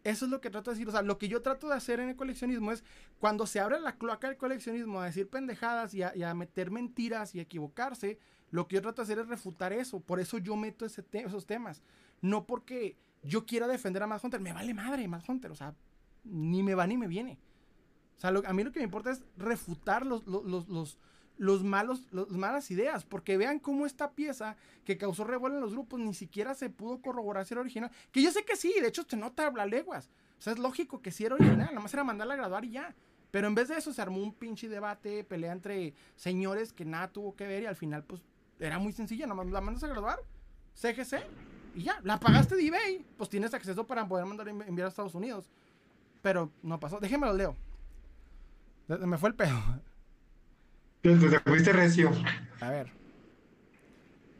Eso es lo que trato de decir. O sea, lo que yo trato de hacer en el coleccionismo es cuando se abre la cloaca del coleccionismo a decir pendejadas y a, meter mentiras y a equivocarse, lo que yo trato de hacer es refutar eso. Por eso yo meto ese esos temas. No porque yo quiera defender a Matt Hunter. Me vale madre Matt Hunter. O sea, ni me va ni me viene. O sea, a mí lo que me importa es refutar los, los, los los malos, las malas ideas, porque vean cómo esta pieza que causó revuelo en los grupos ni siquiera se pudo corroborar si era original. Que yo sé que sí, de hecho te nota habla leguas. O sea, es lógico que sí era original, nada más era mandarla a graduar y ya. Pero en vez de eso se armó un pinche debate, pelea entre señores que nada tuvo que ver y al final pues era muy sencilla, nomás la mandas a graduar, CGC y ya, la pagaste de eBay, pues tienes acceso para poder mandar enviar a Estados Unidos. Pero no pasó, déjeme lo leo. Me fue el pedo. Te fuiste recio. A ver.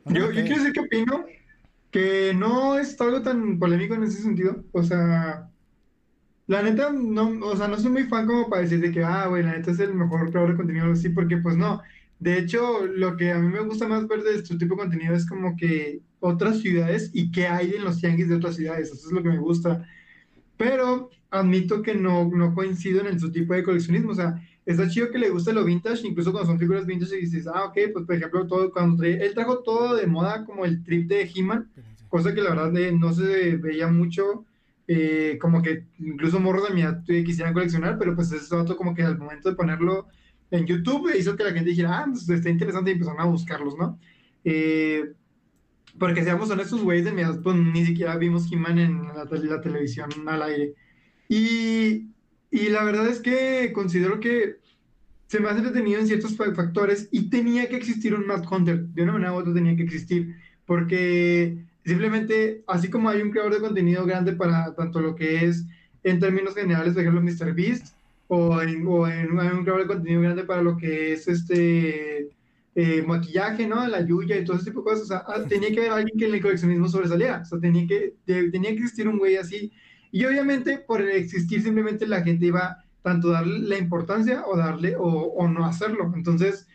Yo, yo quiero decir que opino que no es algo tan polémico en ese sentido. O sea, la neta, no, o sea, no soy muy fan como para decir de que, ah, güey, la neta es el mejor creador de contenido así, porque pues no. De hecho, lo que a mí me gusta más ver de este tipo de contenido es como que otras ciudades y qué hay en los tianguis de otras ciudades. Eso es lo que me gusta. Pero admito que no, no coincido en su tipo de coleccionismo. O sea, está chido que le guste lo vintage, incluso cuando son figuras vintage y dices, ah, ok, pues por ejemplo, todo, cuando él trajo todo de moda como el trip de He-Man, cosa que la verdad eh, no se veía mucho, eh, como que incluso morros de mi edad quisieran coleccionar, pero pues ese dato como que al momento de ponerlo en YouTube hizo que la gente dijera, ah, pues está interesante y empezaron a buscarlos, ¿no? Eh, porque seamos honestos, güeyes de mi pues ni siquiera vimos He-Man en la, la televisión al aire. Y y la verdad es que considero que se me hace detenido en ciertos factores y tenía que existir un Mad Hunter. De una manera u otra tenía que existir. Porque simplemente, así como hay un creador de contenido grande para tanto lo que es en términos generales, por ejemplo, MrBeast, o, en, o en, un creador de contenido grande para lo que es este eh, maquillaje, ¿no? La yuya y todo ese tipo de cosas. O sea, ah, tenía que haber alguien que en el coleccionismo sobresaliera. O sea, tenía que, tenía que existir un güey así y obviamente por existir simplemente la gente iba tanto darle la importancia o darle o, no hacerlo. Entonces,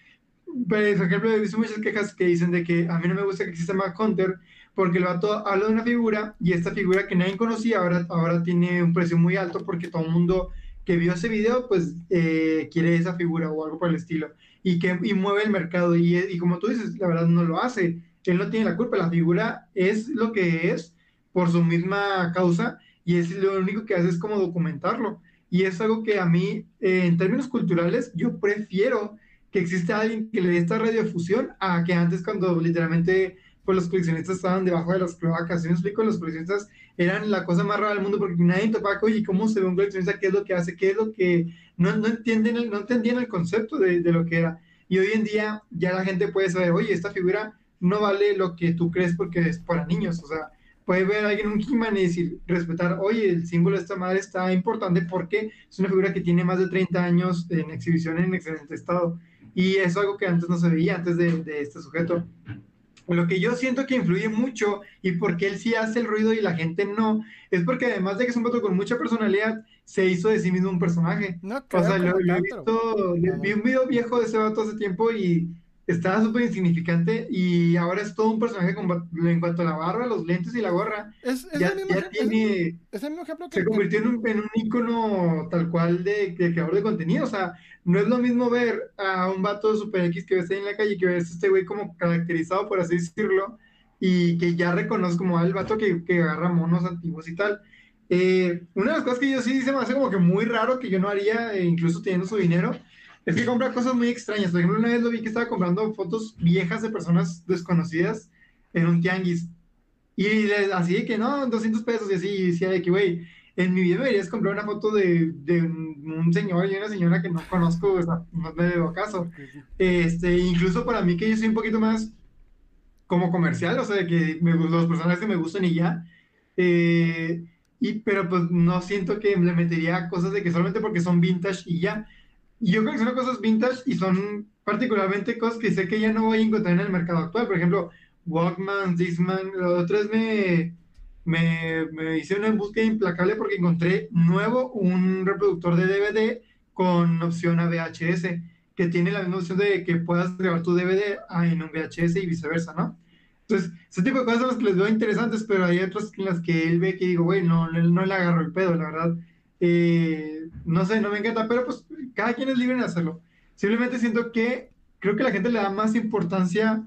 pues, por ejemplo, he visto muchas quejas que dicen de que a mí no me gusta que exista Mac Hunter porque el vato habla de una figura y esta figura que nadie conocía ahora, ahora tiene un precio muy alto porque todo el mundo que vio ese video pues eh, quiere esa figura o algo por el estilo y que y mueve el mercado y, y como tú dices, la verdad no lo hace. Él no tiene la culpa, la figura es lo que es por su misma causa y es lo único que hace es como documentarlo. Y es algo que a mí, eh, en términos culturales, yo prefiero que exista alguien que le dé esta radiofusión a que antes cuando literalmente pues los coleccionistas estaban debajo de las cloacas. ¿Sí me explico? Los coleccionistas eran la cosa más rara del mundo porque nadie topaba, oye, ¿cómo se ve un coleccionista? ¿Qué es lo que hace? ¿Qué es lo que...? No, no, entienden el, no entendían el concepto de, de, lo que era. Y hoy en día ya la gente puede saber, oye, esta figura no vale lo que tú crees porque es para niños. O sea, puede ver a alguien un He-Man y decir, respetar, oye, el símbolo de esta madre está importante porque es una figura que tiene más de 30 años en exhibición en excelente estado. Y es algo que antes no se veía, antes de, de este sujeto. Lo que yo siento que influye mucho y porque él sí hace el ruido y la gente no, es porque además de que es un vato con mucha personalidad, se hizo de sí mismo un personaje. No, o sea, lo, he visto, vi un video viejo de ese vato hace tiempo y estaba súper insignificante y ahora es todo un personaje en cuanto a la barba, los lentes y la gorra. Es, es el mismo, tiene, es, el mismo ejemplo que... Se convirtió en un, en un ícono tal cual de, creador de contenido. O sea, no es lo mismo ver a un vato super X que ves ahí en la calle que ves a este güey como caracterizado, por así decirlo, y que ya reconozco como al vato que, que agarra monos antiguos y tal. Eh, una de las cosas que yo sí se me hace como que muy raro que yo no haría, eh, incluso teniendo su dinero, es que compra cosas muy extrañas. Por ejemplo, una vez lo vi que estaba comprando fotos viejas de personas desconocidas en un tianguis. Y así de que no, 200 pesos y así. Y decía de que, güey, en mi vida deberías comprar una foto de, de, un señor y una señora que no conozco, o sea, no me debo acaso. Este, incluso para mí, que yo soy un poquito más como comercial, o sea, que me, los personajes que me gustan y ya. Eh, y, pero pues no siento que le metería cosas de que solamente porque son vintage y ya. Y yo creo que son cosas vintage y son particularmente cosas que sé que ya no voy a encontrar en el mercado actual. Por ejemplo, Walkman, Discman, los otros me, me, me hice una búsqueda implacable porque encontré nuevo un reproductor de DVD con opción a VHS, que tiene la misma opción de que puedas grabar tu DVD en un VHS y viceversa, ¿no? Entonces, ese tipo de cosas son las que les veo interesantes, pero hay otras en las que él ve que digo, güey, no, no le agarro el pedo, la verdad. Eh, no sé, no me encanta, pero pues cada quien es libre de hacerlo. Simplemente siento que creo que la gente le da más importancia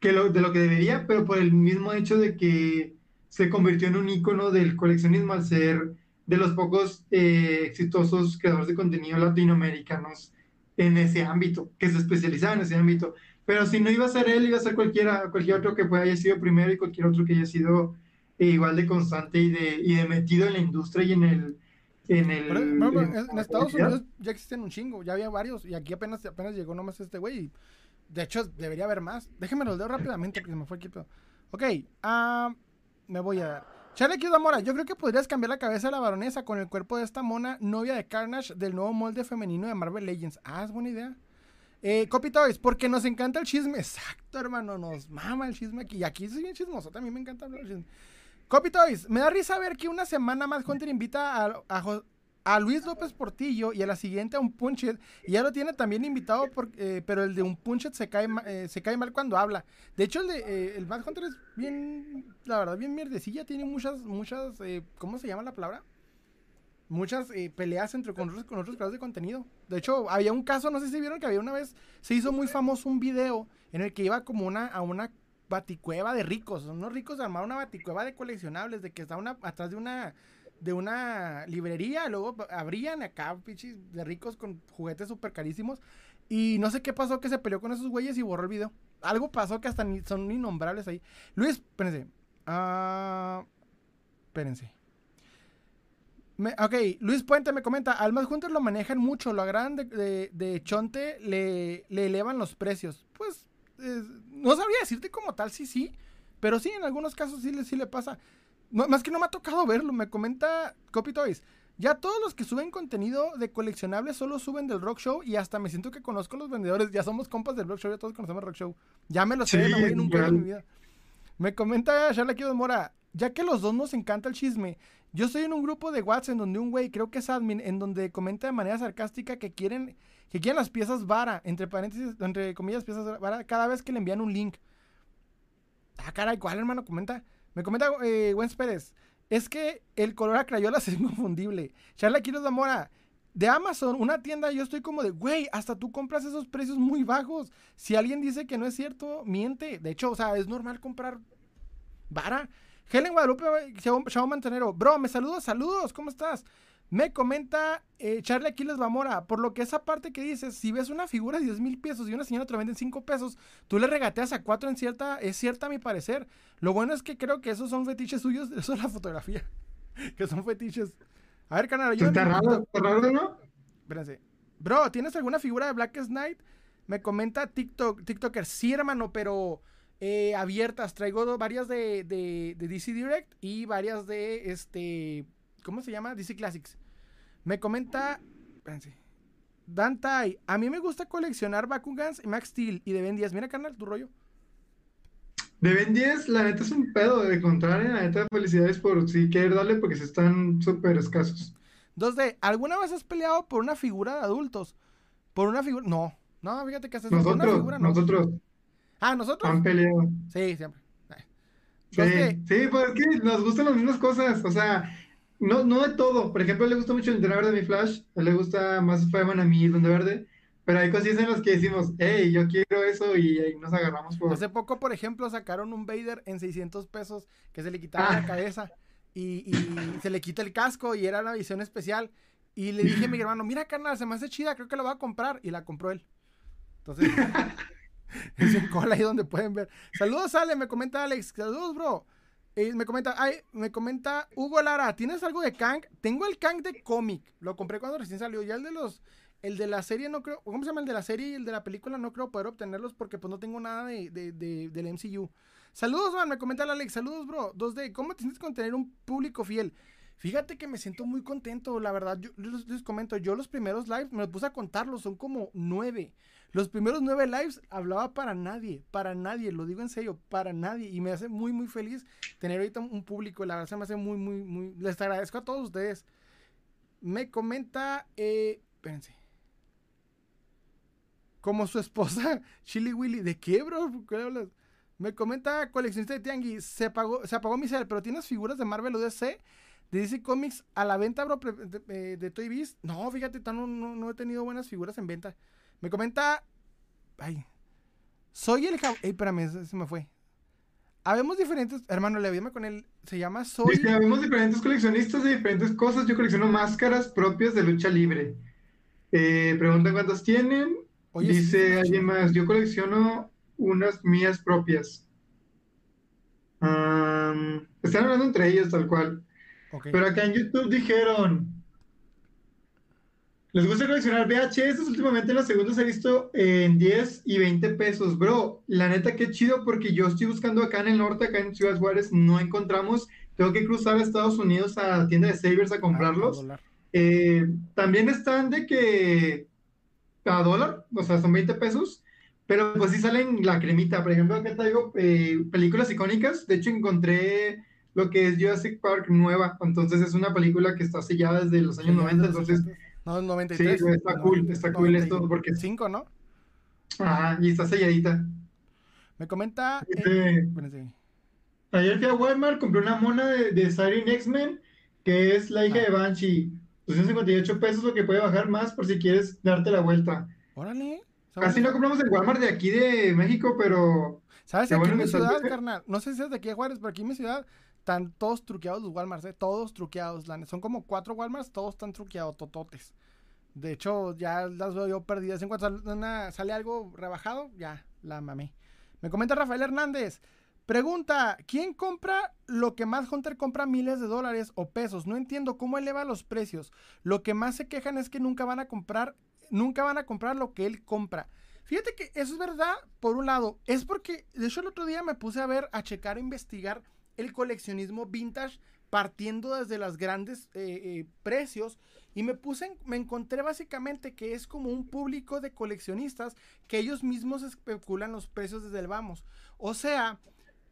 que lo, de lo que debería, pero por el mismo hecho de que se convirtió en un icono del coleccionismo al ser de los pocos eh, exitosos creadores de contenido latinoamericanos en ese ámbito, que se especializaba en ese ámbito. Pero si no iba a ser él, iba a ser cualquiera, cualquier otro que haya sido primero y cualquier otro que haya sido igual de constante y de, y de metido en la industria y en el, en el. en, Estados Unidos ya existen un chingo, ya había varios, y aquí apenas, apenas llegó nomás este güey. De hecho, debería haber más. Déjenme los leo rápidamente porque se me fue aquí. Ok, uh, me voy a dar. Charlie Mora, yo creo que podrías cambiar la cabeza de la baronesa con el cuerpo de esta mona novia de Carnage del nuevo molde femenino de Marvel Legends. Ah, es buena idea. Eh, Copy Toys, porque nos encanta el chisme. (laughs) Exacto, hermano, nos mama el chisme aquí. Y aquí soy bien chismoso, también me encanta hablar del chisme. Copy Toys, me da risa ver que una semana más Hunter invita a, a, Luis López Portillo y a la siguiente a un Punchet. Y ya lo tiene también invitado, por, eh, pero el de un Punchet se cae, eh, se cae mal cuando habla. De hecho, el eh, el Mad Hunter es bien, la verdad, bien mierdecilla. Tiene muchas, muchas, ¿cómo se llama la palabra? Muchas peleas entre con otros, con otros creadores de contenido. De hecho, había un caso, no sé si vieron que había una vez, se hizo muy famoso un video en el que iba como una, a una baticueva de ricos. Unos ricos armaron una baticueva de coleccionables, de que está una, atrás de una de una librería, luego abrían acá, pichis, de ricos con juguetes súper carísimos. Y no sé qué pasó que se peleó con esos güeyes y borró el video. Algo pasó que hasta ni, son innombrables ahí. Luis, espérense. Ah, espérense. ok, Luis Puente me comenta, Almas Hunters lo manejan mucho, lo agradan de, de, Chonte, le, le, elevan los precios. Pues no sabría decirte como tal, sí, sí. Pero sí, en algunos casos sí, sí le pasa. Más que no me ha tocado verlo. Me comenta Copy Toys. Ya todos los que suben contenido de coleccionables solo suben del Rock Show y hasta me siento que conozco a los vendedores. Ya somos compas del Rock Show, ya todos conocemos el Rock Show. Ya me lo sé, no voy nunca en mi vida. Me comenta Charlie Mora, ya que los dos nos encanta el chisme, yo estoy en un grupo de WhatsApp en donde un güey, creo que es admin, en donde comenta de manera sarcástica que quieren que quieren las piezas vara, entre paréntesis, entre comillas, piezas vara, cada vez que le envían un link. Ah, caray, ¿cuál hermano? Comenta. Me comenta eh, Pérez. Es que el color a crayolas (laughs) es inconfundible. Charla Quiroz de Mora. De Amazon, una tienda, yo estoy como de, güey, hasta tú compras esos precios muy bajos. Si alguien dice que no es cierto, miente. De hecho, o sea, es normal comprar vara. Helen Guadalupe, Chavo Mantenero. Bro, me saludos, saludos, ¿cómo estás? Me comenta eh, Charlie Aquiles Bamora, por lo que esa parte que dices, si ves una figura de 10 mil pesos y una señora te la vende en 5 pesos, tú le regateas a 4 en cierta, es cierta a mi parecer. Lo bueno es que creo que esos son fetiches suyos, (laughs) eso es la fotografía, (laughs) que son fetiches. A ver, canal, yo... Está raro, está raro, ¿no? Espérense. Bro, ¿tienes alguna figura de Black Knight? Me comenta TikTok, TikToker, sí, hermano, pero eh, abiertas. Traigo varias de, de, de DC Direct y varias de este ¿Cómo se llama? DC Classics. Me comenta. Espérense. Dantai, a mí me gusta coleccionar Bakugans y Max Steel y de Ben 10. Mira, carnal, tu rollo. De Ben 10, la neta es un pedo de encontrar. ¿eh? La neta, felicidades por si quieres darle porque se están súper escasos. 2D, ¿alguna vez has peleado por una figura de adultos? Por una figura. No, no, fíjate que haces nosotros, una figura, no. Nosotros. Ah, nosotros. Han peleado. Sí, siempre. Sí, sí, pues es que nos gustan las mismas cosas. O sea, no, no de todo. Por ejemplo, le gusta mucho el Verde de mi Flash. A él le gusta más Fireman a mí, el Verde. Pero hay cosas en las que decimos, hey, yo quiero eso y ahí nos agarramos por... Hace poco, por ejemplo, sacaron un Vader en 600 pesos que se le quitaba la ah. cabeza y, (laughs) se le quita el casco y era la visión especial. Y le dije a mi hermano, mira, carnal, se me hace chida, creo que la voy a comprar. Y la compró él. Entonces, (laughs) (laughs) es en cola ahí donde pueden ver. Saludos, Ale, me comenta Alex. Saludos, bro. Me comenta, ay, me comenta Hugo Lara, ¿tienes algo de Kang? Tengo el Kang de cómic, lo compré cuando recién salió, ya el de los, el de la serie no creo, ¿cómo se llama el de la serie y el de la película? No creo poder obtenerlos porque pues no tengo nada de, de, del MCU. Saludos, man, me comenta Alex, saludos, bro. 2D, ¿cómo tienes que tener un público fiel? Fíjate que me siento muy contento, la verdad, yo les, comento, yo los primeros lives me los puse a contarlos, son como nueve. Los primeros nueve lives hablaba para nadie, para nadie, lo digo en serio, para nadie. Y me hace muy, muy feliz tener ahorita un público. La verdad se me hace muy, muy, muy. Les agradezco a todos ustedes. Me comenta, eh, espérense. Como su esposa, (laughs) Chili Willy. ¿De qué, bro? ¿Qué hablas? Me comenta coleccionista de Tianguis. Se, apagó, se apagó mi ser, pero tienes figuras de Marvel o DC. De DC Comics a la venta, bro, de, de, Toy Biz. No, fíjate, no, no, no he tenido buenas figuras en venta. Me comenta. Ay. Soy el. Ey, espérame, se me fue. Habemos diferentes. Hermano, le avídame con él. Se llama Soy. Dice, habemos diferentes coleccionistas de diferentes cosas. Yo colecciono máscaras propias de lucha libre. Eh, preguntan cuántas tienen. Dice alguien más. Yo colecciono unas mías propias. están hablando entre ellos, tal cual. Pero acá en YouTube dijeron. Les gusta coleccionar VHS, últimamente en los segundos he visto en 10 y 20 pesos, bro. La neta, qué chido, porque yo estoy buscando acá en el norte, acá en Ciudad Juárez, no encontramos. Tengo que cruzar a Estados Unidos a la tienda de Savers a comprarlos. Eh, también están de que a dólar, o sea, son 20 pesos, pero pues sí salen la cremita. Por ejemplo, acá traigo eh, películas icónicas. De hecho, encontré lo que es Jurassic Park nueva. Entonces, es una película que está sellada desde los años 90. Entonces, no, 93. Sí, está cool, está cool esto porque... 5, ¿no? Ajá, y está selladita. Me comenta... Este, Ayer fui a Walmart, compré una mona de, de Siren X-Men, que es la hija de ah. Banshee. 258 pesos, lo que puede bajar más por si quieres darte la vuelta. Órale. Casi no compramos en Walmart de aquí de México, pero... ¿Sabes? Aquí en mi ciudad, carnal, no sé si es de aquí de Juárez, pero aquí en mi ciudad están todos truqueados los Walmarts, ¿eh? Todos truqueados. Son como cuatro Walmarts, todos están truqueados, tototes. De hecho, ya las veo yo perdidas. En cuanto sale algo rebajado, ya la mamé. Me comenta Rafael Hernández. Pregunta, ¿quién compra lo que más Hunter compra miles de dólares o pesos? No entiendo cómo eleva los precios. Lo que más se quejan es que nunca van a comprar, nunca van a comprar lo que él compra. Fíjate que eso es verdad, por un lado. Es porque, de hecho, el otro día me puse a ver, a checar, a investigar el coleccionismo vintage partiendo desde los grandes eh, eh, precios y me puse, me encontré básicamente que es como un público de coleccionistas que ellos mismos especulan los precios desde el vamos. O sea,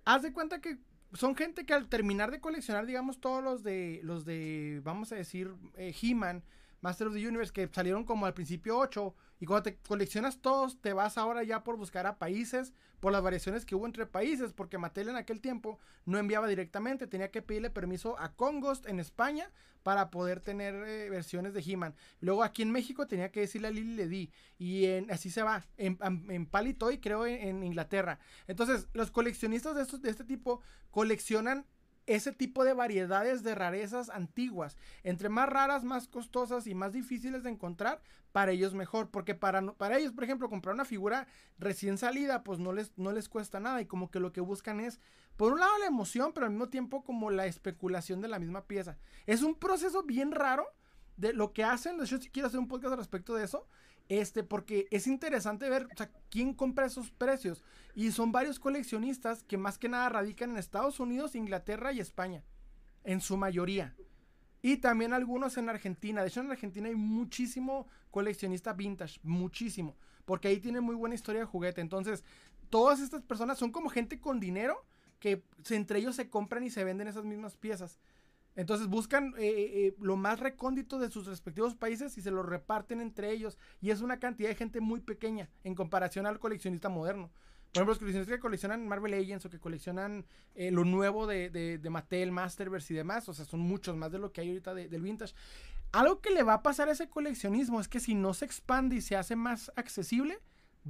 haz de cuenta que son gente que al terminar de coleccionar, digamos, todos los de, los de, vamos a decir, eh, He-Man, Master of the Universe, que salieron como al principio 8, y cuando te coleccionas todos, te vas ahora ya por buscar a países, por las variaciones que hubo entre países, porque Mattel en aquel tiempo no enviaba directamente, tenía que pedirle permiso a Congost en España para poder tener eh, versiones de He-Man. Luego aquí en México tenía que decirle a Lily Ledy, y en, así se va, en, en Palitoy creo en, Inglaterra. Entonces, los coleccionistas de, estos, de este tipo coleccionan ese tipo de variedades de rarezas antiguas. Entre más raras, más costosas y más difíciles de encontrar, para ellos mejor. Porque para, para ellos, por ejemplo, comprar una figura recién salida, pues no les, no les cuesta nada. Y como que lo que buscan es, por un lado, la emoción, pero al mismo tiempo como la especulación de la misma pieza. Es un proceso bien raro de lo que hacen. Hecho, si quiero hacer un podcast al respecto de eso. Este, porque es interesante ver, o sea, quién compra esos precios. Y son varios coleccionistas que más que nada radican en Estados Unidos, Inglaterra y España. En su mayoría. Y también algunos en Argentina. De hecho, en Argentina hay muchísimo coleccionista vintage. Muchísimo. Porque ahí tiene muy buena historia de juguete. Entonces, todas estas personas son como gente con dinero que entre ellos se compran y se venden esas mismas piezas. Entonces buscan eh, eh, eh, lo más recóndito de sus respectivos países y se lo reparten entre ellos. Y es una cantidad de gente muy pequeña en comparación al coleccionista moderno. Por ejemplo, los coleccionistas que coleccionan Marvel Legends o que coleccionan lo nuevo de, de, Mattel, Masterverse y demás, o sea, son muchos más de lo que hay ahorita del vintage. Algo que le va a pasar a ese coleccionismo es que si no se expande y se hace más accesible,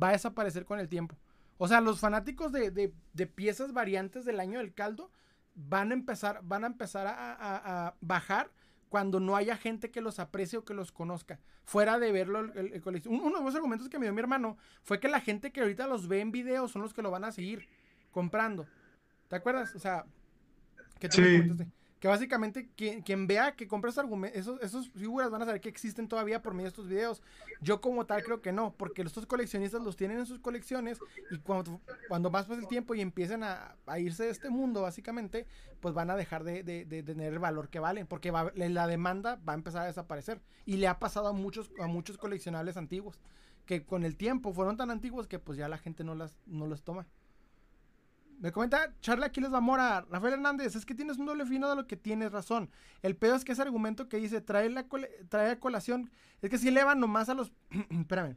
va a desaparecer con el tiempo. O sea, los fanáticos de, de piezas variantes del año del caldo van a empezar, van a, empezar a, bajar cuando no haya gente que los aprecie o que los conozca. Fuera de verlo el, Uno de los argumentos que me dio mi hermano fue que la gente que ahorita los ve en video son los que lo van a seguir comprando. ¿Te acuerdas? O sea, que sí que básicamente quien, vea que compra esos, esos, figuras van a saber que existen todavía por medio de estos videos. Yo como tal creo que no, porque estos coleccionistas los tienen en sus colecciones y cuando, cuando más pasa el tiempo y empiecen a, irse de este mundo, básicamente, pues van a dejar de, tener el valor que valen, porque la demanda va a empezar a desaparecer. Y le ha pasado a muchos, a muchos coleccionables antiguos, que con el tiempo fueron tan antiguos que pues ya la gente no las no los toma. Me comenta Charlie Aquiles Zamora, Rafael Hernández, es que tienes un doble fino de lo que tienes razón. El pedo es que ese argumento que dice trae, la trae a colación, es que si elevan nomás a los, (clears throat) espérame,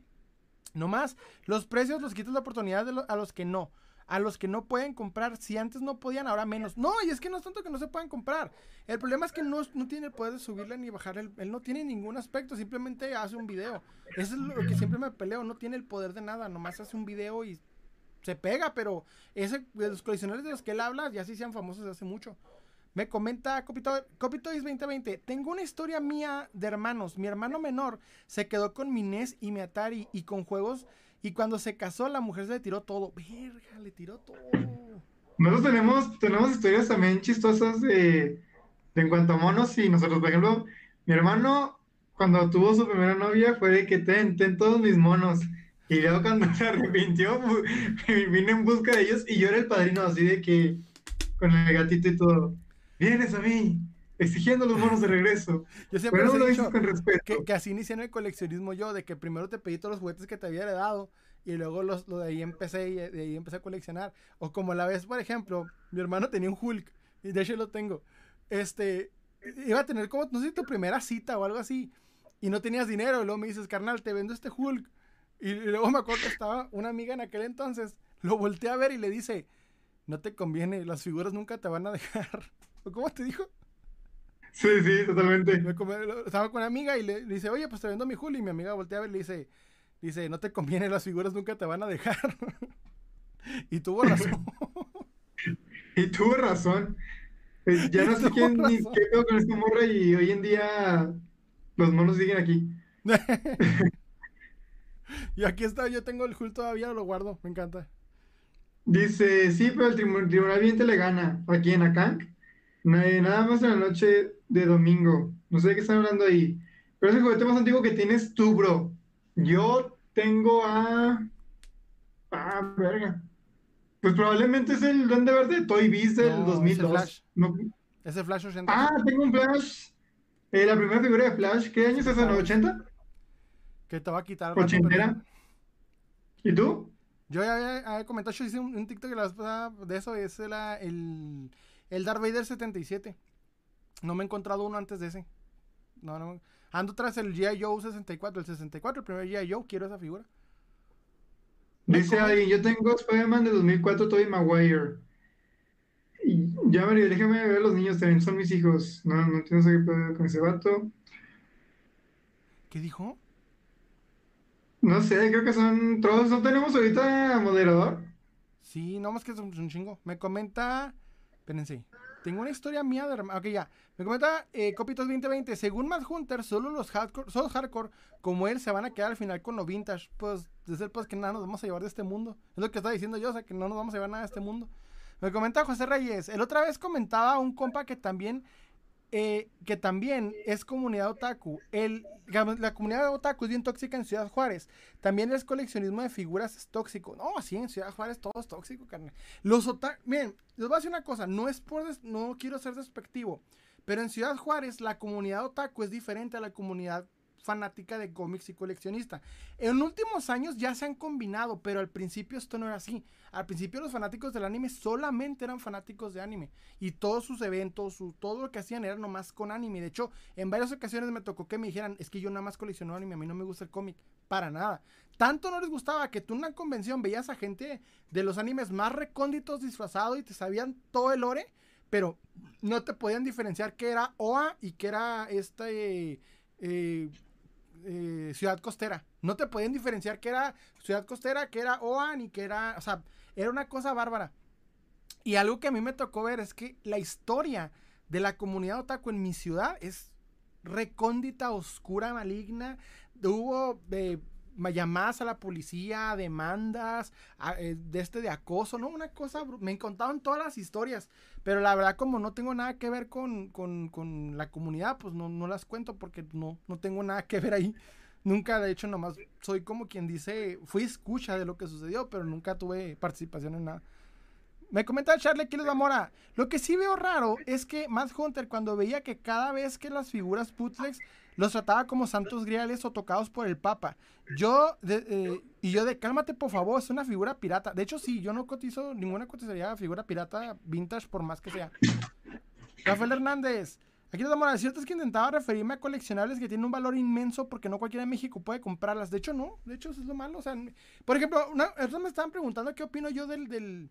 nomás los precios los quitas la oportunidad a los que no. A los que no pueden comprar, si antes no podían, ahora menos. No, y es que no es tanto que no se puedan comprar. El problema es que no, no tiene el poder de subirle ni bajar. Él, él no tiene ningún aspecto, simplemente hace un video. Eso es lo que siempre me peleo. No tiene el poder de nada, nomás hace un video y se pega, pero ese, de los coleccionables de los que él habla ya sí sean famosos hace mucho. Me comenta Copitois 2020, tengo una historia mía de hermanos. Mi hermano menor se quedó con mi NES y mi Atari y con juegos y cuando se casó la mujer se le tiró todo. Verga, le tiró todo. Nosotros tenemos, tenemos historias también chistosas de, de en cuanto a monos y nosotros, por ejemplo, mi hermano cuando tuvo su primera novia fue de que ten, ten todos mis monos. Y luego cuando se arrepintió, (laughs) vine en busca de ellos y yo era el padrino así de que con el gatito y todo. Vienes a mí, exigiendo los monos de regreso. (laughs) Yo siempre Pero no lo dices con respeto. Que, así inicié en el coleccionismo yo, de que primero te pedí todos los juguetes que te había heredado y luego los, lo de ahí empecé y de ahí empecé a coleccionar. O como la vez, por ejemplo, mi hermano tenía un Hulk y de hecho lo tengo. Este, iba a tener como, no sé, tu primera cita o algo así y no tenías dinero. Y luego me dices, carnal, te vendo este Hulk. Y, luego me acuerdo que estaba una amiga en aquel entonces, lo volteé a ver y le dice, no te conviene, las figuras nunca te van a dejar. (laughs) ¿Cómo te dijo? Sí, sí, totalmente. estaba con una amiga y le, dice, oye, pues te vendo mi Hulk. Y mi amiga voltea a ver y le dice, dice, no te conviene, las figuras nunca te van a dejar. (laughs) y tuvo razón. (laughs) y tuvo razón. Eh, ya no sé quién ni qué con esta morra y hoy en día los monos siguen aquí. (laughs) y aquí está, yo tengo el Hulk todavía, lo guardo, me encanta. Dice, sí, pero el tribunal bien te le gana. Aquí en Akank. Nada más en la noche de domingo. No sé de qué están hablando ahí. Pero es el juguete más antiguo que tienes tú, bro. Yo tengo a. Ah, verga. Pues probablemente es el Duende Verde de Toy Biz del 2002. Flash. No. ¿Es el Flash 80? Ah, tengo un Flash. Eh, la primera figura de Flash. ¿Qué año es esa? ¿80? Que te va a quitar. ¿80? ¿Y tú? Yo ya había, comentado, yo hice un, TikTok de eso, es el, el Darth Vader 77. No me he encontrado uno antes de ese. No, no. Ando tras el G.I. Joe 64, el 64, el primer G.I. Joe, quiero esa figura. Dice ahí, yo tengo Spider-Man de 2004, Tobey Maguire. Y ya, María, déjame ver los niños también, son mis hijos. No, no entiendo qué puedo con ese vato. ¿Qué dijo? No sé, creo que son todos. ¿No tenemos ahorita moderador? Sí, no más que es un, chingo. Me comenta. Espérense. Tengo una historia mía de. Ok, ya. Me comenta eh, Copitos 2020. Según Matt Hunter, solo los hardcore, solo hardcore como él se van a quedar al final con lo vintage. Pues, desde el pues que nada nos vamos a llevar de este mundo. Es lo que estaba diciendo yo, o sea, que no nos vamos a llevar nada de este mundo. Me comenta José Reyes. El otra vez comentaba un compa que también eh, que también es comunidad otaku. El, la comunidad otaku es bien tóxica en Ciudad Juárez. También el coleccionismo de figuras es tóxico. No, sí, en Ciudad Juárez todo es tóxico, carnal. Los otaku, miren, les voy a decir una cosa, no es por, no quiero ser despectivo, pero en Ciudad Juárez la comunidad otaku es diferente a la comunidad fanática de cómics y coleccionista. En últimos años ya se han combinado, pero al principio esto no era así. Al principio los fanáticos del anime solamente eran fanáticos de anime y todos sus eventos, todo lo que hacían era nomás con anime. De hecho, en varias ocasiones me tocó que me dijeran, es que yo nada más colecciono anime, a mí no me gusta el cómic, para nada. Tanto no les gustaba que tú en una convención veías a gente de los animes más recónditos disfrazados y te sabían todo el lore, pero no te podían diferenciar que era OA y que era este eh, ciudad costera. No te podían diferenciar que era ciudad costera, que era OAN y que era, o sea, era una cosa bárbara. Y algo que a mí me tocó ver es que la historia de la comunidad otaku en mi ciudad es recóndita, oscura, maligna. Hubo eh, llamadas a la policía, demandas, eh, de este de acoso, ¿no? Una cosa, me contaban todas las historias, pero la verdad como no tengo nada que ver con, con, la comunidad, pues no, no las cuento porque no, no tengo nada que ver ahí. Nunca, de hecho, nomás soy como quien dice, fui escucha de lo que sucedió, pero nunca tuve participación en nada. Me comenta Charlie Quiles Mora. Lo que sí veo raro es que Matt Hunter, cuando veía que cada vez que las figuras Putlex los trataba como santos griales o tocados por el Papa. Yo, eh, y yo de, cálmate por favor, es una figura pirata. De hecho, sí, yo no cotizo ninguna cotizaría figura pirata vintage por más que sea. Rafael Hernández. Aquí nos damos cierto es que intentaba referirme a coleccionables que tienen un valor inmenso porque no cualquiera en México puede comprarlas. De hecho, no. De hecho, eso es lo malo. O sea, por ejemplo, una, me estaban preguntando qué opino yo del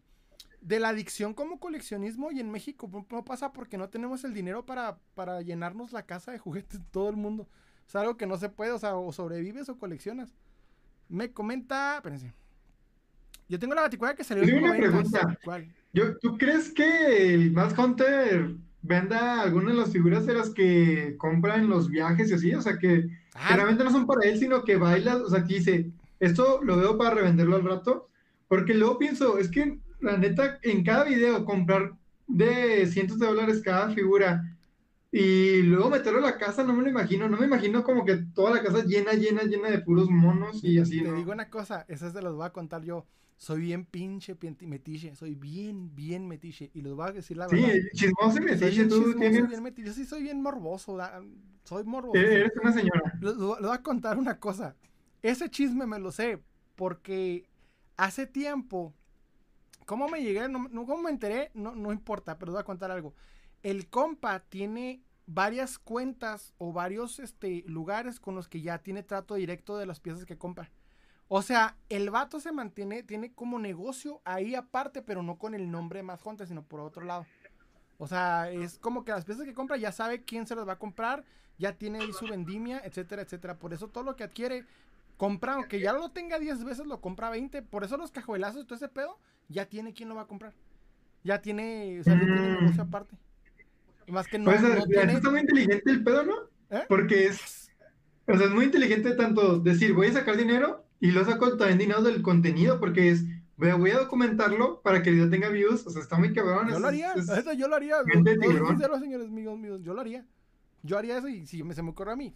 de la adicción como coleccionismo y en México no pasa porque no tenemos el dinero para, para llenarnos la casa de juguetes de todo el mundo. Es algo que no se puede, o sea, o sobrevives o coleccionas. Me comenta, espérense. Yo tengo la baticuada que salió en una pregunta. ¿Cuál? Yo, ¿Tú crees que el Mass Hunter venda algunas de las figuras de las que compra en los viajes y así? O sea, que, ah. realmente no son para él, sino que baila, o sea, que dice, esto lo veo para revenderlo al rato. Porque luego pienso, es que la neta, en cada video comprar de cientos de dólares cada figura y luego meterlo a la casa, no me lo imagino, no me imagino como que toda la casa llena, llena, llena de puros monos y así. Te digo una cosa, esas se los voy a contar yo. Soy bien pinche metiche, soy bien, bien metiche. Y les voy a decir la verdad. Sí, chismoso y metiche, tú tienes. Yo sí soy bien morboso, soy morboso. Eres una señora. Les, voy a contar una cosa. Ese chisme me lo sé porque hace tiempo, ¿cómo me llegué? No, ¿Cómo me enteré? No, no importa, pero voy a contar algo el compa tiene varias cuentas o varios este, lugares con los que ya tiene trato directo de las piezas que compra. O sea, el vato se mantiene, tiene como negocio ahí aparte, pero no con el nombre Más Hunter, sino por otro lado. O sea, es como que las piezas que compra ya sabe quién se las va a comprar, ya tiene ahí su vendimia, etcétera, etcétera. Por eso todo lo que adquiere, compra, aunque ya lo tenga 10 veces, lo compra 20. Por eso los cajuelazos y todo ese pedo, ya tiene quien lo va a comprar. Ya tiene, o sea, ya tiene negocio aparte. Más que no. Pues, está muy inteligente el pedo, ¿no? ¿Eh? Porque es. O sea, es muy inteligente tanto decir, voy a sacar dinero y lo saco también dinero del contenido, porque es. Voy a, documentarlo para que video tenga views. O sea, está muy cabrón. Yo lo haría. eso yo lo haría. No, señores míos, míos. Yo lo haría. Yo haría eso y si me, se me ocurre a mí.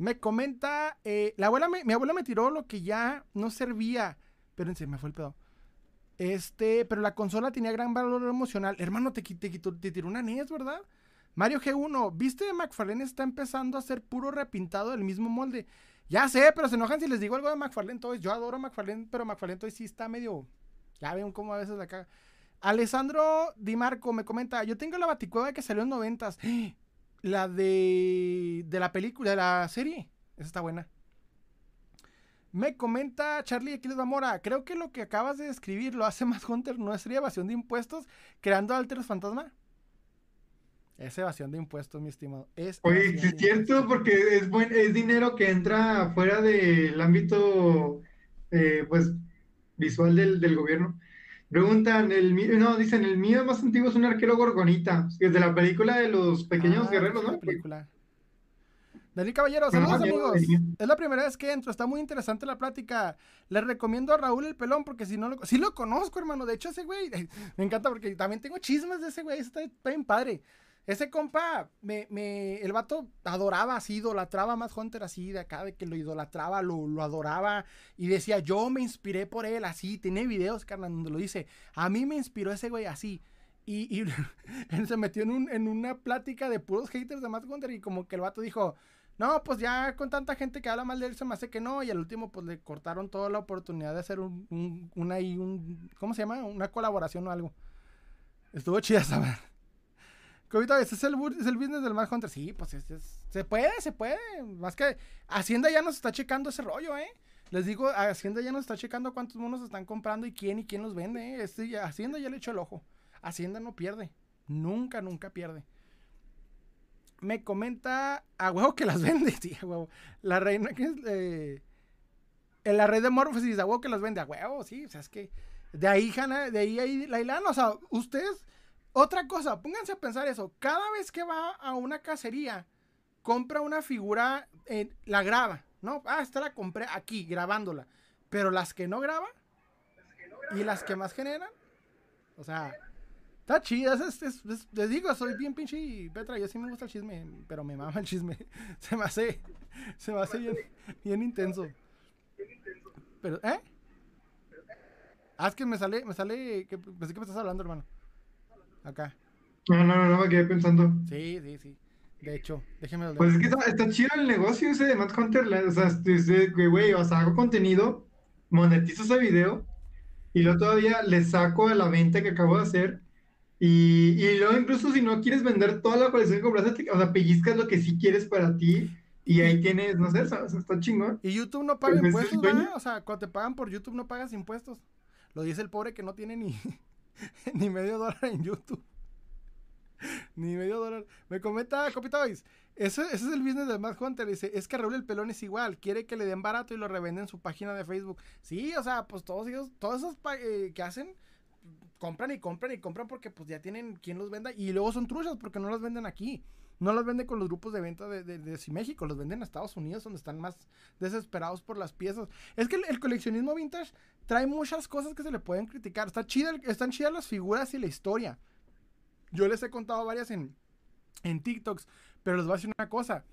Me comenta. Eh, la abuela me, mi abuela me tiró lo que ya no servía. Espérense, me fue el pedo. Este, pero la consola tenía gran valor emocional. Hermano, te, te, tiró una NES, ¿verdad? Mario G1, ¿viste? McFarlane está empezando a hacer puro repintado del mismo molde. Ya sé, pero se enojan si les digo algo de McFarlane Toys. Yo adoro McFarlane, pero McFarlane Toys sí está medio. Ya ven cómo a veces la caga. Alessandro Di Marco me comenta: Yo tengo la baticueva que salió en noventas. La de. de la película, de la serie. Esa está buena. Me comenta Charlie Aquiles Zamora, creo que lo que acabas de describir lo hace (laughs) más Hunter, ¿no sería evasión de impuestos creando alteros fantasma? Es evasión de impuestos, mi estimado. Es Oye, es cierto, porque es, buen, es dinero que entra fuera del ámbito, eh, pues, visual del, del, gobierno. Preguntan, el no, dicen, el mío más antiguo es un arquero gorgonita, es de la película de los pequeños ah, guerreros, ¿no? Película. Dani Caballero, saludos amigos. Es la primera vez que entro, está muy interesante la plática. Les recomiendo a Raúl el Pelón porque si no lo, sí lo conozco, hermano. De hecho, ese güey (laughs) me encanta porque también tengo chismes de ese güey, está bien padre. Ese compa, me, me, el vato adoraba así, idolatraba más Hunter así, de acá, de que lo idolatraba, lo, lo adoraba y decía, yo me inspiré por él así. Tiene videos, carnal, donde lo dice, a mí me inspiró ese güey así. Y, y (laughs) él se metió en, un, en una plática de puros haters de Matt Hunter y como que el vato dijo, no, pues ya con tanta gente que habla mal de él se me hace que no. Y al último, pues le cortaron toda la oportunidad de hacer un, un, una, un ¿cómo se llama? Una colaboración o algo. Estuvo chida saber. Cobito, ese es el, es el business del Mad Hunter. Sí, pues se puede, se puede. Más que Hacienda ya nos está checando ese rollo, ¿eh? Les digo, Hacienda ya nos está checando cuántos monos están comprando y quién y quién los vende, ¿eh? Este, Hacienda ya le echó el ojo. Hacienda no pierde. Nunca, nunca pierde me comenta a huevo que las (laughs) vende, sí, a huevo. La reina que es eh, en la red de Morphosis, a huevo que las vende, a huevo, sí, o sea, es que de ahí, Hanna, de ahí, ahí, la o sea, ustedes, otra cosa, pónganse a pensar eso, cada vez que va a una cacería, compra una figura, eh, la graba, ¿no? Ah, esta la compré aquí, grabándola, pero las que no graba y las que más generan, o sea, Está chida, es, les digo, soy bien pinche y Petra, yo sí me gusta el chisme, pero me mama el chisme. (laughs) Se me hace, se me hace bien, bien intenso. Pero, ¿eh? Ah, es que me sale, me sale, que, pensé que me estás hablando, hermano. Acá. No, no, no, me quedé pensando. Sí, sí, sí. De hecho, déjeme Pues es que está, chido el negocio ese de Matt Hunter. O sea, güey, o sea, hago contenido, monetizo ese video y luego todavía le saco a la venta que acabo de hacer y, y luego incluso si no quieres vender toda la colección que compraste, o sea, pellizcas lo que sí quieres para ti y ahí tienes, no sé, o sea, está chingón. Y YouTube no paga impuestos, ¿verdad? O sea, cuando te pagan por YouTube no pagas impuestos. Lo dice el pobre que no tiene ni, (laughs) (laughs) ni medio dólar en YouTube. ni medio dólar. Me comenta Copitoys. Ese, ese es el business del Mad Hunter. Dice, es que Raúl el pelón es igual. Quiere que le den barato y lo revenden en su página de Facebook. Sí, o sea, pues todos ellos, todos esos eh, que hacen compran y compran y compran porque pues ya tienen quien los venda y luego son truchas porque no los venden aquí. No los venden con los grupos de venta de, de, México, los venden a Estados Unidos donde están más desesperados por las piezas. Es que el, coleccionismo vintage trae muchas cosas que se le pueden criticar. Está chida, están chidas las figuras y la historia. Yo les he contado varias en, en TikToks. Pero les voy a decir una cosa.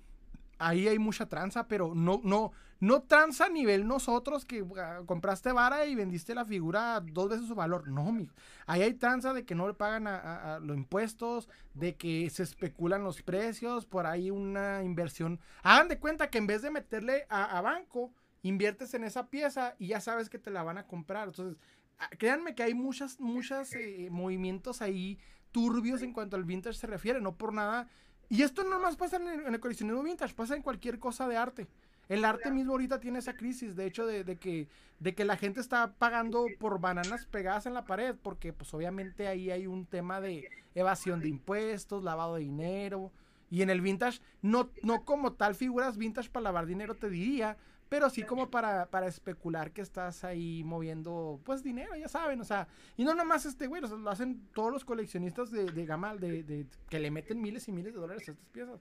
Ahí hay mucha tranza, pero no, no, no tranza a nivel nosotros que ah, compraste vara y vendiste la figura dos veces su valor. No, mijo. Ahí hay tranza de que no le pagan a, los impuestos, de que se especulan los precios, por ahí una inversión. Hagan de cuenta que en vez de meterle a, banco, inviertes en esa pieza y ya sabes que te la van a comprar. Entonces, ah, créanme que hay muchas, muchos eh, movimientos ahí turbios en cuanto al vintage se refiere, no por nada. Y esto no más pasa en el, coleccionismo vintage, pasa en cualquier cosa de arte. El arte mismo ahorita tiene esa crisis, de hecho, de, que, de que la gente está pagando por bananas pegadas en la pared, porque pues obviamente ahí hay un tema de evasión de impuestos, lavado de dinero. Y en el vintage, no, no como tal figuras vintage para lavar dinero, te diría, pero sí como para, para especular que estás ahí moviendo, pues, dinero, ya saben, o sea, y no nomás este güey, lo hacen todos los coleccionistas de, de gama, de, de, que le meten miles y miles de dólares a estas piezas.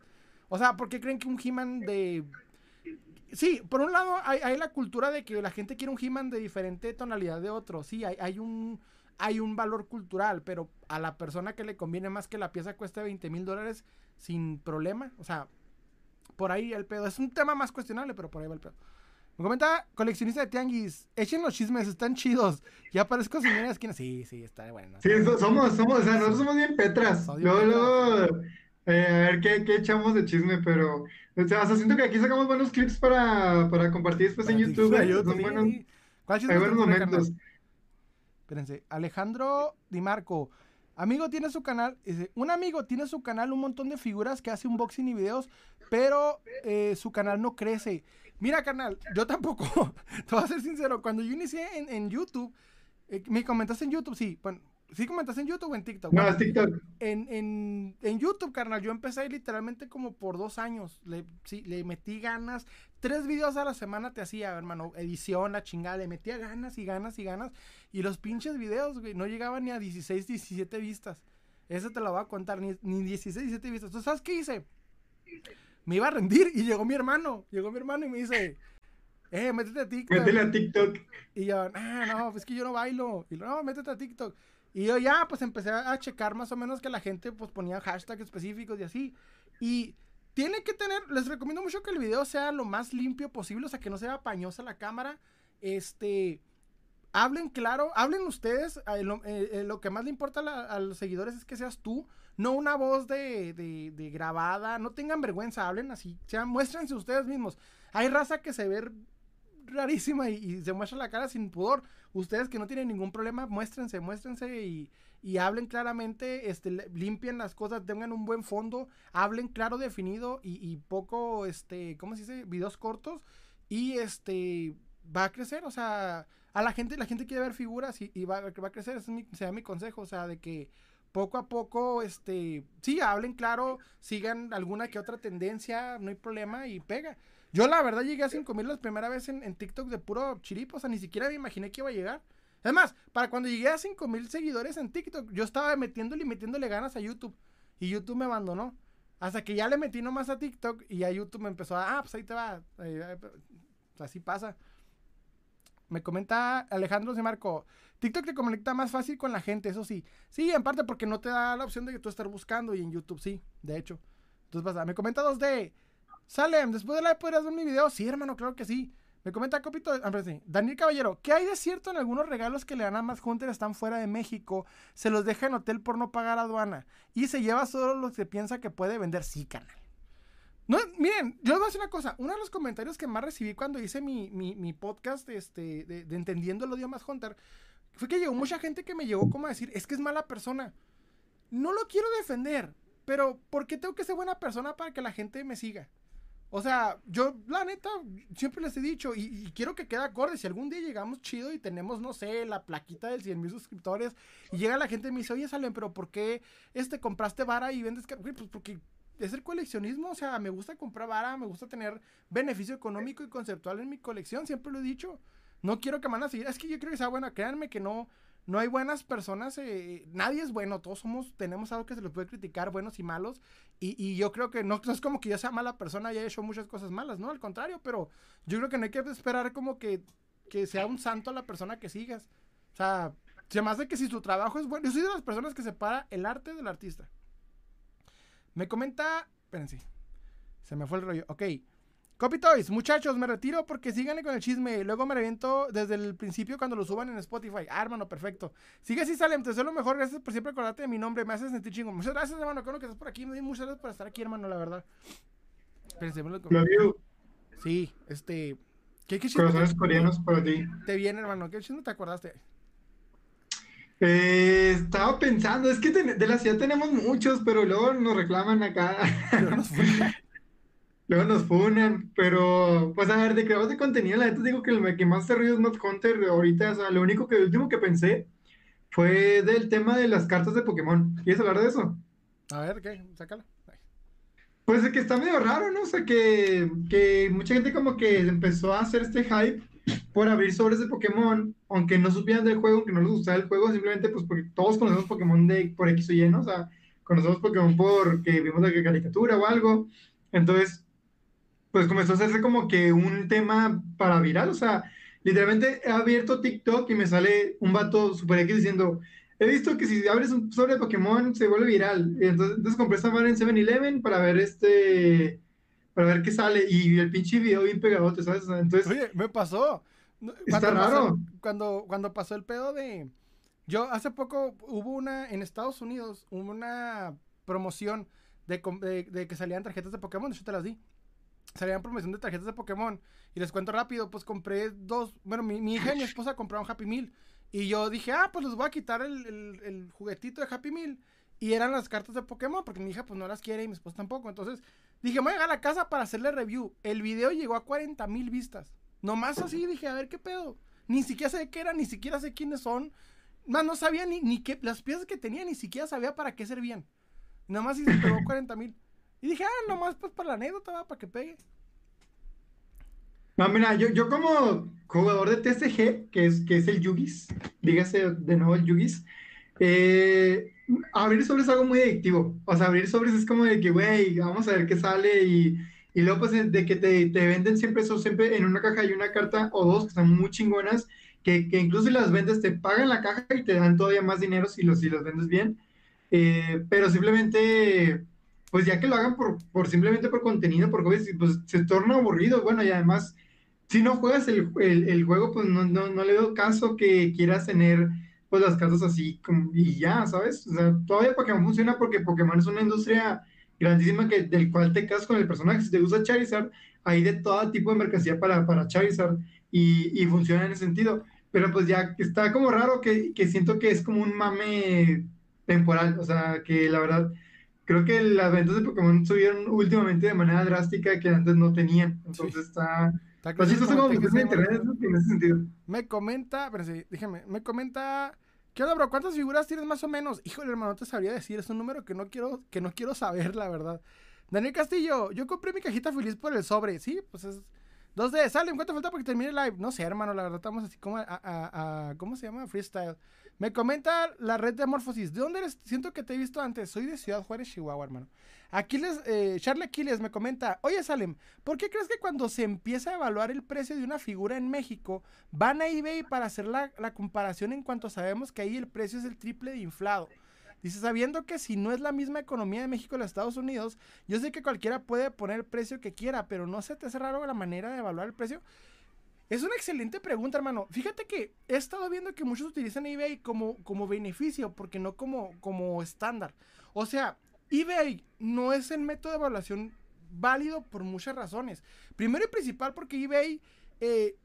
O sea, ¿por qué creen que un He-Man de... Sí, por un lado hay, hay, la cultura de que la gente quiere un He-Man de diferente tonalidad de otro, sí, hay, hay un hay un valor cultural, pero a la persona que le conviene más que la pieza cueste 20 mil dólares sin problema, o sea, por ahí el pedo. Es un tema más cuestionable, pero por ahí va el pedo. Me comenta coleccionista de tianguis. Echen los chismes, están chidos. Ya parezco señora esquina. Sí, sí, está bueno. Sí, somos, somos, o sea, nosotros somos bien petras. luego, luego, eh, a ver qué, qué, echamos de chisme, pero. O sea, siento que aquí sacamos buenos clips para, para compartir después en YouTube. ¿eh? Son buenos, ¿Cuál chisme hay buenos momentos. Espérense. Alejandro Di Marco. Amigo tiene su canal, un amigo tiene su canal, un montón de figuras que hace unboxing y videos, pero eh, su canal no crece. Mira, carnal, yo tampoco. (laughs) Te voy a ser sincero. Cuando yo inicié en, YouTube, eh, me comentaste en YouTube, sí. Bueno, ¿Sí comentaste en YouTube o en TikTok? No, en TikTok. En, en, YouTube, carnal, yo empecé literalmente como por dos años. Le, sí, le metí ganas. Tres videos a la semana te hacía, hermano. Edición, la chingada. Le metía ganas y ganas y ganas. Y los pinches videos, güey, no llegaban ni a 16, 17 vistas. Eso te lo voy a contar. Ni, ni 16, 17 vistas. ¿Tú sabes qué hice? Me iba a rendir y llegó mi hermano. Llegó mi hermano y me dice, eh, métete a TikTok. Métete a TikTok. Y yo, ah, no, pues es que yo no bailo. Y no, métete a TikTok. Y yo ya, pues empecé a checar más o menos que la gente pues ponía hashtags específicos y así. Y tiene que tener, les recomiendo mucho que el video sea lo más limpio posible, o sea, que no sea pañosa la cámara. Este, hablen claro, hablen ustedes. Eh, eh, lo, que más le importa a, los seguidores es que seas tú, no una voz de, de, grabada. No tengan vergüenza, hablen así. Sea, muéstrense ustedes mismos. Hay raza que se ve rarísima y, se muestra la cara sin pudor. Ustedes que no tienen ningún problema, muéstrense, muéstrense y, y hablen claramente, este, limpien las cosas, tengan un buen fondo, hablen claro, definido y, y poco, este, ¿cómo se dice? Videos cortos y este, va a crecer, o sea, a la gente, la gente quiere ver figuras y, va, va, a crecer, ese es mi, mi consejo, o sea, de que poco a poco, este, sí, hablen claro, sigan alguna que otra tendencia, no hay problema y pega. Yo la verdad llegué a 5000 la primera vez en, TikTok de puro chiripo, o sea, ni siquiera me imaginé que iba a llegar. Es más, para cuando llegué a 5000 seguidores en TikTok, yo estaba metiéndole y metiéndole ganas a YouTube y YouTube me abandonó. Hasta que ya le metí nomás a TikTok y a YouTube me empezó a, ah, pues ahí te va. así pasa. Me comenta Alejandro de Marco. TikTok te conecta más fácil con la gente, eso sí. Sí, en parte porque no te da la opción de que tú estés buscando y en YouTube sí, de hecho. Entonces pasa. Me comenta 2D. Salem, después de la podrías ver mi video. Sí, hermano, claro que sí. Me comenta Copito, ah. Daniel Caballero, ¿qué hay de cierto en algunos regalos que le dan a más Hunter están fuera de México? Se los deja en hotel por no pagar aduana. Y se lleva solo lo que piensa que puede vender. Sí, canal. No, miren, yo les voy a decir una cosa. Uno de los comentarios que más recibí cuando hice mi, mi, podcast este, de, Entendiendo el odio más Hunter fue que llegó mucha gente que me llegó como a decir, es que es mala persona. No lo quiero defender, pero ¿por qué tengo que ser buena persona para que la gente me siga? O sea, yo, la neta, siempre les he dicho, y, quiero que quede acorde, si algún día llegamos chido y tenemos, no sé, la plaquita del 100 mil suscriptores, y llega la gente y me dice, oye, Salen, pero ¿por qué este, compraste vara y vendes? Pues porque es el coleccionismo, o sea, me gusta comprar vara, me gusta tener beneficio económico y conceptual en mi colección, siempre lo he dicho. No quiero que me van a seguir, es que yo creo que sea bueno, créanme que no, no hay buenas personas, eh, nadie es bueno, todos somos, tenemos algo que se les puede criticar, buenos y malos, y, yo creo que no, es como que yo sea mala persona y haya hecho muchas cosas malas, no, al contrario, pero yo creo que no hay que esperar como que, que sea un santo la persona que sigas. O sea, se me hace que si su trabajo es bueno, yo soy de las personas que separa el arte del artista. Me comenta. Espérense. Se me fue el rollo. Ok. Copy Toys, muchachos, me retiro porque síganle con el chisme. Luego me reviento desde el principio cuando lo suban en Spotify. Ah, hermano, perfecto. Sigue así, Salem, te deseo lo mejor. Gracias por siempre acordarte de mi nombre. Me haces sentir chingo. Muchas gracias, hermano. Creo que estás por aquí. Muchas gracias por estar aquí, hermano, la verdad. Espérense, me lo Sí, este. ¿Qué, qué Corazones coreanos para ti. Te viene, hermano. ¿Qué chisme te acordaste? Eh, estaba pensando, es que de la ciudad tenemos muchos, pero luego nos reclaman acá. (laughs) Luego nos funan, pero pues a ver, de creadores de contenido, la neta digo que el que más se ríe es Not Hunter ahorita, o sea, lo único que, el último que pensé fue del tema de las cartas de Pokémon. ¿Quieres hablar de eso? A ver, ¿qué? Sácala. Pues es que está medio raro, ¿no? O sea, que, que mucha gente como que empezó a hacer este hype por abrir sobres de Pokémon, aunque no supieran del juego, que no les gustaba el juego, simplemente pues porque todos conocemos Pokémon de, por X o Y, ¿no? O sea, conocemos Pokémon porque vimos la caricatura o algo. Entonces, pues comenzó a hacerse como que un tema para viral, o sea, literalmente he abierto TikTok y me sale un vato super X diciendo, he visto que si abres un sobre de Pokémon se vuelve viral, entonces, compré esta madre en 7-Eleven para ver este, para ver qué sale, y el pinche video bien pegadote, ¿sabes? Entonces... Oye, me pasó. Está raro. cuando, cuando pasó el pedo de... Yo hace poco hubo una, en Estados Unidos, hubo una promoción de, de, de que salían tarjetas de Pokémon, yo te las di salían promoción de tarjetas de Pokémon. Y les cuento rápido, pues compré dos. Bueno, mi, hija y mi esposa compraron Happy Meal. Y yo dije, ah, pues les voy a quitar el, juguetito de Happy Meal. Y eran las cartas de Pokémon, porque mi hija pues no las quiere y mi esposa tampoco. Entonces dije, voy a llegar a la casa para hacerle review. El video llegó a 40 mil vistas. Nomás así dije, a ver qué pedo. Ni siquiera sé qué era, ni siquiera sé quiénes son. Más no sabía ni, ni qué, las piezas que tenía, ni siquiera sabía para qué servían. Nomás y se pegó (laughs) 40 mil. Y dije, ah, nomás pues para la anécdota, para que pegue. No, mira, yo, yo como jugador de TCG, que es, que es el Yugis, dígase de nuevo el Yugis, eh, abrir sobres es algo muy adictivo. O sea, abrir sobres es como de que, güey, vamos a ver qué sale y, y luego pues de que te, te, venden siempre eso, siempre en una caja hay una carta o dos que están muy chingonas, que, que, incluso si las vendes te pagan la caja y te dan todavía más dinero si, los, si las vendes bien. Eh, pero simplemente pues ya que lo hagan por, por simplemente por contenido, porque pues, se torna aburrido, bueno, y además, si no juegas el, el, juego, pues no, no, no, le veo caso que quieras tener pues las cartas así como, y ya, ¿sabes? O sea, todavía Pokémon funciona porque Pokémon es una industria grandísima que, del cual te casas con el personaje. Si te gusta Charizard, hay de todo tipo de mercancía para, para Charizard y, y funciona en ese sentido. Pero pues ya está como raro que, que siento que es como un mame temporal, o sea, que la verdad creo que las ventas de Pokémon subieron últimamente de manera drástica que antes no tenían. Entonces está. Internet sentido. Me comenta, pero sí, déjame, me comenta. ¿Qué onda, bro? ¿Cuántas figuras tienes más o menos? Híjole, hermano, no te sabría decir. Es un número que no quiero, que no quiero saber, la verdad. Daniel Castillo, yo compré mi cajita feliz por el sobre. Sí, pues es. Dos de, salen, ¿cuánto falta para que termine el live? No sé, hermano, la verdad, estamos así como a, a, a ¿cómo se llama? Freestyle. Me comenta la red de Amorfosis. ¿De dónde eres? Siento que te he visto antes. Soy de Ciudad Juárez, Chihuahua, hermano. Aquiles, eh, Charlie Aquiles me comenta. Oye, Salem, ¿por qué crees que cuando se empieza a evaluar el precio de una figura en México, van a eBay para hacer la, comparación en cuanto sabemos que ahí el precio es el triple de inflado? Dice, sabiendo que si no es la misma economía de México y los Estados Unidos, yo sé que cualquiera puede poner el precio que quiera, pero ¿no se te hace raro la manera de evaluar el precio? Es una excelente pregunta, hermano. Fíjate que he estado viendo que muchos utilizan eBay como, como beneficio, porque no como, como estándar. O sea, eBay no es el método de evaluación válido por muchas razones. Primero y principal porque eBay, eh,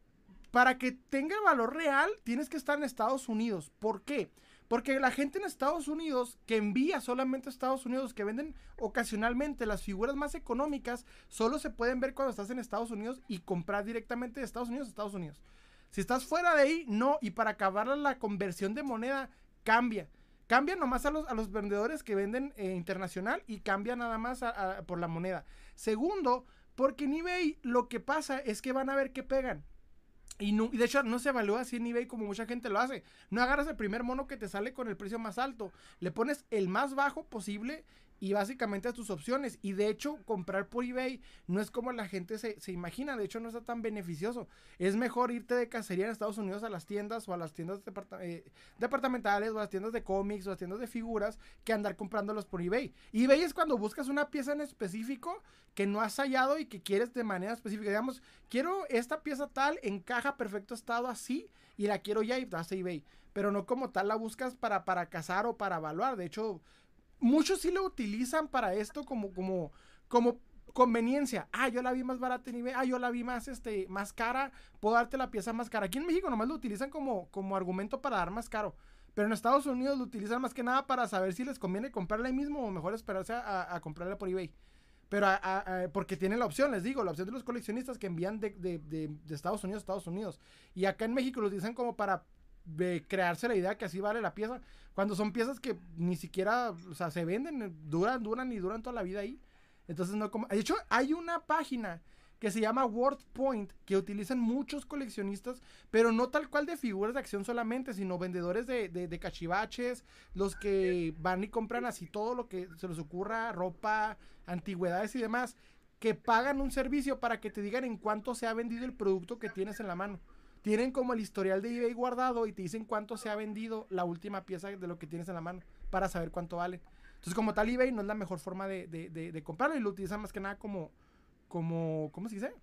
para que tenga valor real, tienes que estar en Estados Unidos. ¿Por qué? Porque la gente en Estados Unidos, que envía solamente a Estados Unidos, que venden ocasionalmente las figuras más económicas, solo se pueden ver cuando estás en Estados Unidos y comprar directamente de Estados Unidos a Estados Unidos. Si estás fuera de ahí, no. Y para acabar la conversión de moneda, cambia. Cambia nomás a los, a los vendedores que venden eh, internacional y cambia nada más por la moneda. Segundo, porque en eBay lo que pasa es que van a ver qué pegan. Y, de hecho no se evalúa así en eBay como mucha gente lo hace. No agarras el primer mono que te sale con el precio más alto. Le pones el más bajo posible y básicamente tus opciones. Y de hecho, comprar por eBay no es como la gente se, imagina. De hecho, no está tan beneficioso. Es mejor irte de cacería en Estados Unidos a las tiendas o a las tiendas eh, departamentales o a las tiendas de cómics o a las tiendas de figuras que andar comprándolos por eBay. eBay es cuando buscas una pieza en específico que no has hallado y que quieres de manera específica. Digamos, quiero esta pieza tal, encaja perfecto estado así y la quiero ya y vas a eBay. Pero no como tal la buscas para, para cazar o para evaluar. De hecho, muchos sí lo utilizan para esto como, como, como conveniencia. Ah, yo la vi más barata en eBay. Ah, yo la vi más, este, más cara. Puedo darte la pieza más cara. Aquí en México nomás lo utilizan como, como argumento para dar más caro. Pero en Estados Unidos lo utilizan más que nada para saber si les conviene comprarla ahí mismo o mejor esperarse a, comprarla por eBay. Pero porque tienen la opción, les digo, la opción de los coleccionistas que envían de, de, de Estados Unidos a Estados Unidos. Y acá en México lo utilizan como para de crearse la idea que así vale la pieza, cuando son piezas que ni siquiera, o sea, se venden, duran, duran y duran toda la vida ahí. Entonces no como, de hecho hay una página que se llama World Point, que utilizan muchos coleccionistas, pero no tal cual de figuras de acción solamente, sino vendedores de, de, cachivaches, los que van y compran así todo lo que se les ocurra, ropa, antigüedades y demás, que pagan un servicio para que te digan en cuánto se ha vendido el producto que tienes en la mano tienen como el historial de eBay guardado y te dicen cuánto se ha vendido la última pieza de lo que tienes en la mano para saber cuánto vale. Entonces, como tal, eBay no es la mejor forma de, de, comprarlo y lo utilizan más que nada como, como, ¿cómo se dice?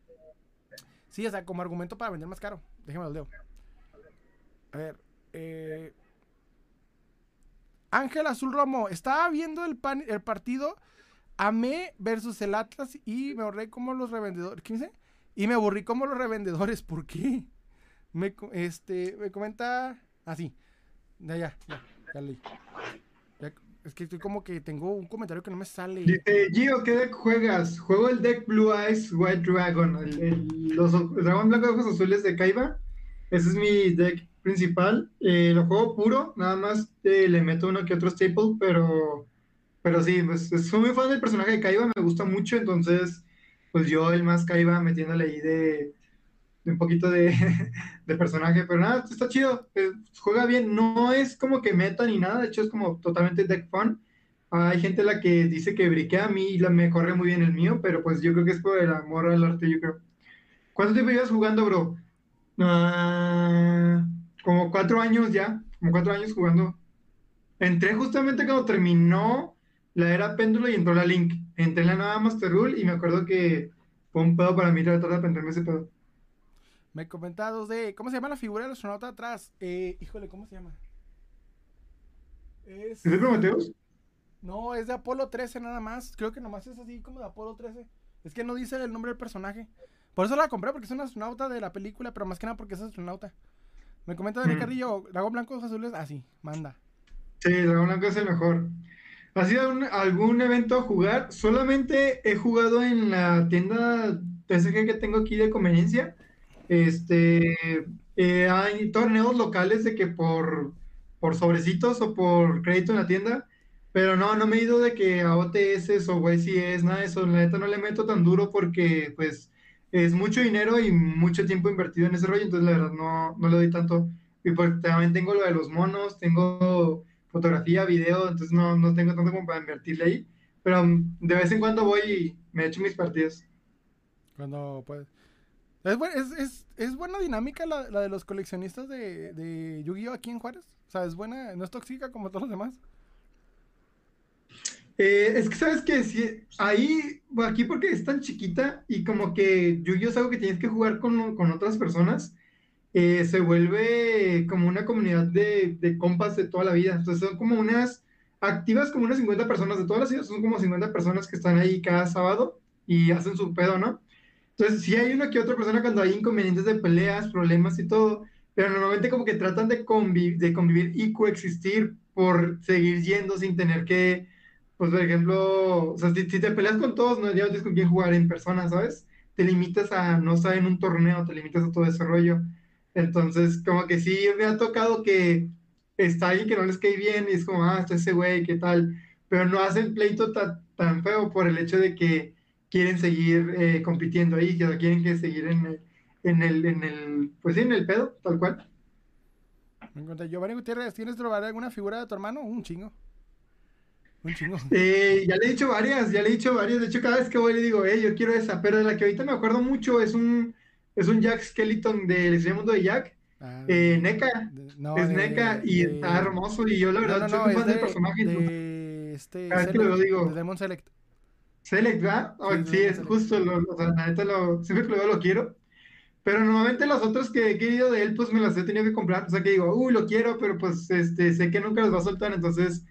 Sí, o sea, como argumento para vender más caro. Déjame lo leo. A ver, eh, Ángel Azul Romo, estaba viendo el, pan, el partido AME versus el Atlas y me aburrí como los revendedores. ¿Qué dice? Y me aburrí como los revendedores. ¿Por qué? Me, este, me comenta así. Ah, ya, ya, ya, es que estoy como que tengo un comentario que no me sale. Dice, Gio, ¿qué deck juegas? Juego el deck Blue Eyes White Dragon, el, los dragón blanco ojos azules de Kaiba. Ese es mi deck principal. Eh, lo juego puro, nada más eh, le meto uno que otro staple, pero, pero sí, pues soy muy fan del personaje de Kaiba, me gusta mucho, entonces, pues yo el más Kaiba metiéndole ahí de un poquito (laughs) de, personaje, pero nada, está chido, eh, juega bien, no es como que meta ni nada, de hecho es como totalmente deck fun. Hay gente la que dice que briquea a mí y la, me corre muy bien el mío, pero pues yo creo que es por el amor al arte, yo creo. ¿Cuánto tiempo llevas jugando, bro? Ah, como cuatro años ya, como cuatro años jugando. Entré justamente cuando terminó la era péndulo y entró la Link. Entré en la nueva Master Rule y me acuerdo que fue un pedo para mí tratar de aprenderme ese pedo. Me comentados de. ¿Cómo se llama la figura del astronauta atrás? Eh, híjole, ¿cómo se llama? Es. de Prometheus? No, es de Apolo 13 nada más. Creo que nomás es así como de Apolo 13. Es que no dice el nombre del personaje. Por eso la compré, porque es un astronauta de la película, pero más que nada porque es astronauta. Me comenta Daniel mm. Carrillo, Dragón Blanco ojos azules, así, ah, manda. Sí, Dragón Blanco es el mejor. ¿Ha sido algún evento a jugar? Solamente he jugado en la tienda PSG que tengo aquí de conveniencia. Este, eh, hay torneos locales de que por, por sobrecitos o por crédito en la tienda, pero no, no me he ido de que a OTS o YCS, nada de eso, la neta no le meto tan duro porque pues es mucho dinero y mucho tiempo invertido en ese rollo, entonces la verdad no, no le doy tanto. Y pues también tengo lo de los monos, tengo fotografía, video, entonces no, no tengo tanto como para invertirle ahí, pero um, de vez en cuando voy y me echo mis partidas. Cuando puedes. Es, es, es, buena dinámica la, de los coleccionistas de, de Yu-Gi-Oh! aquí en Juárez. O sea, es buena, no es tóxica como todos los demás. Eh, es que sabes que si ahí, aquí porque es tan chiquita y como que Yu-Gi-Oh! es algo que tienes que jugar con, con otras personas, eh, se vuelve como una comunidad de, de, compas de toda la vida. Entonces son como unas activas, como unas 50 personas de todas las ciudades, son como 50 personas que están ahí cada sábado y hacen su pedo, ¿no? Entonces, sí hay una que otra persona cuando hay inconvenientes de peleas, problemas y todo, pero normalmente como que tratan de, convivir, de convivir y coexistir por seguir yendo sin tener que, pues, por ejemplo, o sea, si, te peleas con todos, no, ya tienes con quién jugar en persona, ¿sabes? Te limitas a no estar en un torneo, te limitas a todo ese rollo. Entonces, como que sí me ha tocado que está alguien que no les cae bien y es como, ah, está ese güey, ¿qué tal? Pero no hacen pleito tan, tan feo por el hecho de que quieren seguir eh, compitiendo ahí, que quieren que seguir en el, en el, en el, pues sí, en el pedo, tal cual. Giovanni Gutiérrez, ¿tienes trobar alguna figura de tu hermano? Un chingo. Un chingo. (laughs) Eh, ya le he dicho varias, ya le he dicho varias. De hecho, cada vez que voy le digo, eh, yo quiero esa. Pero de la que ahorita me acuerdo mucho es un, es un Jack Skeleton del Extremo Mundo de Jack. Ah, Eh, NECA. no, es de- NECA y de- está hermoso. Y yo, la verdad, no, soy no, un es fan del de, personaje. este Cada vez que lo digo. de Demon Select. Select, ¿verdad? Oh, Sí, sí, sí, es Select. justo, lo, o sea, la neta lo, siempre que lo veo lo quiero. Pero normalmente los otros que he querido de él, pues me los he tenido que comprar. O sea, que digo, uy, lo quiero, pero pues este, sé que nunca los va a soltar, entonces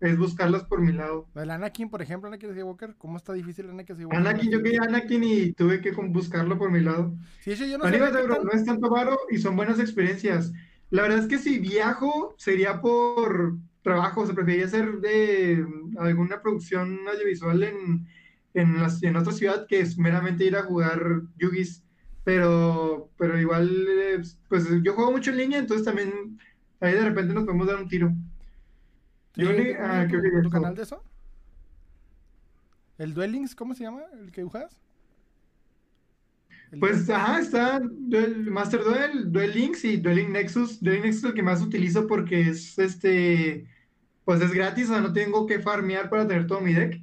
es buscarlos por mi lado. El Anakin, por ejemplo, Anakin Skywalker, ¿cómo está difícil Anakin Skywalker? Anakin, yo quería Anakin y tuve que buscarlo por mi lado. Sí, hecho, yo no sé no es tanto varo y son buenas experiencias. La verdad es que si viajo sería por trabajo, o sea, preferiría hacer de alguna producción audiovisual en, en, las- en otra ciudad que es meramente ir a jugar Yugis. Pero, pero igual, eh, pues yo juego mucho en línea, entonces también ahí de repente nos podemos dar un tiro. Yo le- ¿tienes ah, tu- canal de eso? ¿El Duel Links, cómo se llama? ¿El que dibujas? Pues, Duel- ajá, está Duel, Master Duel, Duel Links y Duel Link Nexus. Duel Link Nexus es el que más utilizo porque es este, pues es gratis, o sea, no tengo que farmear para tener todo mi deck.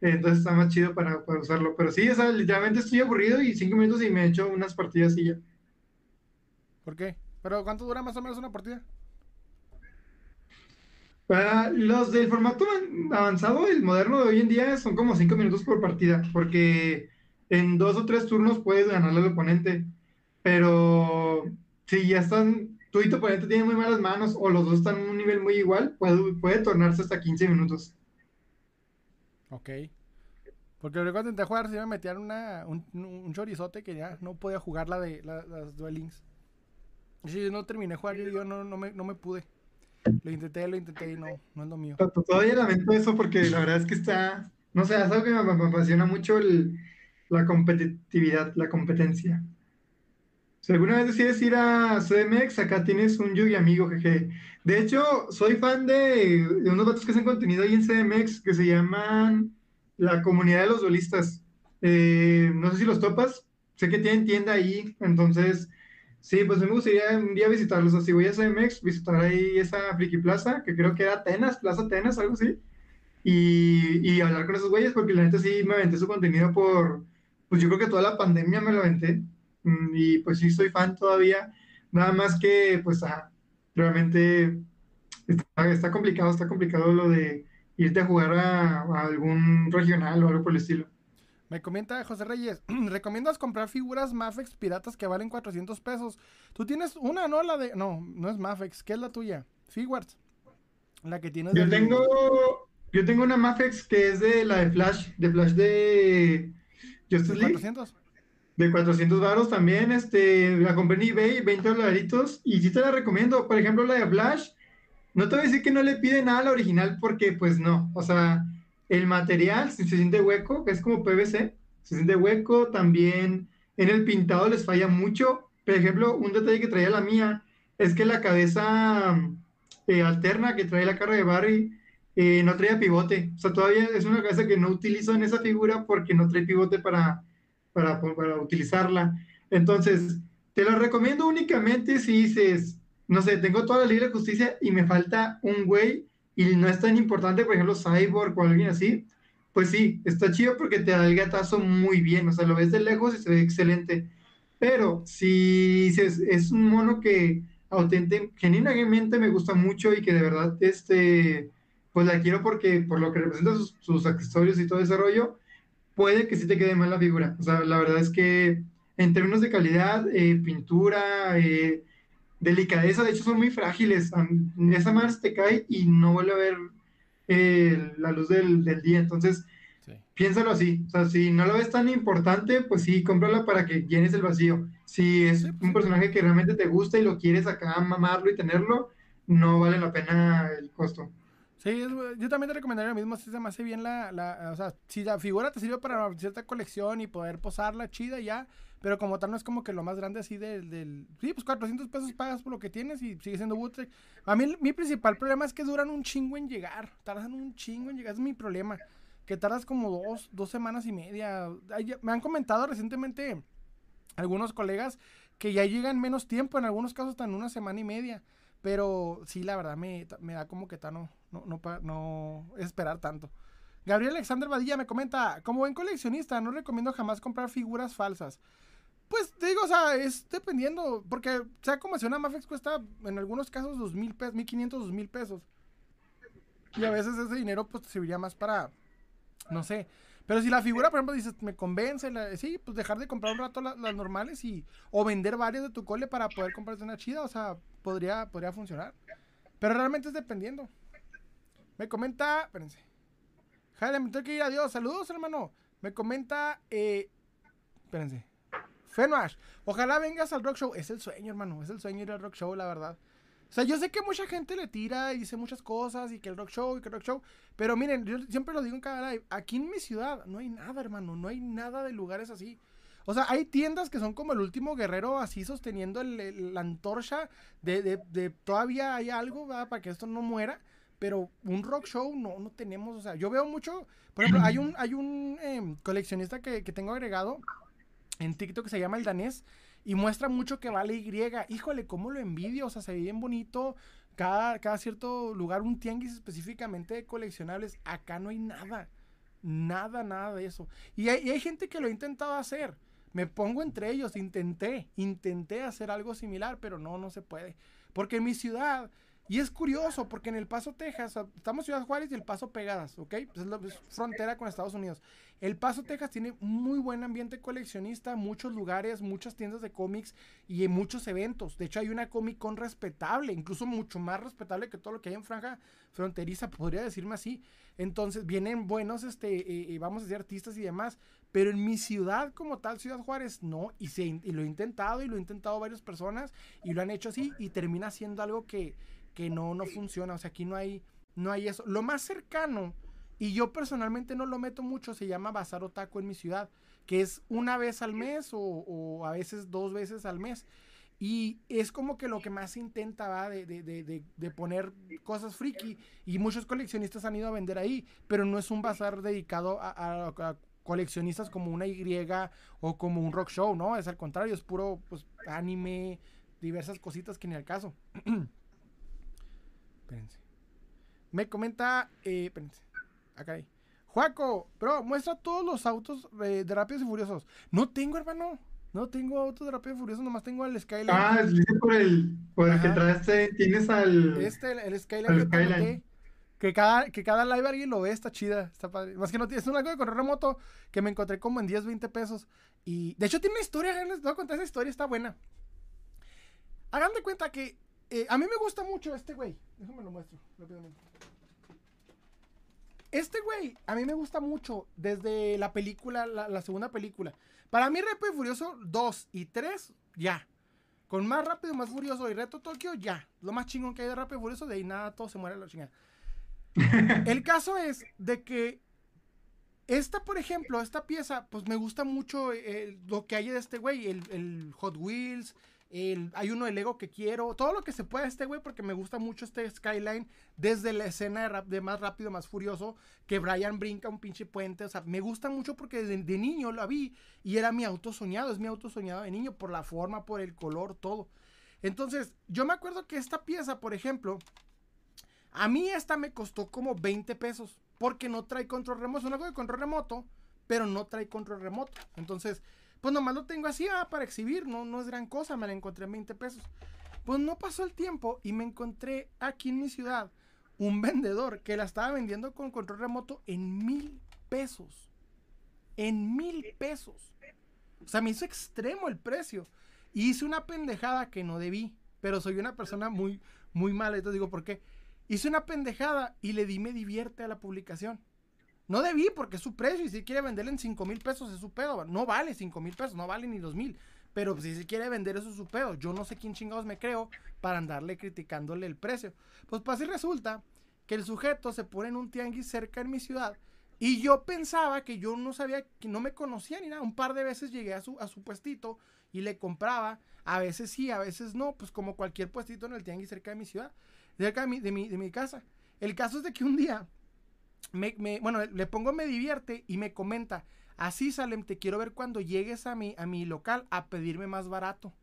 Entonces está más chido para, para usarlo. Pero sí, o sea, literalmente estoy aburrido y cinco minutos y me echo unas partidas y ya. ¿Por qué? ¿Pero cuánto dura más o menos una partida? Para los del formato an- avanzado, el moderno de hoy en día, son como cinco minutos por partida, porque en dos o tres turnos puedes ganarle al oponente. Pero si ya están, tú y tu oponente tienen muy malas manos, o los dos están en un nivel muy igual, puede, puede tornarse hasta 15 minutos. Ok. Porque luego intenté jugar, sí me metían una, un, chorizote que ya no podía jugar la de la- las Duel yo no terminé de jugar yo no, no, me, no me pude. Lo intenté, lo intenté y no, no es lo mío. To- to- Todavía lamento eso porque la verdad es que está, no sé, es algo que me, me apasiona mucho el- la competitividad, la competencia. Si alguna vez decides ir a CDMX, acá tienes un Yugi amigo, jeje. De hecho, soy fan de, unos vatos que hacen contenido ahí en CDMX que se llaman la comunidad de los duelistas. Eh, no sé si los topas, sé que tienen tienda ahí, entonces, sí, pues me gustaría un día visitarlos. Así voy a CDMX, visitar ahí esa Friki Plaza, que creo que era Atenas, Plaza Atenas, algo así, y, y hablar con esos güeyes, porque la neta sí me aventé su contenido por, pues yo creo que toda la pandemia me lo aventé. Mm, Y pues sí, soy fan todavía. Nada más que, pues, ajá, realmente está, está complicado, está complicado lo de irte a jugar a, a algún regional o algo por el estilo. Me comenta José Reyes, (clears throat) ¿recomiendas comprar figuras Mafex piratas que valen 400 pesos? Tú tienes una, ¿no? La de... No, no es Mafex, ¿qué es la tuya? Figuarts. La que tienes Yo tengo, yo tengo una Mafex que es de la de Flash, de Flash de Justice de League. 400. De 400 varos también, este, la compré en eBay, 20 dolaritos, y sí te la recomiendo. Por ejemplo, la de Flash, no te voy a decir que no le pide nada a la original, porque pues no, o sea, el material se, se siente hueco, es como PVC, se siente hueco, también en el pintado les falla mucho. Por ejemplo, un detalle que traía la mía es que la cabeza eh, alterna que trae la cara de Barry eh, no traía pivote. O sea, todavía es una cabeza que no utilizo en esa figura porque no trae pivote para, para, para utilizarla. Entonces, te lo recomiendo únicamente si dices, no sé, tengo toda la Liga de Justicia y me falta un güey y no es tan importante, por ejemplo, Cyborg o alguien así, pues sí, está chido porque te da el gatazo muy bien, o sea, lo ves de lejos y se ve excelente. Pero si dices, es un mono que genuinamente me gusta mucho y que de verdad, este, pues la quiero porque por lo que representa sus, sus accesorios y todo ese rollo, puede que sí te quede mal la figura. O sea, la verdad es que en términos de calidad, eh, pintura, eh, delicadeza, de hecho son muy frágiles. Esa se te cae y no vuelve a ver eh, la luz del, del día. Entonces, Sí. piénsalo así. O sea, si no lo ves tan importante, pues sí, cómprala para que llenes el vacío. Si es pues un personaje que realmente te gusta y lo quieres acá mamarlo y tenerlo, no vale la pena el costo. Sí, es- yo también te recomendaría lo mismo, si se me bien la, la, o sea, si la figura te sirve para cierta colección y poder posarla chida ya, pero como tal no es como que lo más grande así del, del sí, pues 400 pesos pagas por lo que tienes y sigue siendo bootleg. A mí mi principal problema es que duran un chingo en llegar, tardan un chingo en llegar, es mi problema, que tardas como dos, dos semanas y media. Me han comentado recientemente algunos colegas que ya llegan menos tiempo, en algunos casos hasta en una semana y media. Pero sí, la verdad me, me da como que no, no, esperar tanto. Gabriel Alexander Badilla me comenta, como buen coleccionista, no recomiendo jamás comprar figuras falsas. Pues te digo, o sea, es dependiendo, porque sea como si una Mafex cuesta en algunos casos dos mil pesos, mil quinientos, dos mil pesos. Y a veces ese dinero pues te serviría más para, no sé. Pero si la figura, por ejemplo, dices, me convence, sí, pues dejar de comprar un rato las normales y, o vender varias de tu cole para poder comprarte una chida, o sea, podría, podría funcionar. Pero realmente es dependiendo. Me comenta, espérense. Jaime, me tengo que ir, adiós, saludos hermano. Me comenta, eh, espérense. Fenoash, ojalá vengas al rock show. Es el sueño, hermano. Es el sueño ir al rock show, la verdad. O sea, yo sé que mucha gente le tira y dice muchas cosas y que el rock show y que el rock show. Pero miren, yo siempre lo digo en cada live. Aquí en mi ciudad no hay nada, hermano. No hay nada de lugares así. O sea, hay tiendas que son como el último guerrero así sosteniendo la antorcha de, de, todavía hay algo para que esto no muera. Pero un rock show no, no tenemos. O sea, yo veo mucho. Por ejemplo, hay un, hay un em, coleccionista que, que tengo agregado en TikTok que se llama el danés y muestra mucho que vale Y. Híjole, cómo lo envidio, o sea, se ve bien bonito. Cada, cada cierto lugar, un tianguis específicamente de coleccionables. Acá no hay nada. Nada, nada de eso. Y hay, y hay gente que lo ha intentado hacer. Me pongo entre ellos, intenté, intenté hacer algo similar, pero no, no se puede. Porque en mi ciudad y es curioso porque en El Paso, Texas, estamos en Ciudad Juárez y El Paso pegadas, ¿ok? Pues es, la, frontera con Estados Unidos. El Paso, Texas tiene muy buen ambiente coleccionista, muchos lugares, muchas tiendas de cómics y muchos eventos. De hecho, hay una Comic Con respetable, incluso mucho más respetable que todo lo que hay en Franja Fronteriza, podría decirme así. Entonces, vienen buenos, este, eh, eh, vamos a decir, artistas y demás. Pero en mi ciudad como tal, Ciudad Juárez, no. Y, se, y lo he intentado y lo he intentado varias personas y lo han hecho así y termina siendo algo que que no, no funciona. O sea, aquí no hay, no hay eso. Lo más cercano, y yo personalmente no lo meto mucho, se llama Bazar Otaku en mi ciudad, que es una vez al mes o, a veces dos veces al mes. Y es como que lo que más intenta va de, de, de, de, poner cosas friki. Y muchos coleccionistas han ido a vender ahí, pero no es un bazar dedicado a, coleccionistas como una Y o como un rock show, ¿no? Es al contrario, es puro pues, anime, diversas cositas que ni al caso. (clears throat) Espérense. Me comenta. Eh, espérense. Acá hay. Juaco, bro, muestra todos los autos eh, de Rápidos y Furiosos. No tengo, hermano. No tengo autos de Rápidos y Furiosos, nomás tengo al Skyline. Ah, es por el, por el que traste. Tienes al. Este, el, Skyline. Que cada, que cada live alguien lo ve, está chida, está padre. Más que no es un algo de correr remoto que me encontré como en 10, 20 pesos. Y de hecho tiene una historia, les voy a contar esa historia, está buena. Hagan de cuenta que eh, a mí me gusta mucho este güey. Déjame lo muestro rápidamente. Este güey, a mí me gusta mucho desde la película, la, segunda película. Para mí, Rápido y Furioso 2 y 3, ya. Con más rápido, más furioso y Reto Tokio, ya. Lo más chingón que hay de Rápido y Furioso, de ahí nada, todo se muere la chingada. (laughs) El caso es de que esta, por ejemplo, esta pieza, pues me gusta mucho eh, lo que hay de este güey, el, el Hot Wheels, hay uno de Lego que quiero. Todo lo que se pueda este güey, porque me gusta mucho este Skyline. Desde la escena de, de, más rápido, más furioso. Que Brian brinca un pinche puente. O sea, me gusta mucho porque de, de, niño lo vi. Y era mi auto soñado. Es mi auto soñado de niño. Por la forma, por el color, todo. Entonces, yo me acuerdo que esta pieza, por ejemplo. A mí esta me costó como 20 pesos. Porque no trae control remoto. Es una de control remoto. Pero no trae control remoto. Entonces pues nomás lo tengo así ah, para exhibir, no, no es gran cosa, me la encontré en 20 pesos. Pues no pasó el tiempo y me encontré aquí en mi ciudad un vendedor que la estaba vendiendo con control remoto en mil pesos. En mil pesos. O sea, me hizo extremo el precio. Y hice una pendejada que no debí. Pero soy una persona muy, muy mala. Entonces digo, ¿por qué? Hice una pendejada y le di me divierte a la publicación. No debí porque es su precio y si quiere venderle en 5 mil pesos es su pedo. No vale 5 mil pesos, no vale ni 2 mil. Pero si se quiere vender eso es su pedo. Yo no sé quién chingados me creo para andarle criticándole el precio. Pues pues así resulta que el sujeto se pone en un tianguis cerca en mi ciudad y yo pensaba que yo no sabía, que no me conocía ni nada. Un par de veces llegué a su, a su puestito y le compraba. A veces sí, a veces no. Pues como cualquier puestito en el tianguis cerca de mi ciudad, cerca de mi, de mi, de mi casa. El caso es de que un día bueno, le pongo me divierte y me comenta, así Salem, te quiero ver cuando llegues a mi, a mi local a pedirme más barato.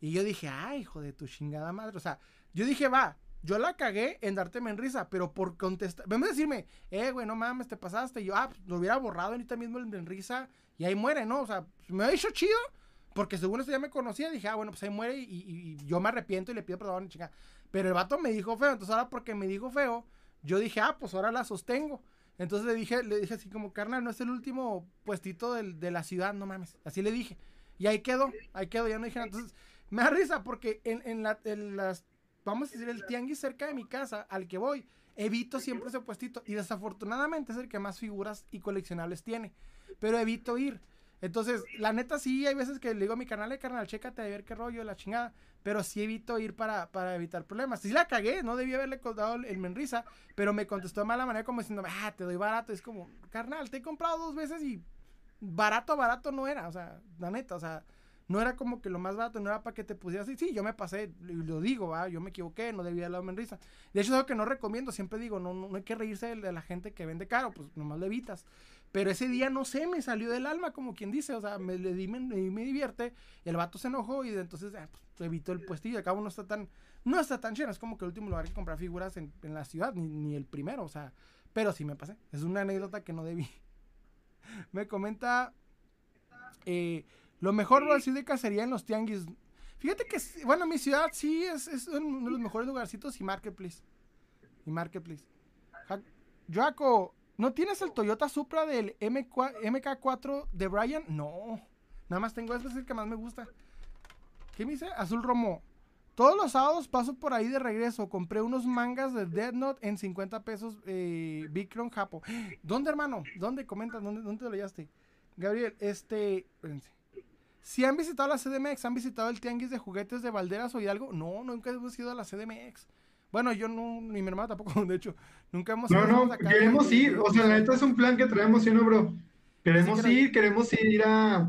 Y yo dije, ay, hijo de tu chingada madre. O sea, yo dije, va, yo la cagué en darte en risa, pero por contestar, vamos a decirme, eh, güey, no mames, te pasaste. Y yo, ah, pues, lo hubiera borrado ahorita mismo el risa y ahí muere, ¿no? O sea, me ha dicho chido, porque según esto ya me conocía, dije, ah, bueno, pues ahí muere y, yo me arrepiento y le pido perdón, chica. Pero el vato me dijo feo, entonces ahora porque me dijo feo, yo dije, ah, pues ahora la sostengo. Entonces le dije, le dije así como, carnal, no es el último puestito de la ciudad, no mames. Así le dije. Y ahí quedó, ahí quedó, ya no dije nada. Entonces, me da risa porque en, en, la, las, vamos a decir, el tianguis cerca de mi casa al que voy, evito siempre ese puestito. Y desafortunadamente es el que más figuras y coleccionables tiene. Pero evito ir. Entonces, la neta sí, hay veces que le digo a mi canal, carnal, chécate a ver qué rollo, la chingada. Pero sí evito ir para, para evitar problemas. Sí la cagué, no debí haberle dado el, menrisa, pero me contestó de mala manera como diciendo, ah, te doy barato. Es como, carnal, te he comprado dos veces y barato, barato no era. O sea, la neta, o sea, no era como que lo más barato, no era para que te pusieras así. Sí, yo me pasé, lo digo, ¿va? yo me equivoqué, no debía haberle dado risa. De hecho, es algo que no recomiendo, siempre digo, no, no, hay que reírse de, la gente que vende caro, pues nomás lo evitas. Pero ese día, no sé, me salió del alma, como quien dice, o sea, me, le di, me, me divierte, y el vato se enojó y entonces pues, evitó el puestillo, acabo no está tan, no está tan lleno, es como que el último lugar que comprar figuras en, en la ciudad, ni, ni el primero, o sea, pero sí me pasé, es una anécdota que no debí. (laughs) me comenta... Eh, lo mejor va a de cacería en los tianguis. Fíjate que, bueno, mi ciudad sí es, es uno de los mejores lugarcitos y Marketplace. Y Marketplace. Joaco, ¿no tienes el Toyota Supra del MK4 de Brian? No. Nada más tengo es el que más me gusta. ¿Qué me dice? Azul Romo. Todos los sábados paso por ahí de regreso. Compré unos mangas de Dead Note en 50 pesos eh, Japo. (gasps) ¿Dónde, hermano? ¿Dónde? Comenta, ¿dónde, dónde te lo hallaste? Gabriel, este... Espérense. Si han visitado la CDMX, han visitado el tianguis de juguetes de Valderas o algo, no, nunca hemos ido a la CDMX. Bueno, yo no, ni mi hermana tampoco, (laughs) de hecho, nunca hemos. No, no, queremos ir, o sea, la neta es un plan que traemos, ¿sí no, bro? Queremos ir, queremos ir a,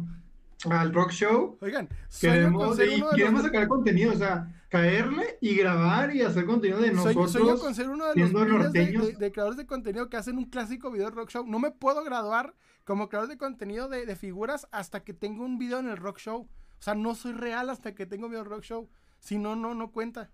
al rock show. Oigan, queremos, y queremos sacar contenido, o sea, caerle y grabar y hacer contenido de nosotros. Sueño con ser uno de los de, de, creadores de contenido que hacen un clásico video de rock show. No me puedo graduar como creador de contenido de, figuras hasta que tengo un video en el rock show. O sea, no soy real hasta que tengo video rock show. Si no, no, no cuenta.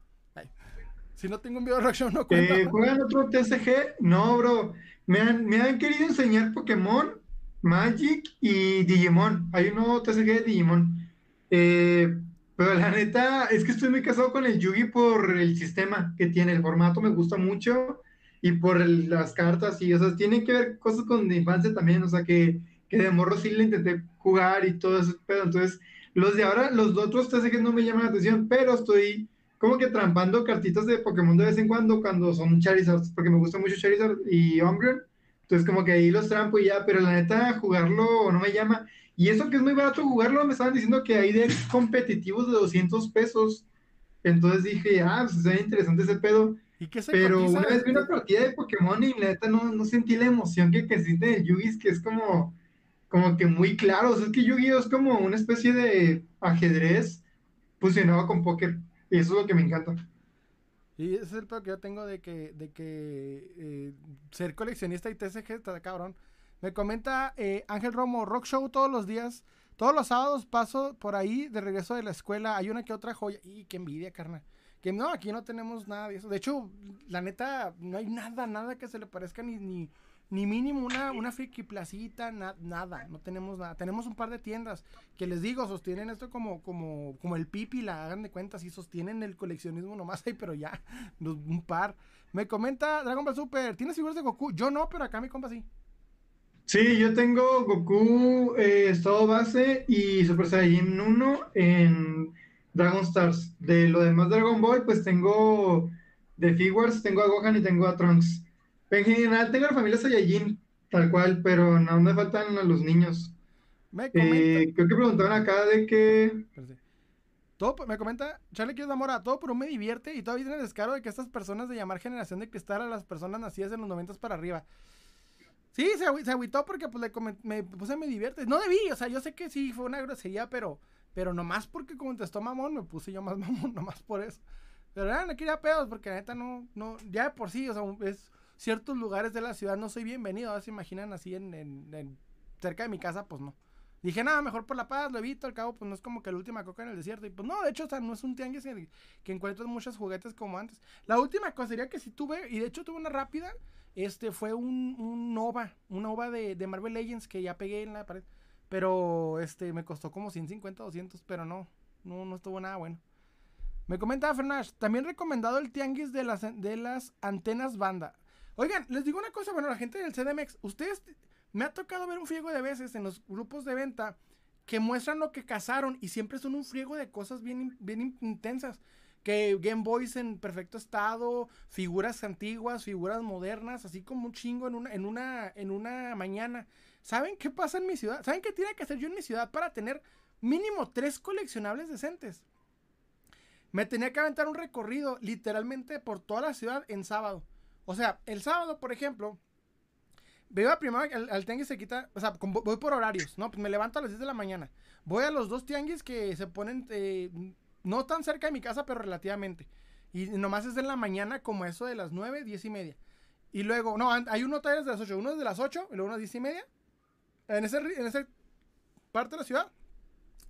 Si no tengo un video show, no cuenta. Eh, ¿Juegan otro TCG? No, bro. Me han, me han querido enseñar Pokémon, Magic y Digimon. Hay un nuevo TCG de Digimon. Eh, pero la neta, es que estoy muy casado con el Yugi por el sistema que tiene. El formato me gusta mucho y por las cartas y, o sea, tienen que ver cosas con mi infancia también, o sea, que, que de morro sí le intenté jugar y todo eso, pero entonces los de ahora, los otros que no me llaman la atención, pero estoy como que trampando cartitas de Pokémon de vez en cuando cuando son Charizard, porque me gusta mucho Charizard y Umbreon, entonces como que ahí los trampo y ya, pero la neta jugarlo no me llama. Y eso que es muy barato jugarlo, me estaban diciendo que hay de competitivos de 200 pesos. Entonces dije, ah, pues es interesante ese pedo. Pero una vez vi una partida de Pokémon y la neta no, no sentí la emoción que, que siente el Yugi, que es como, como que muy claro. O sea, es que Yugi es como una especie de ajedrez fusionado con póker. Y eso es lo que me encanta. Y ese es el peor que yo tengo de que, de que eh, ser coleccionista y TCG está cabrón. Me comenta eh, Ángel Romo, Rock Show todos los días. Todos los sábados paso por ahí de regreso de la escuela. Hay una que otra joya. Y qué envidia, carnal. Que no, aquí no tenemos nada de eso. De hecho, la neta, no hay nada, nada que se le parezca ni, ni, ni mínimo una, una friki placita, nada. No tenemos nada. Tenemos un par de tiendas que les digo, sostienen esto como, como, como el pipi, la hagan de cuenta, sí sostienen el coleccionismo nomás ahí, pero ya, (laughs) un par. Me comenta Dragon Ball Super, ¿tienes figuras de Goku? Yo no, pero acá mi compa sí. Sí, yo tengo Goku, eh, estado base y Super Saiyan 1 en Dragon Stars. De lo demás Dragon Ball, pues tengo de Figures, tengo a Gohan y tengo a Trunks. En general tengo la familia Saiyajin, tal cual, pero no me faltan a los niños. Me eh, creo que preguntaban acá de que... Todo, me comenta, Charlie quiero Zamora, todo pero me divierte y todavía tiene el descaro de que estas personas de llamar generación de cristal a las personas nacidas en los 90 para arriba. Sí, se, se agüitó porque pues le me puse me divierte. No debí, o sea, yo sé que sí fue una grosería, pero pero nomás porque contestó mamón, me puse yo más (laughs) mamón, nomás por eso. Pero ya no quería pedos porque la neta no, no, ya de por sí, o sea, es ciertos lugares de la ciudad no soy bienvenido. Ahora se imaginan así en, cerca de mi casa, pues no. Dije, nada, mejor por la paz, lo evito, al cabo, pues no es como que la última coca en el desierto. Y pues no, de hecho, no es un tianguis que, que encuentras muchos juguetes como antes. La última cosa sería que si tuve, y de hecho tuve una rápida, este fue un, un Nova, un Nova de, Marvel Legends que ya pegué en la pared. Pero este me costó como 150, 200, pero no, no, no estuvo nada bueno. Me comenta Fernández, también recomendado el tianguis de las, de las antenas banda. Oigan, les digo una cosa, bueno, la gente del CDMX, ustedes, me ha tocado ver un friego de veces en los grupos de venta que muestran lo que cazaron y siempre son un friego de cosas bien, bien intensas. Que Game Boys en perfecto estado, figuras antiguas, figuras modernas, así como un chingo en una, en una, en una mañana. ¿Saben qué pasa en mi ciudad? ¿Saben qué tiene que hacer yo en mi ciudad para tener mínimo tres coleccionables decentes? Me tenía que aventar un recorrido literalmente por toda la ciudad en sábado. O sea, el sábado, por ejemplo, veo a primero al, al tianguis se quita, o sea, voy por horarios, ¿no? Pues me levanto a las 10 de la mañana. Voy a los dos tianguis que se ponen eh, no tan cerca de mi casa, pero relativamente. Y nomás es de la mañana como eso de las 9, 10 y media. Y luego, no, hay uno de las 8, uno es de las 8 y luego uno 10 y media. En ese, en esa parte de la ciudad,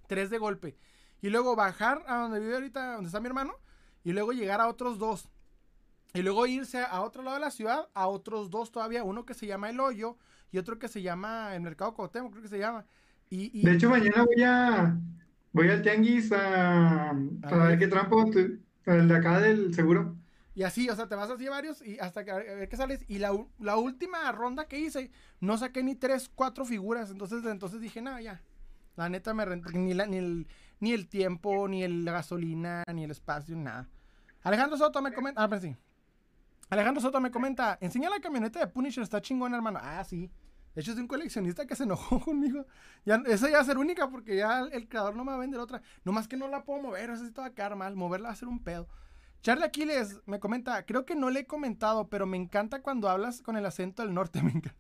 tres de golpe y luego bajar a donde vive ahorita, donde está mi hermano, y luego llegar a otros dos. Y luego irse a otro lado de la ciudad, a otros dos todavía, uno que se llama El Hoyo y otro que se llama el Mercado Cotemo, creo que se llama. Y, De hecho, mañana voy a voy al tianguis a, a, ver qué trampo, el de acá del seguro. Y así, o sea, te vas así varios y hasta que a ver qué sales. Y la, la, última ronda que hice, no saqué ni tres, cuatro figuras. Entonces, entonces dije, no, ya. La neta me rentó. Ni, la, ni, el, ni el tiempo, ni el, la gasolina, ni el espacio, nada. Alejandro Soto me comenta. Ah, pues sí. Alejandro Soto me comenta. Enseña la camioneta de Punisher, está chingón, hermano. Ah, sí. De hecho, es de un coleccionista que se enojó (laughs) conmigo. Esa ya va a ser única porque ya el, creador no me va a vender otra. Nomás que no la puedo mover, así te va a mal. Moverla va a ser un pedo. Charlie Aquiles me comenta, creo que no le he comentado, pero me encanta cuando hablas con el acento del norte, (laughs) me encanta.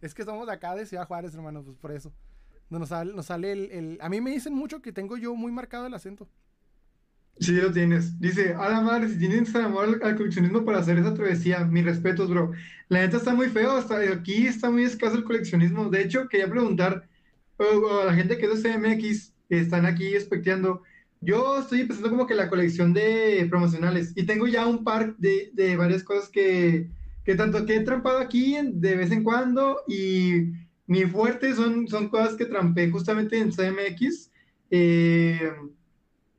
Es que somos de acá de Ciudad Juárez, hermano, pues por eso. Nos sale, nos sale el, A mí me dicen mucho que tengo yo muy marcado el acento. Sí, lo tienes. Dice, a la madre, si tienes amor al, coleccionismo para hacer esa travesía, mis respetos, bro. La neta está muy feo, hasta aquí está muy escaso el coleccionismo. De hecho, quería preguntar a la gente que es de CMX, que están aquí especteando. Yo estoy empezando como que la colección de promocionales y tengo ya un par de, de varias cosas que, que tanto que he trampado aquí de vez en cuando y mi fuerte son, son cosas que trampé justamente en CMX eh,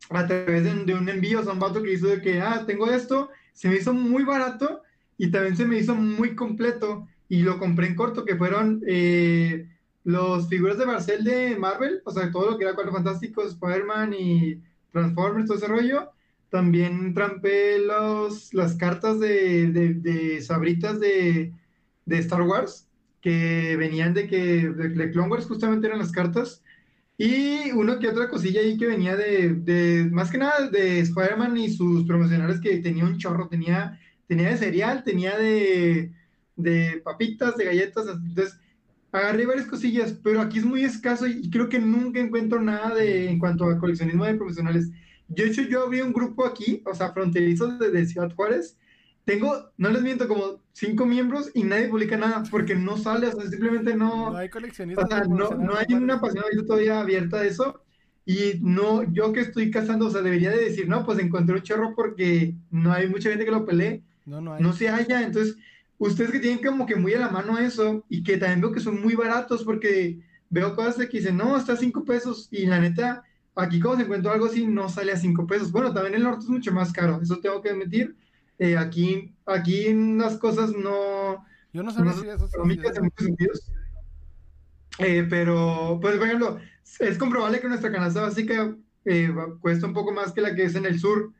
a través de, un envío. Son vato que hizo de que, ah, tengo esto, se me hizo muy barato y también se me hizo muy completo y lo compré en corto, que fueron eh, los figuras de Marcel de Marvel, o sea, todo lo que era Cuatro Fantásticos, Spider-Man y Transformers, todo ese rollo. También trampé los, las cartas de, de, de sabritas de, de Star Wars que venían de que de, Clone Wars justamente eran las cartas. Y uno que otra cosilla ahí que venía de, de más que nada de Spider-Man y sus promocionales que tenía un chorro, tenía, tenía de cereal, tenía de, de papitas, de galletas, entonces agarré varias cosillas, pero aquí es muy escaso y creo que nunca encuentro nada de en cuanto a coleccionismo de profesionales. De hecho, yo abrí un grupo aquí, o sea, fronterizo de Ciudad Juárez, tengo, no les miento, como cinco miembros y nadie publica nada porque no sale, o sea, simplemente no. No hay coleccionistas. O sea, no, no hay una pasión todavía abierta a eso. Y no, yo que estoy cazando, o sea, debería de decir, no, pues encontré un chorro porque no hay mucha gente que lo pelee. No, no hay. No se halla. Entonces, ustedes que tienen como que muy a la mano eso y que también veo que son muy baratos porque veo cosas de que dicen, no, está a cinco pesos y la neta, aquí como se encuentra algo así, no sale a cinco pesos. Bueno, también el norte es mucho más caro, eso tengo que admitir eh, aquí, aquí las cosas no... Yo no sabía si eso en muchos sentidos. Eh, pero, pues, por ejemplo, es comprobable que nuestra canasta básica eh, cuesta un poco más que la que es en el sur,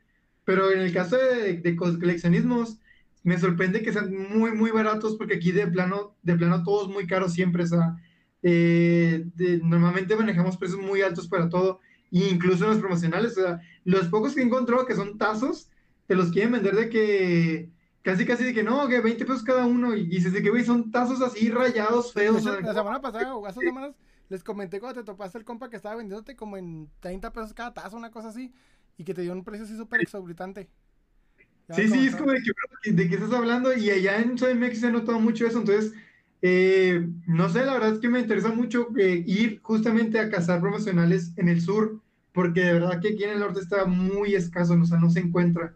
pero en el caso de, de, coleccionismos, me sorprende que sean muy, muy baratos porque aquí de plano, de plano todos muy caros siempre, o sea, normalmente manejamos precios muy altos para todo, incluso en los promocionales, o sea, los pocos que encontró que son tazos, te los quieren vender de que casi casi de que no, que 20 pesos cada uno y dices de que güey, son tazos así rayados feos. la semana pasada o (laughs) hace semanas les comenté cuando te topaste el compa que estaba vendiéndote como en 30 pesos cada tazo, una cosa así, y que te dio un precio así súper exorbitante. sí, sí, es como de que, de qué estás hablando y allá en México se ha notado mucho eso, entonces Eh, no sé, la verdad es que me interesa mucho eh, ir justamente a cazar promocionales en el sur, porque de verdad que aquí en el norte está muy escaso, o sea, no se encuentra.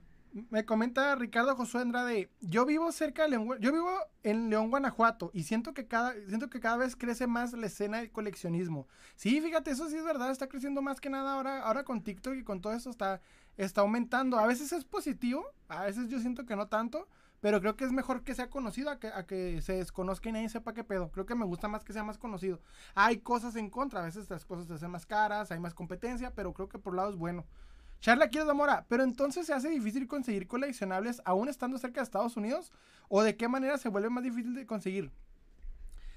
Me comenta Ricardo Josué Andrade, yo vivo cerca de León, yo vivo en León, Guanajuato, y siento que cada, siento que cada vez crece más la escena del coleccionismo. Sí, fíjate, eso sí es verdad, está creciendo más que nada ahora, ahora con TikTok y con todo eso está, está aumentando. A veces es positivo, a veces yo siento que no tanto, pero creo que es mejor que sea conocido a que, a que se desconozca y nadie sepa qué pedo. Creo que me gusta más que sea más conocido. Hay cosas en contra, a veces las cosas se hacen más caras, hay más competencia, pero creo que por lado es bueno. Charla quiero Zamora, pero entonces se hace difícil conseguir coleccionables aún estando cerca de Estados Unidos o de qué manera se vuelve más difícil de conseguir.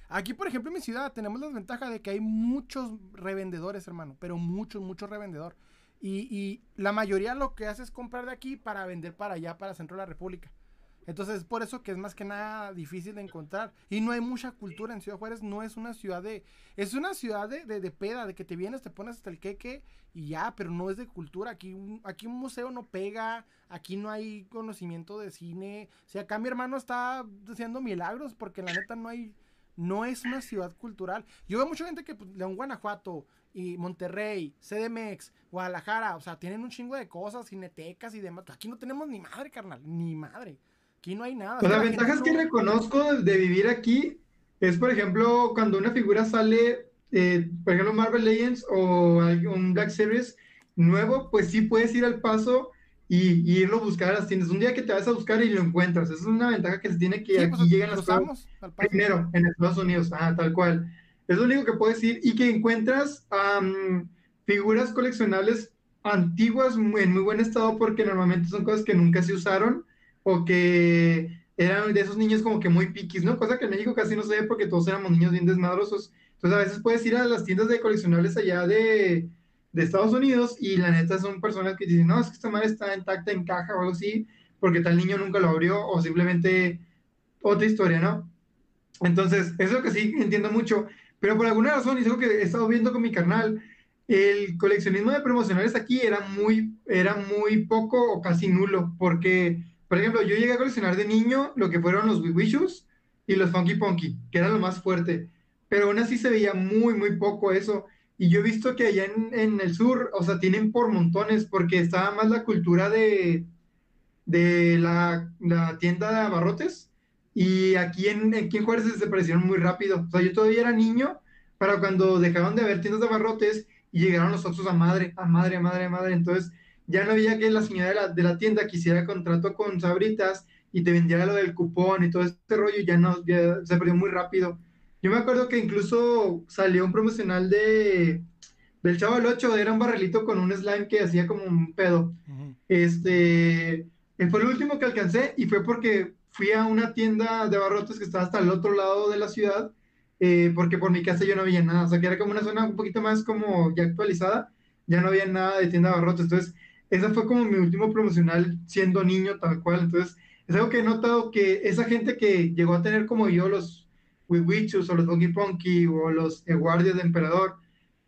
Aquí, por ejemplo, en mi ciudad tenemos la ventaja de que hay muchos revendedores, hermano, pero muchos, muchos revendedores. Y, y, la mayoría lo que hace es comprar de aquí para vender para allá, para el centro de la República. Entonces, por eso que es más que nada difícil de encontrar. Y no hay mucha cultura en Ciudad Juárez, no es una ciudad de. Es una ciudad de, de, peda, de que te vienes, te pones hasta el queque y ya, pero no es de cultura. Aquí, aquí un museo no pega, aquí no hay conocimiento de cine. O sea, acá mi hermano está haciendo milagros porque la neta no hay. No es una ciudad cultural. Yo veo mucha gente que, pues, León, Guanajuato, y Monterrey, CDMX, Guadalajara, o sea, tienen un chingo de cosas, cinetecas y demás. Aquí no tenemos ni madre, carnal, ni madre. Aquí no hay nada. Pues la ventaja es que reconozco de, vivir aquí es, por ejemplo, cuando una figura sale, eh, por ejemplo, Marvel Legends o un Black Series nuevo, pues sí puedes ir al paso y, irlo a buscar a las tiendas. Un día que te vas a buscar y lo encuentras. Esa es una ventaja que se tiene que aquí pues, llegan las cosas primero en Estados Unidos, ah, tal cual. Es lo único que puedes decir y que encuentras figuras coleccionables antiguas en muy buen estado porque normalmente son cosas que nunca se usaron o que eran de esos niños como que muy piquis, ¿no? Cosa que en México casi no se ve porque todos éramos niños bien desmadrosos. Entonces a veces puedes ir a las tiendas de coleccionables allá de, de Estados Unidos y la neta son personas que dicen, no, es que esta madre está intacta en caja o algo así, porque tal niño nunca lo abrió o simplemente otra historia, ¿no? Entonces, eso es lo que sí entiendo mucho, pero por alguna razón, y es algo que he estado viendo con mi carnal, el coleccionismo de promocionales aquí era muy, era muy poco o casi nulo, porque por ejemplo, yo llegué a coleccionar de niño lo que fueron los Wishus y los Funky Punky, que era lo más fuerte. Pero aún así se veía muy, muy poco eso. Y yo he visto que allá en, el sur, o sea, tienen por montones, porque estaba más la cultura de, de la, tienda de abarrotes. Y aquí en, aquí en Juárez se desaparecieron muy rápido. O sea, yo todavía era niño para cuando dejaron de haber tiendas de abarrotes y llegaron los otros a madre, a madre, a madre, a madre. Entonces, ya no había que la señora de la, de la tienda quisiera contrato con Sabritas y te vendiera lo del cupón y todo este rollo, ya no, ya se perdió muy rápido. Yo me acuerdo que incluso salió un promocional de del Chavo del 8, era un barrilito con un slime que hacía como un pedo. Este, fue el último que alcancé y fue porque fui a una tienda de barrotes que estaba hasta el otro lado de la ciudad, eh, porque por mi casa yo no había nada, o sea que era como una zona un poquito más como ya actualizada, ya no había nada de tienda de barrotes, entonces esa fue como mi último promocional siendo niño tal cual. Entonces, es algo que he notado que esa gente que llegó a tener como yo los Wiwichus o los Donkey Punky o los Guardias de Emperador,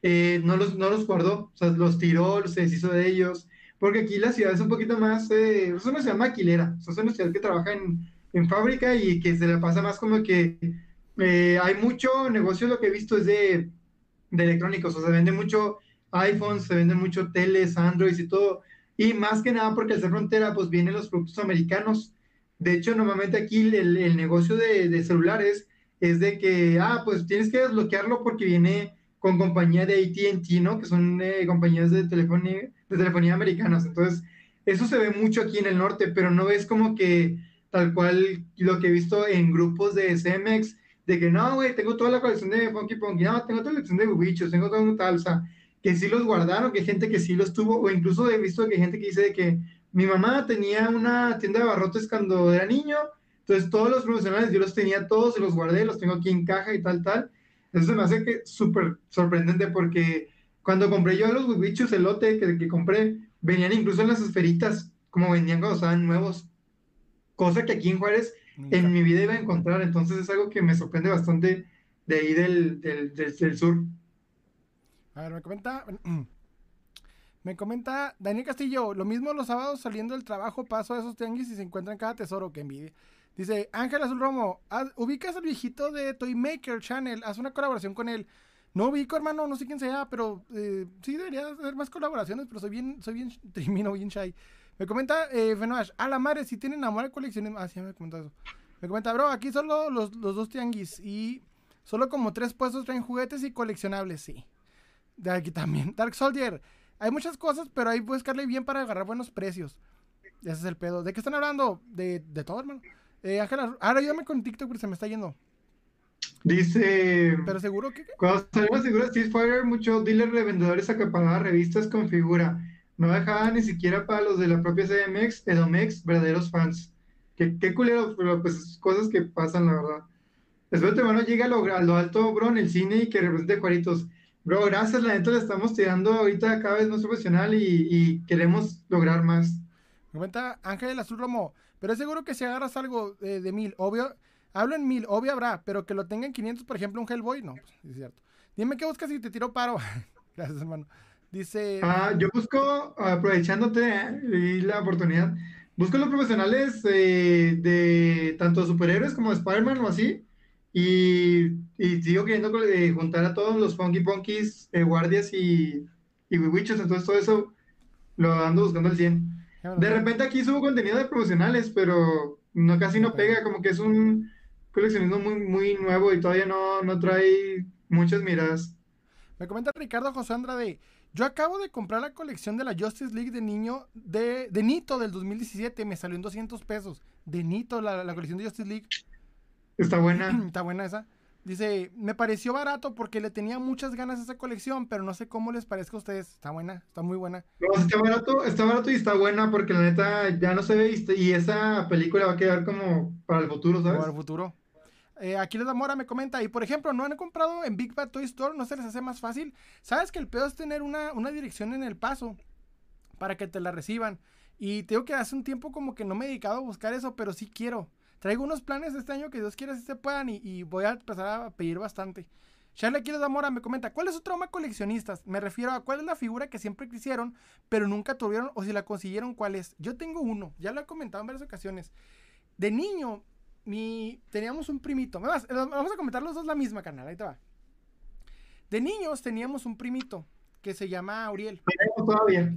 eh, no, los, no los guardó, o sea, los tiró, se deshizo de ellos, porque aquí la ciudad es un poquito más, eh, es una ciudad maquilera, es una ciudad que trabaja en, en fábrica y que se le pasa más como que eh, hay mucho negocio, lo que he visto es de, de electrónicos, o sea, se vende mucho iPhones, se venden mucho teles, Androids y todo, y más que nada porque al ser frontera, pues vienen los productos americanos. De hecho, normalmente aquí el, el negocio de, de, celulares es de que, ah, pues tienes que desbloquearlo porque viene con compañía de ATT, ¿no? Que son eh, compañías de telefonía, de telefonía americanas. Entonces, eso se ve mucho aquí en el norte, pero no es como que tal cual lo que he visto en grupos de CMX, de que no, güey, tengo toda la colección de Funky Punky, no, tengo toda la colección de bichos, tengo todo un tal, o sea, que sí los guardaron, que hay gente que sí los tuvo, o incluso he visto que hay gente que dice que mi mamá tenía una tienda de barrotes cuando era niño, entonces todos los profesionales yo los tenía todos, y los guardé, los tengo aquí en caja y tal, tal. Eso me hace que súper sorprendente porque cuando compré yo los bichos, el lote que, que compré, venían incluso en las esferitas, como venían cuando estaban nuevos, cosa que aquí en Juárez en mi vida iba a encontrar, entonces es algo que me sorprende bastante de ahí del, del, del sur. A ver, me comenta. (clears throat) Me comenta Daniel Castillo, lo mismo los sábados saliendo del trabajo paso a esos tianguis y se encuentran cada tesoro, que envidia. Dice, Ángel Azul Romo, ubicas al viejito de Toy Maker Channel, haz una colaboración con él. No ubico, hermano, no sé quién sea, pero eh, sí debería hacer más colaboraciones, pero soy bien, soy bien (laughs) trimino, bien shy. Me comenta eh, Fenoash, a la madre, si tienen amor a colecciones. Ah, sí, me comenta eso. Me comenta, bro, aquí solo los dos tianguis y solo como tres puestos traen juguetes y coleccionables, sí. De aquí también. Dark Soldier, hay muchas cosas, pero hay que buscarle bien para agarrar buenos precios. Ese es el pedo. ¿De qué están hablando? De, de todo, hermano. Eh, Ángela, ahora ayúdame con TikTok porque se me está yendo. Dice. Pero seguro que. Cuando salió la figura Street Fighter, muchos dealers revendedores acaparaban revistas con figura. No dejaban ni siquiera para los de la propia CMX, Edomex, verdaderos fans. Qué, qué culero, pero pues cosas que pasan, la verdad. Espero que hermano llegue a lo, a lo, alto, bro, en el cine y que represente Juaritos. Bro, gracias, la neta le estamos tirando ahorita cada vez más profesional y, y queremos lograr más. Comenta Ángel Azul Romo, pero es seguro que si agarras algo de, mil, obvio, hablo en mil, obvio habrá, pero que lo tenga en 500, por ejemplo, un Hellboy, no, pues, es cierto. Dime qué buscas y te tiro paro. (laughs) Gracias, hermano. Dice. Ah, yo busco, aprovechándote eh, y la oportunidad, busco los profesionales eh, de tanto superhéroes como Spider-Man o así. Y, y sigo queriendo eh, juntar a todos los Funky Punkies, eh, guardias y, y Wiwichos, entonces todo eso lo ando buscando al 100. De repente aquí subo contenido de profesionales, pero no casi no pega, como que es un coleccionismo muy, muy nuevo y todavía no, no trae muchas miradas. Me comenta Ricardo José Andrade. Yo acabo de comprar la colección de la Justice League de niño de, de Nito del 2017. Me salió en 200 pesos. De Nito, la, la colección de Justice League. Está buena. (clears throat) Está buena esa. Dice, me pareció barato porque le tenía muchas ganas a esa colección, pero no sé cómo les parezca a ustedes. Está buena, está muy buena. No, está barato, está barato y está buena porque la neta ya no se ve y esa película va a quedar como para el futuro, ¿sabes? Para el futuro. Eh, aquí les Mora me comenta, y por ejemplo, ¿no han comprado en Big Bad Toy Store? ¿No se les hace más fácil? ¿Sabes que el peor es tener una, una dirección en el paso para que te la reciban? Y tengo que hace un tiempo como que no me he dedicado a buscar eso, pero sí quiero. Traigo unos planes este año que Dios quiera si se puedan y, voy a empezar a pedir bastante. Charlie Aquiles Zamora me comenta, ¿cuál es su trauma coleccionistas? Me refiero a cuál es la figura que siempre quisieron, pero nunca tuvieron, o si la consiguieron, cuál es. Yo tengo uno, ya lo he comentado en varias ocasiones. De niño, mi, teníamos un primito. vamos a comentar los dos la misma, canal, ahí te va. De niños teníamos un primito que se llama Auriel. Todavía.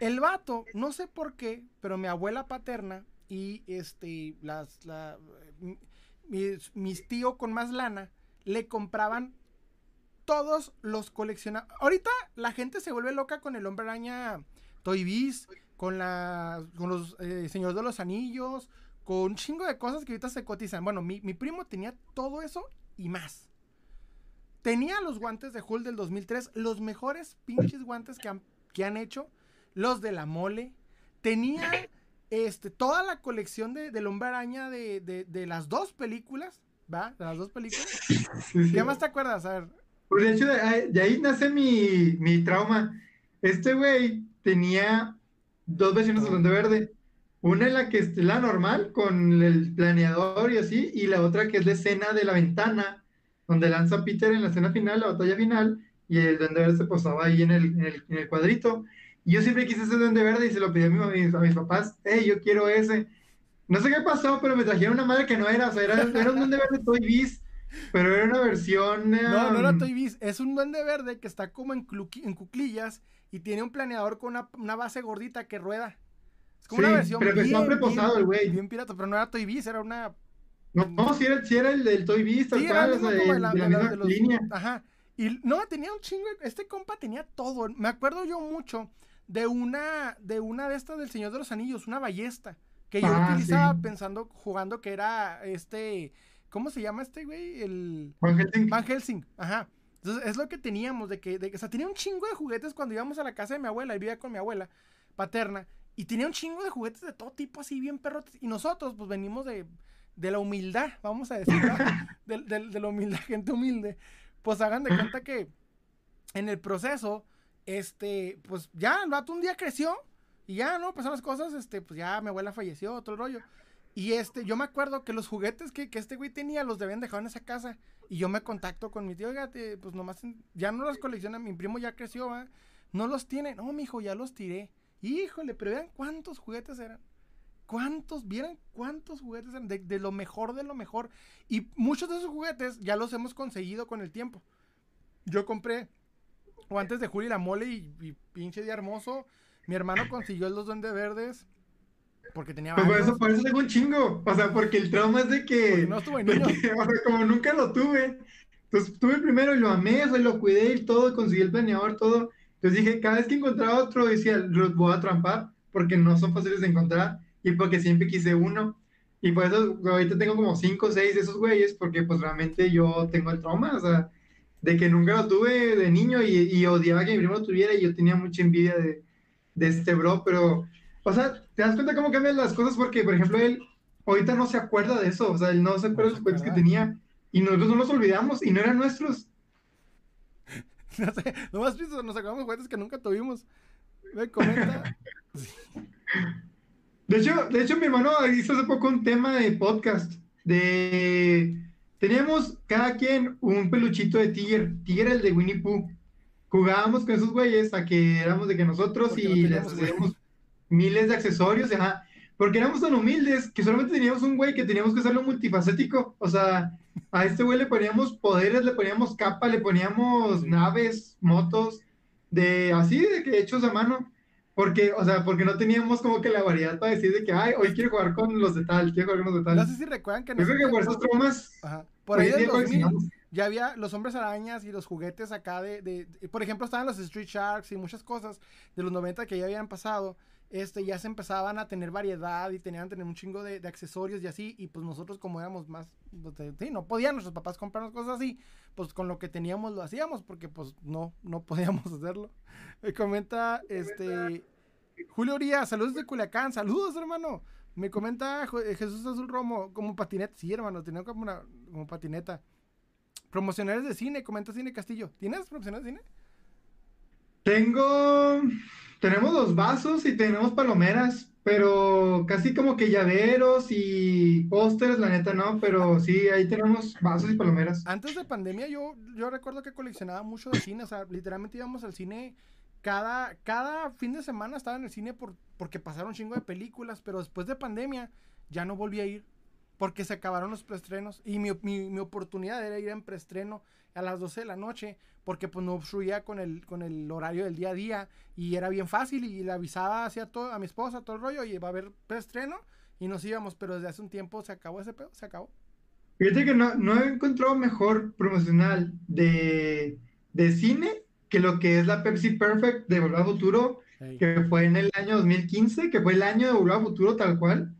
El vato, no sé por qué, pero mi abuela paterna y este, mis, tíos con más lana le compraban todos los coleccionables. Ahorita la gente se vuelve loca con el hombre araña Toy Biz, con, la, con los eh, Señores de los Anillos, con un chingo de cosas que ahorita se cotizan. Bueno, mi, primo tenía todo eso y más. Tenía los guantes de Hulk del 2003, los mejores pinches guantes que han, que han hecho, los de la mole. Tenía este, toda la colección de, del Hombre Araña de, de, las dos películas, ¿va? De las dos películas. ¿Qué más te acuerdas? A ver. Pues de hecho, de, ahí nace mi, mi trauma. Este güey tenía dos versiones de Duende Verde. Una en la que es la normal, con el planeador y así, y la otra que es la escena de la ventana, donde lanza Peter en la escena final, la batalla final, y el Duende Verde se posaba ahí en el, en el, en el cuadrito. Yo siempre quise ese duende verde y se lo pedí a, mis, a mis papás, hey, yo quiero ese. No sé qué pasó, pero me trajeron una madre que no era, o sea, era, era un duende verde Toy Biz, pero era una versión... No, no era um, Toy Biz, es un duende verde que está como en, en cuclillas y tiene un planeador con una, una, base gordita que rueda. Es como una versión pero bien, está preposado el güey. Bien pirata, pero no era Toy Biz, era una... No, no, si era, si era el del Toy Biz, tal cual, o sea, de, la, la, misma línea. Ajá. Y no, tenía un chingo, este compa tenía todo. Me acuerdo yo mucho de una de una de estas del Señor de los Anillos, una ballesta que yo ah, utilizaba pensando jugando que era este ¿cómo se llama este güey? El Van Helsing. Van Helsing, ajá. Entonces es lo que teníamos de que de, o sea, tenía un chingo de juguetes cuando íbamos a la casa de mi abuela, y vivía con mi abuela paterna y tenía un chingo de juguetes de todo tipo así bien perrotes y nosotros pues venimos de de la humildad, vamos a decir, de, (laughs) de, de la humildad, gente humilde, pues hagan de cuenta que en el proceso este, pues ya el vato un día creció y ya, ¿no? Pasaron las cosas, este, pues ya mi abuela falleció, todo el rollo. Y este, yo me acuerdo que los juguetes que, este güey tenía los debían dejar en esa casa. Y yo me contacto con mi tío, oiga, pues nomás, ya no los colecciona, mi primo ya creció, No los tiene, no, mijo, ya los tiré. Híjole, pero vean cuántos juguetes eran. cuántos, vieron cuántos juguetes de, de, lo mejor de lo mejor. Y muchos de esos juguetes ya los hemos conseguido con el tiempo. Yo compré, o antes de Juli la mole y, pinche día hermoso, mi hermano consiguió los duendes verdes. Porque tenía pues por eso, por eso tengo un chingo. O sea, porque el trauma es de que. no estuve niño. (laughs) o sea, como nunca lo tuve. Entonces tuve el primero y lo amé, o sea, lo cuidé y todo, conseguí el planeador, todo. Entonces dije, cada vez que encontraba otro, decía, los voy a trampar, porque no son fáciles de encontrar y porque siempre quise uno. Y por eso ahorita tengo como cinco o seis de esos güeyes, porque pues realmente yo tengo el trauma, o sea, de que nunca lo tuve de niño y, y odiaba que mi primo lo tuviera y yo tenía mucha envidia de, de este bro, pero, o sea, te das cuenta cómo cambian las cosas porque, por ejemplo, él ahorita no se acuerda de eso, o sea, él no se acuerda de los juguetes que tenía y nosotros no los olvidamos y no eran nuestros. (laughs) no sé, nomás nos acabamos juguetes que nunca tuvimos. Me comenta. (laughs) De hecho, de hecho, mi hermano hizo hace poco un tema de podcast. De teníamos cada quien un peluchito de Tiger, Tiger el de Winnie Pooh. Jugábamos con esos güeyes a que éramos de que nosotros y les hacíamos miles de accesorios, ajá. Porque éramos tan humildes que solamente teníamos un güey que teníamos que hacerlo multifacético. O sea, a este güey le poníamos poderes, le poníamos capa, le poníamos naves, motos, de así, de que hechos a mano. Porque, o sea, porque no teníamos como que la variedad para decir de que, ay, hoy quiero jugar con los de tal, quiero jugar con los de tal. No sé si recuerdan que... Yo creo que por esos traumas... Ajá. Por ahí del 2000 ya había los hombres arañas y los juguetes acá de, de, Por ejemplo, estaban los Street Sharks y muchas cosas de los 90 que ya habían pasado. Este, ya se empezaban a tener variedad y tenían tener un chingo de, de, accesorios y así. Y pues nosotros como éramos más... Pues, sí, no podían nuestros papás comprarnos cosas así. Pues con lo que teníamos lo hacíamos porque pues no, no (laughs) podíamos hacerlo. Me comenta, este... Julio Urias, saludos de Culiacán, saludos hermano. Me comenta eh, Jesús Azul Romo, como patineta. Sí, hermano, tenía como una como patineta. Promocionales de cine, comenta Cine Castillo. ¿Tienes promocionales de cine? Tengo. Tenemos los vasos y tenemos palomeras, pero casi como que llaveros y pósteres, la neta no, pero sí, ahí tenemos vasos y palomeras. Antes de pandemia, yo, yo recuerdo que coleccionaba mucho de cine, o sea, literalmente íbamos al cine cada, cada fin de semana estaba en el cine por, porque pasaron un chingo de películas, pero después de pandemia ya no volví a ir porque se acabaron los preestrenos y mi, mi, oportunidad era ir en preestreno a las 12 de la noche porque pues no obstruía con el, con el horario del día a día y era bien fácil y le avisaba hacia todo, a mi esposa todo el rollo y va a haber preestreno y nos íbamos, pero desde hace un tiempo se acabó ese pedo, se acabó. Fíjate que no, no he encontrado mejor promocional de, de cine que lo que es la Pepsi Perfect de Volver a Futuro, que fue en el año 2015, que fue el año de Volver a Futuro tal cual,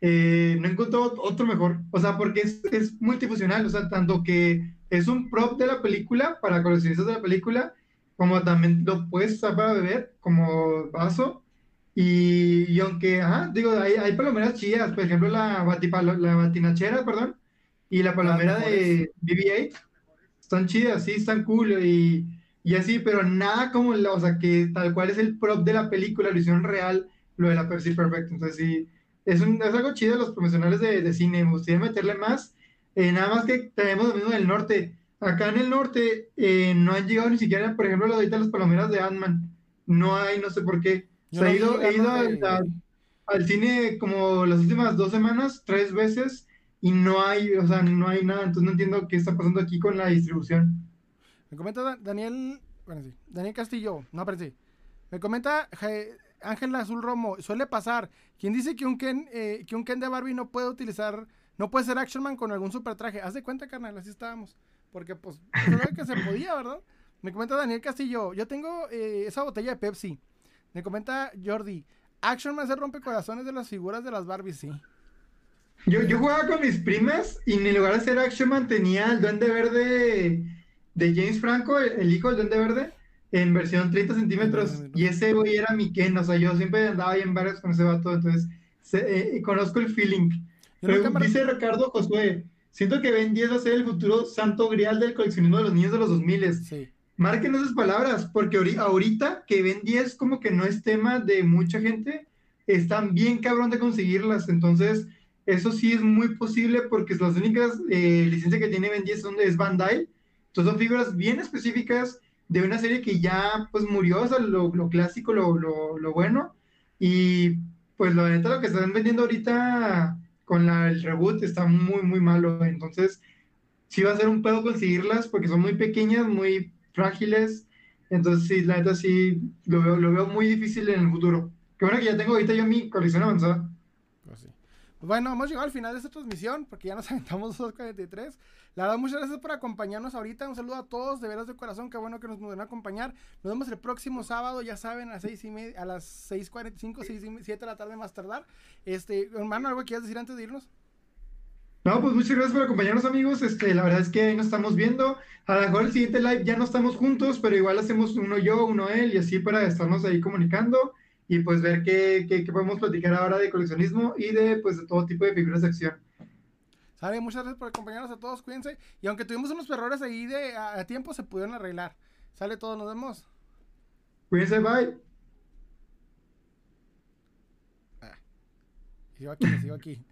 eh, no encontró otro mejor. O sea, porque es, es, multifuncional, o sea, tanto que es un prop de la película para coleccionistas de la película, como también lo puedes usar para beber como vaso. Y, y aunque, ajá, digo, hay, hay palomeras chidas, por ejemplo, la, la batinachera, perdón, y la palomera de BB-8, están chidas, sí, están cool. Y, y así, pero nada como, la, o sea, que tal cual es el prop de la película, lo hicieron real, lo de la Pepsi Perfect. Entonces, sí, es, un, es algo chido los profesionales de, de, cine, me gustaría meterle más. Eh, nada más que tenemos lo mismo del norte. Acá en el norte eh, no han llegado ni siquiera, por ejemplo, ahorita las palomeras de Ant-Man. No hay, no sé por qué. Se ha ido, he ido al, al, cine como las últimas dos semanas, tres veces, y no hay, o sea, no hay nada. Entonces no entiendo qué está pasando aquí con la distribución. Me comenta Daniel, bueno, sí, Daniel Castillo, no, pero sí. Me comenta Ángel Azul Romo, suele pasar. ¿Quién dice que un Ken, eh, que un Ken de Barbie no puede utilizar, no puede ser Action Man con algún super traje? Haz de cuenta, carnal, así estábamos. Porque pues, que se podía, ¿verdad? Me comenta Daniel Castillo, yo tengo eh, esa botella de Pepsi. Me comenta Jordi, Action Man se rompe corazones de las figuras de las Barbies, sí. Yo, yo jugaba con mis primas y en lugar de ser Action Man tenía el duende verde de James Franco, el, hijo del Duende Verde, en versión 30 centímetros. Y ese güey era mi Ken, o sea, yo siempre andaba ahí en varios con ese vato, entonces eh, conozco el feeling. Pero dice Ricardo Josué, siento que Ben 10 va a ser el futuro santo grial del coleccionismo de los niños de los 2000. Sí. Marquen esas palabras, porque ahorita que Ben 10 como que no es tema de mucha gente, están bien cabrón de conseguirlas, entonces eso sí es muy posible porque las únicas eh, licencias que tiene Ben 10 son de Bandai, entonces son figuras bien específicas de una serie que ya pues murió, o sea, lo, lo clásico, lo, lo, lo, bueno. Y pues la neta lo que están vendiendo ahorita con la, el reboot está muy, muy malo. Entonces, sí va a ser un pedo conseguirlas porque son muy pequeñas, muy frágiles. Entonces, sí, la neta sí lo veo, lo veo muy difícil en el futuro. Qué bueno que ya tengo ahorita yo mi colección avanzada. Pues sí. Bueno, hemos llegado al final de esta transmisión porque ya nos aventamos 2.43. La verdad, muchas gracias por acompañarnos ahorita. Un saludo a todos, de veras de corazón. Qué bueno que nos pudieron acompañar. Nos vemos el próximo sábado, ya saben, a, seis y media, a las 6.45, 6 y 7 de la tarde más tardar. Este, hermano, ¿algo quieras decir antes de irnos? No, pues muchas gracias por acompañarnos, amigos. Este, la verdad es que nos estamos viendo. A lo mejor el siguiente live ya no estamos juntos, pero igual hacemos uno yo, uno él, y así para estarnos ahí comunicando y pues ver qué, qué, qué podemos platicar ahora de coleccionismo y de pues de todo tipo de figuras de acción. Sale, muchas gracias por acompañarnos a todos, cuídense. Y aunque tuvimos unos errores ahí de a, tiempo, se pudieron arreglar. Sale todo, nos vemos. Cuídense, bye. Ah, sigo aquí, sigo aquí.